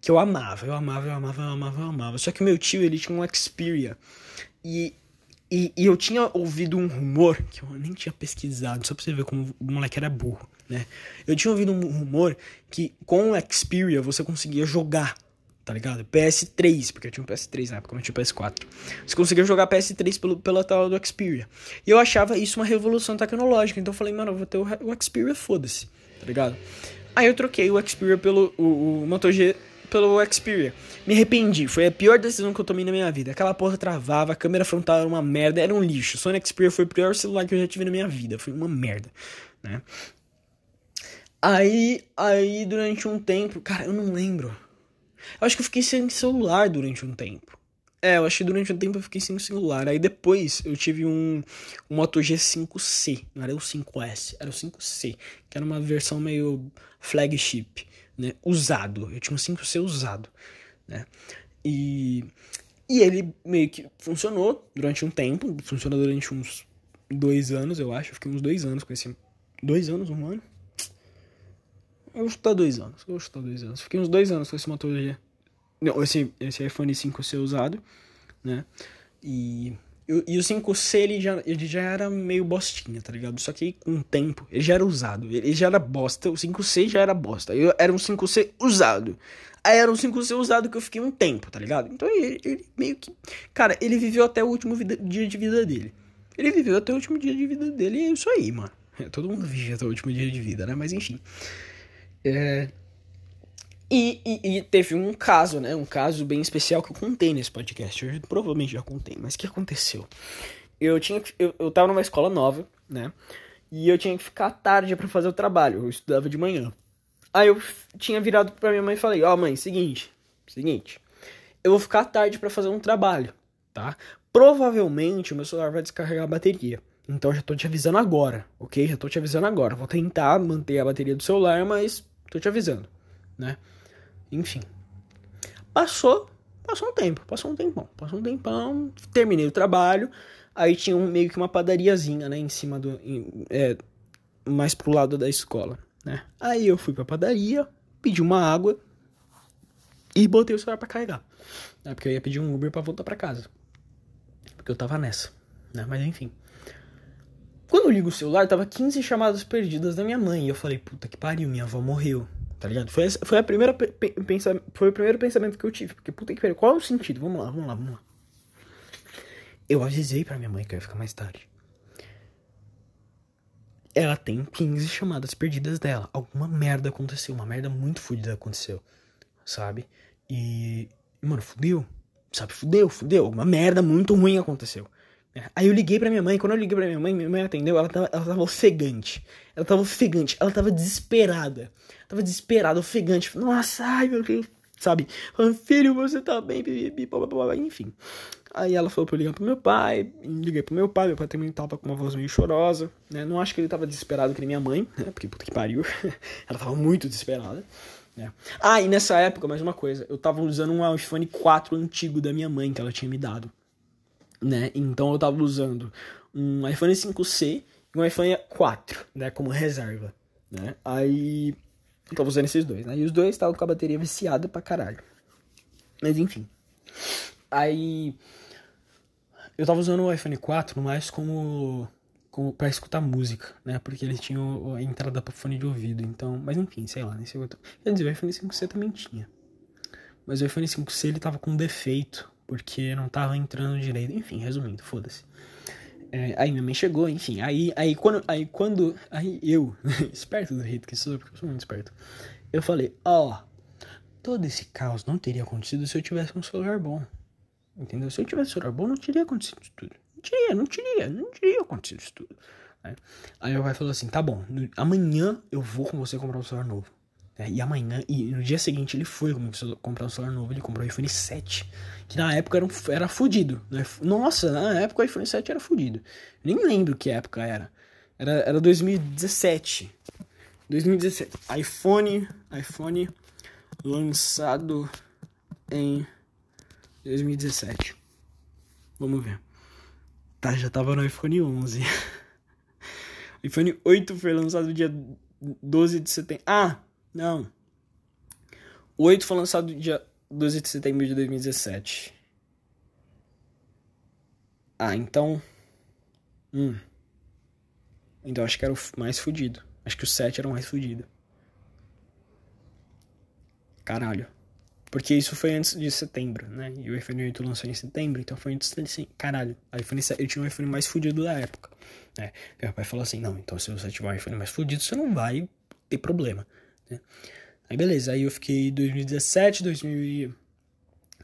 que eu amava, eu amava, eu amava, eu amava, eu amava. Só que meu tio, ele tinha um Xperia. E, e, e eu tinha ouvido um rumor, que eu nem tinha pesquisado, só pra você ver como o moleque era burro, né? Eu tinha ouvido um rumor que com o Xperia você conseguia jogar tá ligado? PS3, porque eu tinha um PS3 na época, não tinha PS4. Você conseguia jogar PS3 pelo, pela tela do Xperia. E eu achava isso uma revolução tecnológica, então eu falei, mano, eu vou ter o, o Xperia, foda-se, tá ligado? Aí eu troquei o Xperia pelo o, o Moto G pelo Xperia. Me arrependi, foi a pior decisão que eu tomei na minha vida. Aquela porra travava, a câmera frontal era uma merda, era um lixo. O Sony Xperia foi o pior celular que eu já tive na minha vida, foi uma merda, né? Aí, aí durante um tempo, cara, eu não lembro. Eu acho que eu fiquei sem celular durante um tempo. É, eu acho que durante um tempo eu fiquei sem celular. Aí depois eu tive um, um Moto G5C. Não era o 5S, era o 5C. Que era uma versão meio flagship, né? Usado. Eu tinha um 5C usado, né? E, e ele meio que funcionou durante um tempo. Funcionou durante uns dois anos, eu acho. Eu fiquei uns dois anos com esse... Dois anos, um ano? Eu vou chutar dois anos. Eu vou chutar dois anos. Fiquei uns dois anos com esse motor G. Não, esse, esse iPhone 5C usado, né? E, e, e o 5C ele já, ele já era meio bostinha, tá ligado? Só que com o tempo, ele já era usado. Ele já era bosta. O 5C já era bosta. Eu, era um 5C usado. Aí era um 5C usado que eu fiquei um tempo, tá ligado? Então ele, ele meio que. Cara, ele viveu até o último vida, dia de vida dele. Ele viveu até o último dia de vida dele e é isso aí, mano. Todo mundo vive até o último dia de vida, né? Mas enfim. É... E, e, e, teve um caso, né? Um caso bem especial que eu contei nesse podcast. Eu provavelmente já contei, mas o que aconteceu? Eu tinha eu, eu tava numa escola nova, né? E eu tinha que ficar tarde para fazer o trabalho. Eu estudava de manhã. Aí eu tinha virado pra minha mãe e falei: Ó, oh, mãe, seguinte, seguinte. Eu vou ficar tarde para fazer um trabalho, tá? Provavelmente o meu celular vai descarregar a bateria. Então já tô te avisando agora, ok? Já tô te avisando agora. Vou tentar manter a bateria do celular, mas Tô te avisando, né? Enfim. Passou, passou um tempo, passou um tempão, passou um tempão, terminei o trabalho, aí tinha um, meio que uma padariazinha, né, em cima do, em, é, mais pro lado da escola, né? Aí eu fui pra padaria, pedi uma água e botei o celular pra carregar, né, porque eu ia pedir um Uber pra voltar pra casa, porque eu tava nessa, né, mas enfim. Quando eu ligo o celular, tava 15 chamadas perdidas da minha mãe. E eu falei, puta que pariu, minha avó morreu. Tá ligado? Foi, foi, a primeira pensa, foi o primeiro pensamento que eu tive. Porque, puta que pariu, qual é o sentido? Vamos lá, vamos lá, vamos lá. Eu avisei pra minha mãe que eu ia ficar mais tarde. Ela tem 15 chamadas perdidas dela. Alguma merda aconteceu. Uma merda muito fodida aconteceu. Sabe? E. Mano, fudeu. Sabe? Fudeu, fudeu. Uma merda muito ruim aconteceu. É. Aí eu liguei pra minha mãe, quando eu liguei pra minha mãe, minha mãe atendeu, ela tava, ela tava ofegante. Ela tava ofegante, ela tava desesperada. Tava desesperada, ofegante. Nossa, ai meu Deus, sabe? Falando, filho, você tá bem, enfim. Aí ela falou pra eu ligar pro meu pai, liguei pro meu pai, meu pai também tava com uma voz meio chorosa, né? Não acho que ele tava desesperado que nem minha mãe, né? Porque puta que pariu. ela tava muito desesperada. Né? Ah, e nessa época, mais uma coisa, eu tava usando um iPhone 4 antigo da minha mãe que ela tinha me dado né? Então eu tava usando um iPhone 5C e um iPhone 4, né, como reserva, né? Aí eu tava usando esses dois, né? E os dois estavam com a bateria viciada pra caralho. Mas enfim. Aí eu tava usando o iPhone 4 mais como, como para escutar música, né? Porque ele tinha a entrada para fone de ouvido, então, mas enfim, sei lá, nesse outro. Quer dizer, o iPhone 5C também tinha. Mas o iPhone 5C ele tava com defeito, porque não tava entrando direito. Enfim, resumindo, foda-se. É, aí minha mãe chegou, enfim. Aí, aí quando. Aí quando. Aí eu, esperto do jeito que sou, porque eu sou muito esperto. Eu falei, ó, oh, todo esse caos não teria acontecido se eu tivesse um celular bom. Entendeu? Se eu tivesse um celular bom, não teria acontecido isso tudo. Não teria, não teria, não teria acontecido isso tudo. Né? Aí meu pai falou assim: tá bom, amanhã eu vou com você comprar um celular novo. É, e amanhã, e no dia seguinte ele foi comprar um celular novo, ele comprou o iPhone 7, que na época era, um, era fudido. Né? Nossa, na época o iPhone 7 era fudido. nem lembro que época era. Era, era 2017. 2017. iPhone, iPhone lançado em 2017. Vamos ver. Tá, já tava no iPhone 11. iPhone 8 foi lançado dia 12 de setembro. Ah, não. O 8 foi lançado dia 12 de setembro de 2017. Ah, então. Hum. Então acho que era o mais fudido. Acho que o 7 era o mais fudido. Caralho. Porque isso foi antes de setembro, né? E o iPhone 8 lançou em setembro, então foi antes de Caralho, iPhone 7, eu tinha um iPhone mais fudido da época. Né? Meu pai falou assim: não, então se você tiver um iPhone mais fudido, você não vai ter problema. Né? Aí beleza, aí eu fiquei 2017, 2000,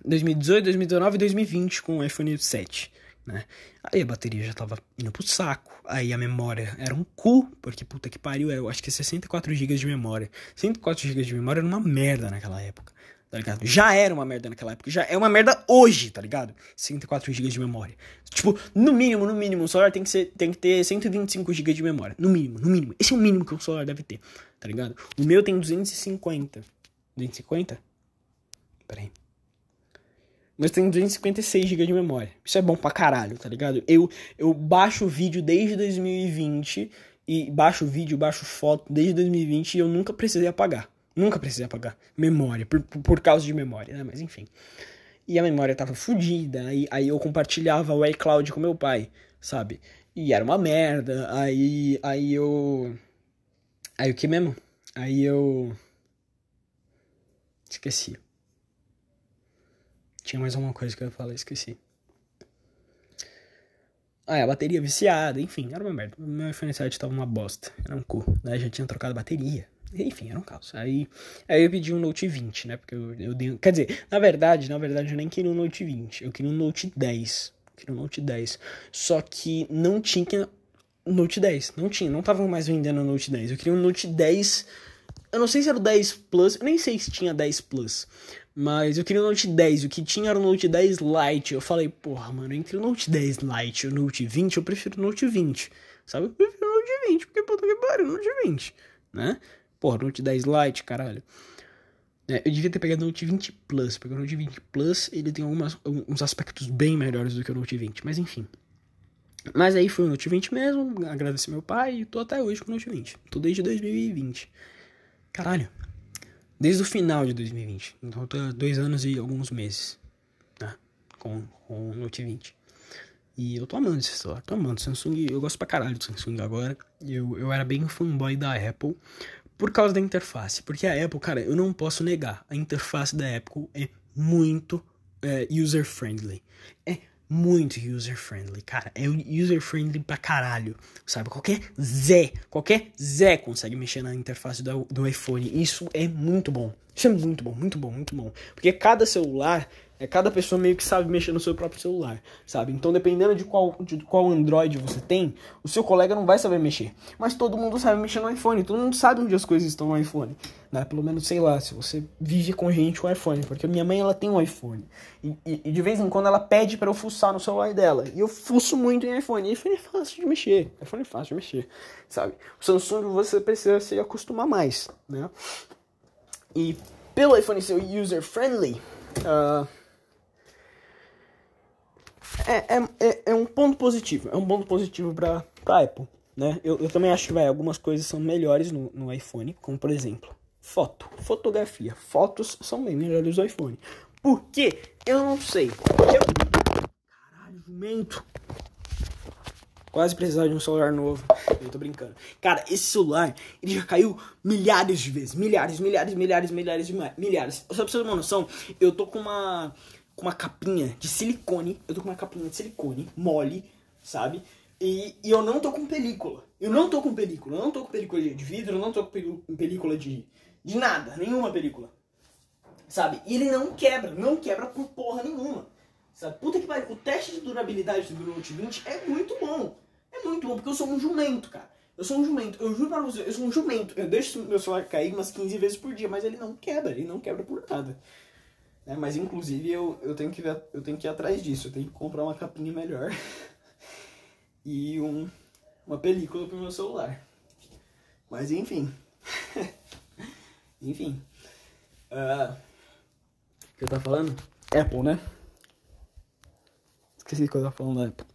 2018, 2019 e 2020 com o iPhone 7. Né? Aí a bateria já tava indo pro saco. Aí a memória era um cu, porque puta que pariu, eu acho que 64 GB de memória. 104 GB de memória era uma merda naquela época, tá ligado? Já era uma merda naquela época, já é uma merda hoje, tá ligado? 104 GB de memória. Tipo, no mínimo, no mínimo, o celular tem que, ser, tem que ter 125 GB de memória. No mínimo, no mínimo. Esse é o mínimo que o celular deve ter tá ligado? O meu tem 250. 250? Pera aí. Mas tem 256 GB de memória. Isso é bom pra caralho, tá ligado? Eu, eu baixo vídeo desde 2020 e baixo vídeo, baixo foto desde 2020 e eu nunca precisei apagar. Nunca precisei apagar memória, por, por causa de memória, né? Mas enfim. E a memória tava fodida, aí, aí eu compartilhava o iCloud com meu pai, sabe? E era uma merda, aí, aí eu Aí o que mesmo? Aí eu. Esqueci. Tinha mais alguma coisa que eu ia falar, esqueci. Ah, é, a bateria viciada, enfim, era uma merda. Meu iPhone 7 tava uma bosta, era um cu, né? Já tinha trocado a bateria. Enfim, era um caos. Aí, aí eu pedi um Note 20, né? Porque eu, eu dei. Quer dizer, na verdade, na verdade, eu nem queria um Note 20. Eu queria um Note 10. Eu queria um Note 10. Só que não tinha Note 10. Não tinha, não estavam mais vendendo Note 10. Eu queria um Note 10. Eu não sei se era o 10 Plus, eu nem sei se tinha 10 Plus. Mas eu queria o Note 10. O que tinha era o Note 10 Lite. Eu falei, porra, mano, entre o Note 10 Lite e o Note 20, eu prefiro o Note 20. Sabe? Eu prefiro o Note 20, porque puta que pariu, o Note 20. Né? Porra, Note 10 Lite, caralho. É, eu devia ter pegado o Note 20 Plus, porque o Note 20 Plus ele tem algumas, aspectos bem melhores do que o Note 20, mas enfim. Mas aí foi o Note 20 mesmo, agradeci meu pai e tô até hoje com o Note 20. Tô desde 2020. Caralho. Desde o final de 2020. Então tô dois anos e alguns meses. Né? Com, com o Note 20. E eu tô amando esse celular, tô amando. Samsung, eu gosto pra caralho do Samsung agora. Eu, eu era bem fanboy da Apple por causa da interface. Porque a Apple, cara, eu não posso negar. A interface da Apple é muito é, user-friendly. É muito user-friendly, cara. É user-friendly pra caralho, sabe? Qualquer Zé, qualquer Zé consegue mexer na interface do, do iPhone. Isso é muito bom. Isso é muito bom, muito bom, muito bom. Porque cada celular é cada pessoa meio que sabe mexer no seu próprio celular, sabe? Então, dependendo de qual, de qual Android você tem, o seu colega não vai saber mexer. Mas todo mundo sabe mexer no iPhone, todo mundo sabe onde as coisas estão no iPhone, né? Pelo menos, sei lá, se você vive com gente com iPhone, porque minha mãe, ela tem um iPhone. E, e, e de vez em quando ela pede para eu fuçar no celular dela. E eu fuço muito em iPhone. E iPhone é fácil de mexer, iPhone é fácil de mexer, sabe? O Samsung você precisa se acostumar mais, né? E pelo iPhone ser user-friendly... Uh, é, é, é, é, um ponto positivo. É um ponto positivo pra, pra Apple. né? Eu, eu também acho que vai, algumas coisas são melhores no, no iPhone, como por exemplo, foto, fotografia. Fotos são bem melhores no iPhone. Por quê? Eu não sei. Eu... Caralho, jumento. Quase precisar de um celular novo. Eu tô brincando. Cara, esse celular, ele já caiu milhares de vezes. Milhares, milhares, milhares, milhares, milhares. Só pra você ter uma noção, eu tô com uma, com uma capinha de silicone. Eu tô com uma capinha de silicone mole, sabe? E, e eu não tô com película. Eu não tô com película. Eu não tô com película de vidro, eu não tô com película de, de nada. Nenhuma película. Sabe? E ele não quebra. Não quebra por porra nenhuma. Sabe? Puta que pariu. O teste de durabilidade do Note 20 é muito bom. É muito bom, porque eu sou um jumento, cara. Eu sou um jumento. Eu juro pra você, eu sou um jumento. Eu deixo meu celular cair umas 15 vezes por dia, mas ele não quebra. Ele não quebra por nada. É, mas inclusive eu, eu, tenho que ver, eu tenho que ir atrás disso. Eu tenho que comprar uma capinha melhor. e um, uma película pro meu celular. Mas enfim. enfim. Uh, o que eu tava falando? Apple, né? Esqueci o que eu tava falando da Apple.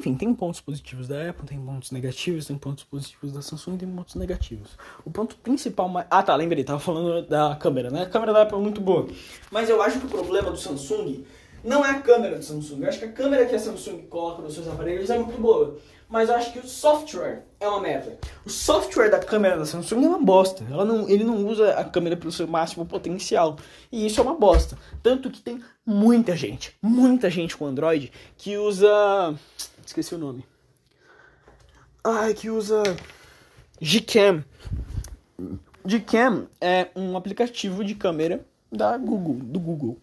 Enfim, tem pontos positivos da Apple, tem pontos negativos, tem pontos positivos da Samsung, tem pontos negativos. O ponto principal. Ah tá, lembrei, tava falando da câmera, né? A câmera da Apple é muito boa. Mas eu acho que o problema do Samsung não é a câmera do Samsung. Eu acho que a câmera que a Samsung coloca nos seus aparelhos é muito boa. Mas eu acho que o software é uma merda. O software da câmera da Samsung é uma bosta. Ela não, ele não usa a câmera para o seu máximo potencial. E isso é uma bosta. Tanto que tem muita gente, muita gente com Android que usa Esqueci o nome. Ai, que usa Gcam. Gcam é um aplicativo de câmera da Google, do Google,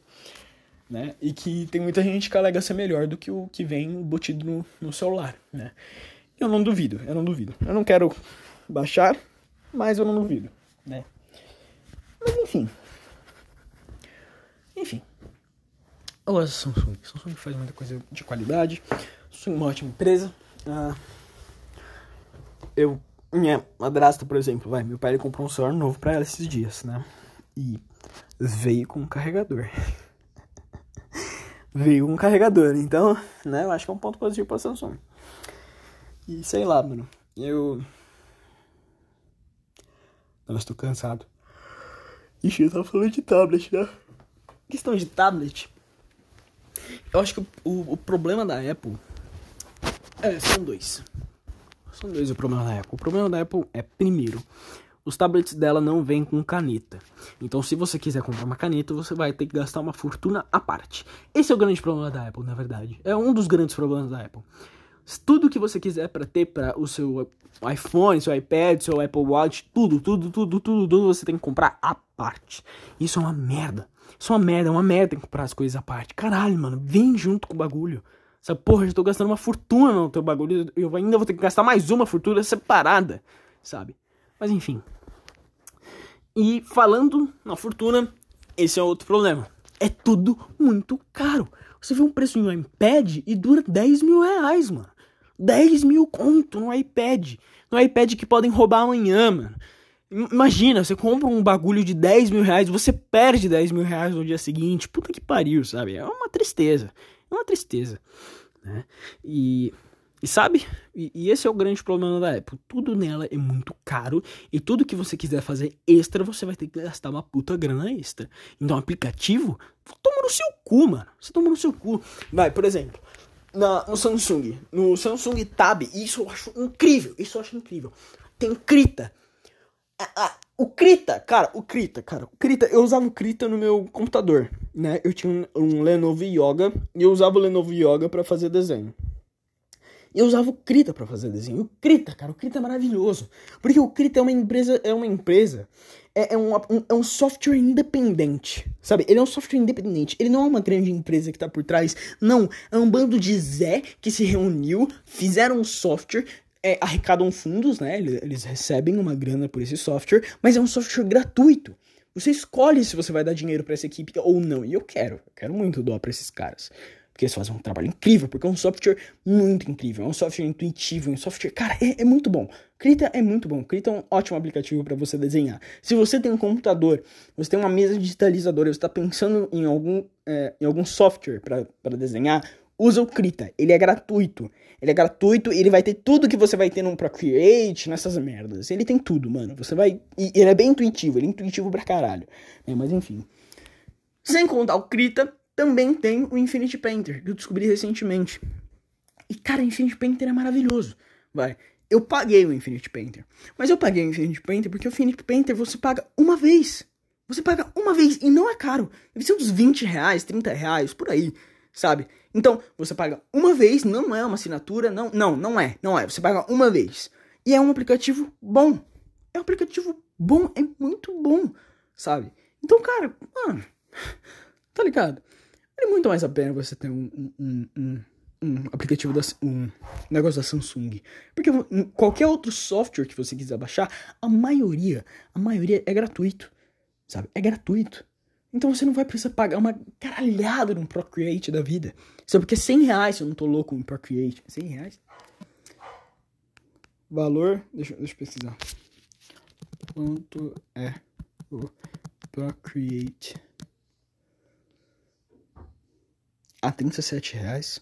né? E que tem muita gente que alega ser melhor do que o que vem embutido no, no celular, né? Eu não duvido, eu não duvido. Eu não quero baixar, mas eu não duvido, né? Mas enfim. Enfim. Eu gosto da Samsung. Samsung faz muita coisa de qualidade. Sou uma ótima empresa. Ah, eu, minha madrasta, por exemplo, vai, meu pai ele comprou um celular novo pra ela esses dias, né? E veio com um carregador. veio com um carregador, então, né, eu acho que é um ponto positivo pra Samsung. E sei lá, mano, eu. Nossa, tô cansado. Ixi, eu tava falando de tablet, né? Questão de tablet. Eu acho que o, o problema da Apple é, são dois. São dois o problema da Apple. O problema da Apple é, primeiro, os tablets dela não vêm com caneta. Então, se você quiser comprar uma caneta, você vai ter que gastar uma fortuna à parte. Esse é o grande problema da Apple, na verdade. É um dos grandes problemas da Apple. Tudo que você quiser para ter para o seu iPhone, seu iPad, seu Apple Watch, tudo, tudo, tudo, tudo, tudo, você tem que comprar à parte. Isso é uma merda. Isso é uma merda, é uma merda comprar as coisas à parte. Caralho, mano, vem junto com o bagulho. Sabe, porra, já tô gastando uma fortuna no teu bagulho. Eu ainda vou ter que gastar mais uma fortuna separada, sabe? Mas enfim. E falando na fortuna, esse é outro problema. É tudo muito caro. Você vê um preço em um iPad e dura 10 mil reais, mano. 10 mil conto no iPad. No iPad que podem roubar amanhã, mano. Imagina, você compra um bagulho de 10 mil reais, você perde 10 mil reais no dia seguinte. Puta que pariu, sabe? É uma tristeza. É uma tristeza. Né? E, e sabe? E, e, esse é o grande problema da Apple. Tudo nela é muito caro. E tudo que você quiser fazer extra, você vai ter que gastar uma puta grana extra. Então, aplicativo, toma no seu cu, mano. Você toma no seu cu. Vai, por exemplo, na, no Samsung. No Samsung Tab, isso eu acho incrível. Isso eu acho incrível. Tem Krita. O Krita, cara, o Krita, cara, o Krita, eu usava o Krita no meu computador né, eu tinha um, um Lenovo Yoga e eu usava o Lenovo Yoga para fazer desenho. E eu usava o Krita para fazer desenho. O Krita, cara, o Krita é maravilhoso. Porque o Krita é uma empresa, é uma empresa, é, é, um, um, é um software independente, sabe? Ele é um software independente. Ele não é uma grande empresa que tá por trás. Não, é um bando de Zé que se reuniu, fizeram um software, é, arrecadam fundos, né? Eles, recebem uma grana por esse software, mas é um software gratuito. Você escolhe se você vai dar dinheiro para essa equipe ou não. E eu quero, eu quero muito doar para esses caras. Porque eles fazem um trabalho incrível, porque é um software muito incrível, é um software intuitivo, é um software. Cara, é, é muito bom. Krita é muito bom. Krita é um ótimo aplicativo para você desenhar. Se você tem um computador, você tem uma mesa digitalizadora, você está pensando em algum, é, em algum software para desenhar, usa o Krita. Ele é gratuito. Ele é gratuito e ele vai ter tudo que você vai ter no Procreate, nessas merdas. Ele tem tudo, mano. Você vai. E ele é bem intuitivo, ele é intuitivo pra caralho. É, mas enfim. Sem contar o Krita, também tem o Infinity Painter, que eu descobri recentemente. E, cara, o Infinity Painter é maravilhoso. Vai. Eu paguei o Infinity Painter. Mas eu paguei o Infinity Painter porque o Infinity Painter você paga uma vez. Você paga uma vez e não é caro. Deve ser uns 20 reais, 30 reais, por aí, sabe? Então, você paga uma vez, não é uma assinatura, não, não, não é, não é. Você paga uma vez. E é um aplicativo bom. É um aplicativo bom, é muito bom, sabe? Então, cara, mano, tá ligado? Vale muito mais a pena você ter um, um, um, um aplicativo da um negócio da Samsung. Porque qualquer outro software que você quiser baixar, a maioria, a maioria é gratuito sabe? É gratuito. Então você não vai precisar pagar uma caralhada num Procreate da vida. Só porque 100 reais, eu não tô louco com Procreate. 100 reais? Valor, deixa, deixa eu pesquisar. Quanto é o Procreate? Ah, 37 reais?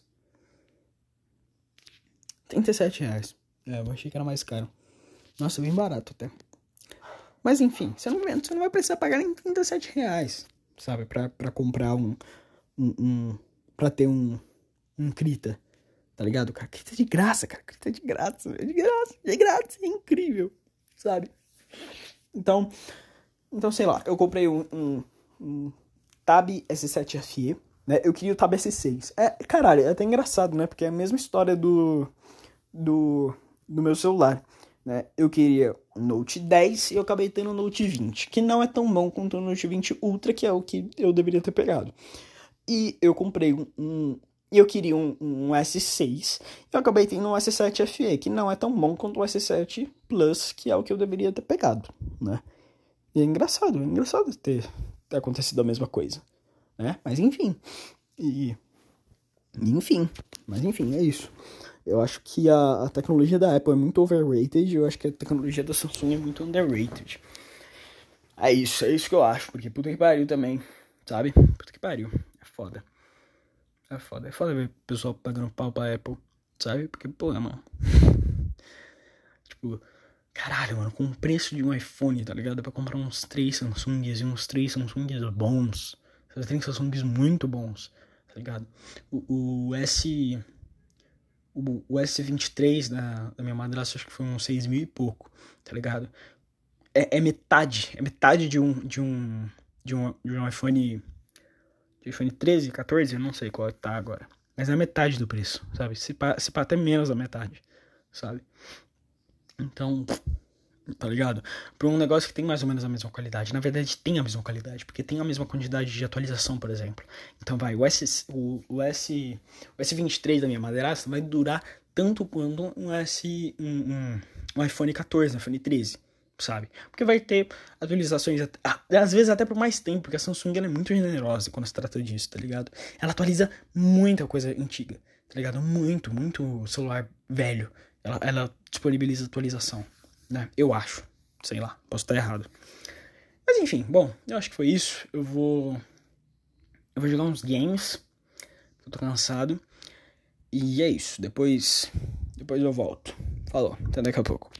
37 reais. É, eu achei que era mais caro. Nossa, bem barato até. Mas enfim, você não, você não vai precisar pagar nem 37 reais, sabe? Pra comprar um, um, um. Pra ter um. Um Krita. Tá ligado, cara? Krita de graça, cara. Krita de graça, de graça, de graça. É incrível, sabe? Então. Então, sei lá, eu comprei um, um, um Tab S7 FE, né? Eu queria o Tab S6. É, caralho, é até engraçado, né? Porque é a mesma história do. Do. Do meu celular. Né? Eu queria o Note 10 e eu acabei tendo o Note 20, que não é tão bom quanto o Note 20 Ultra, que é o que eu deveria ter pegado. E eu comprei um. um eu queria um, um S6 e eu acabei tendo um S7 FE, que não é tão bom quanto o S7 Plus, que é o que eu deveria ter pegado, né? E é engraçado, é engraçado ter, ter acontecido a mesma coisa, né? Mas enfim. E. Enfim. Mas enfim, é isso. Eu acho que a, a, tecnologia da Apple é muito overrated. Eu acho que a tecnologia da Samsung é muito underrated. É isso, é isso que eu acho. Porque puta que pariu também, sabe? Puta que pariu. É foda. É foda. É foda ver o pessoal pagando pau pra Apple, sabe? Porque, pô, mano. tipo, caralho, mano, com o preço de um iPhone, tá ligado? Pra comprar uns três Samsungs e uns três Samsungs bons. Você tem Samsungs muito bons, tá ligado? O, o S o, o S23 da, da minha madrasta, acho que foi uns 6 mil e pouco, tá ligado? É, é, metade, é metade de um, de um, de um, de um iPhone, de iPhone 13, 14, eu não sei qual tá agora. Mas é metade do preço, sabe? Se pá, se pá até menos da metade, sabe? Então, tá ligado? Para um negócio que tem mais ou menos a mesma qualidade. Na verdade, tem a mesma qualidade, porque tem a mesma quantidade de atualização, por exemplo. Então, vai, o, S, o, o, S, o S23 da minha madeiraça vai durar tanto quanto um, S, um, um, um iPhone 14, um iPhone 13, sabe? Porque vai ter atualizações, às vezes até por mais tempo, porque a Samsung é muito generosa quando se trata disso, tá ligado? Ela atualiza muita coisa antiga, tá ligado? Muito, muito celular velho. Ela, ela disponibiliza atualização né? Eu acho. Sei lá, posso estar errado. Mas enfim, bom, eu acho que foi isso. Eu vou. Eu vou jogar uns games. Eu tô cansado. E é isso. Depois. Depois eu volto. Falou, até daqui a pouco.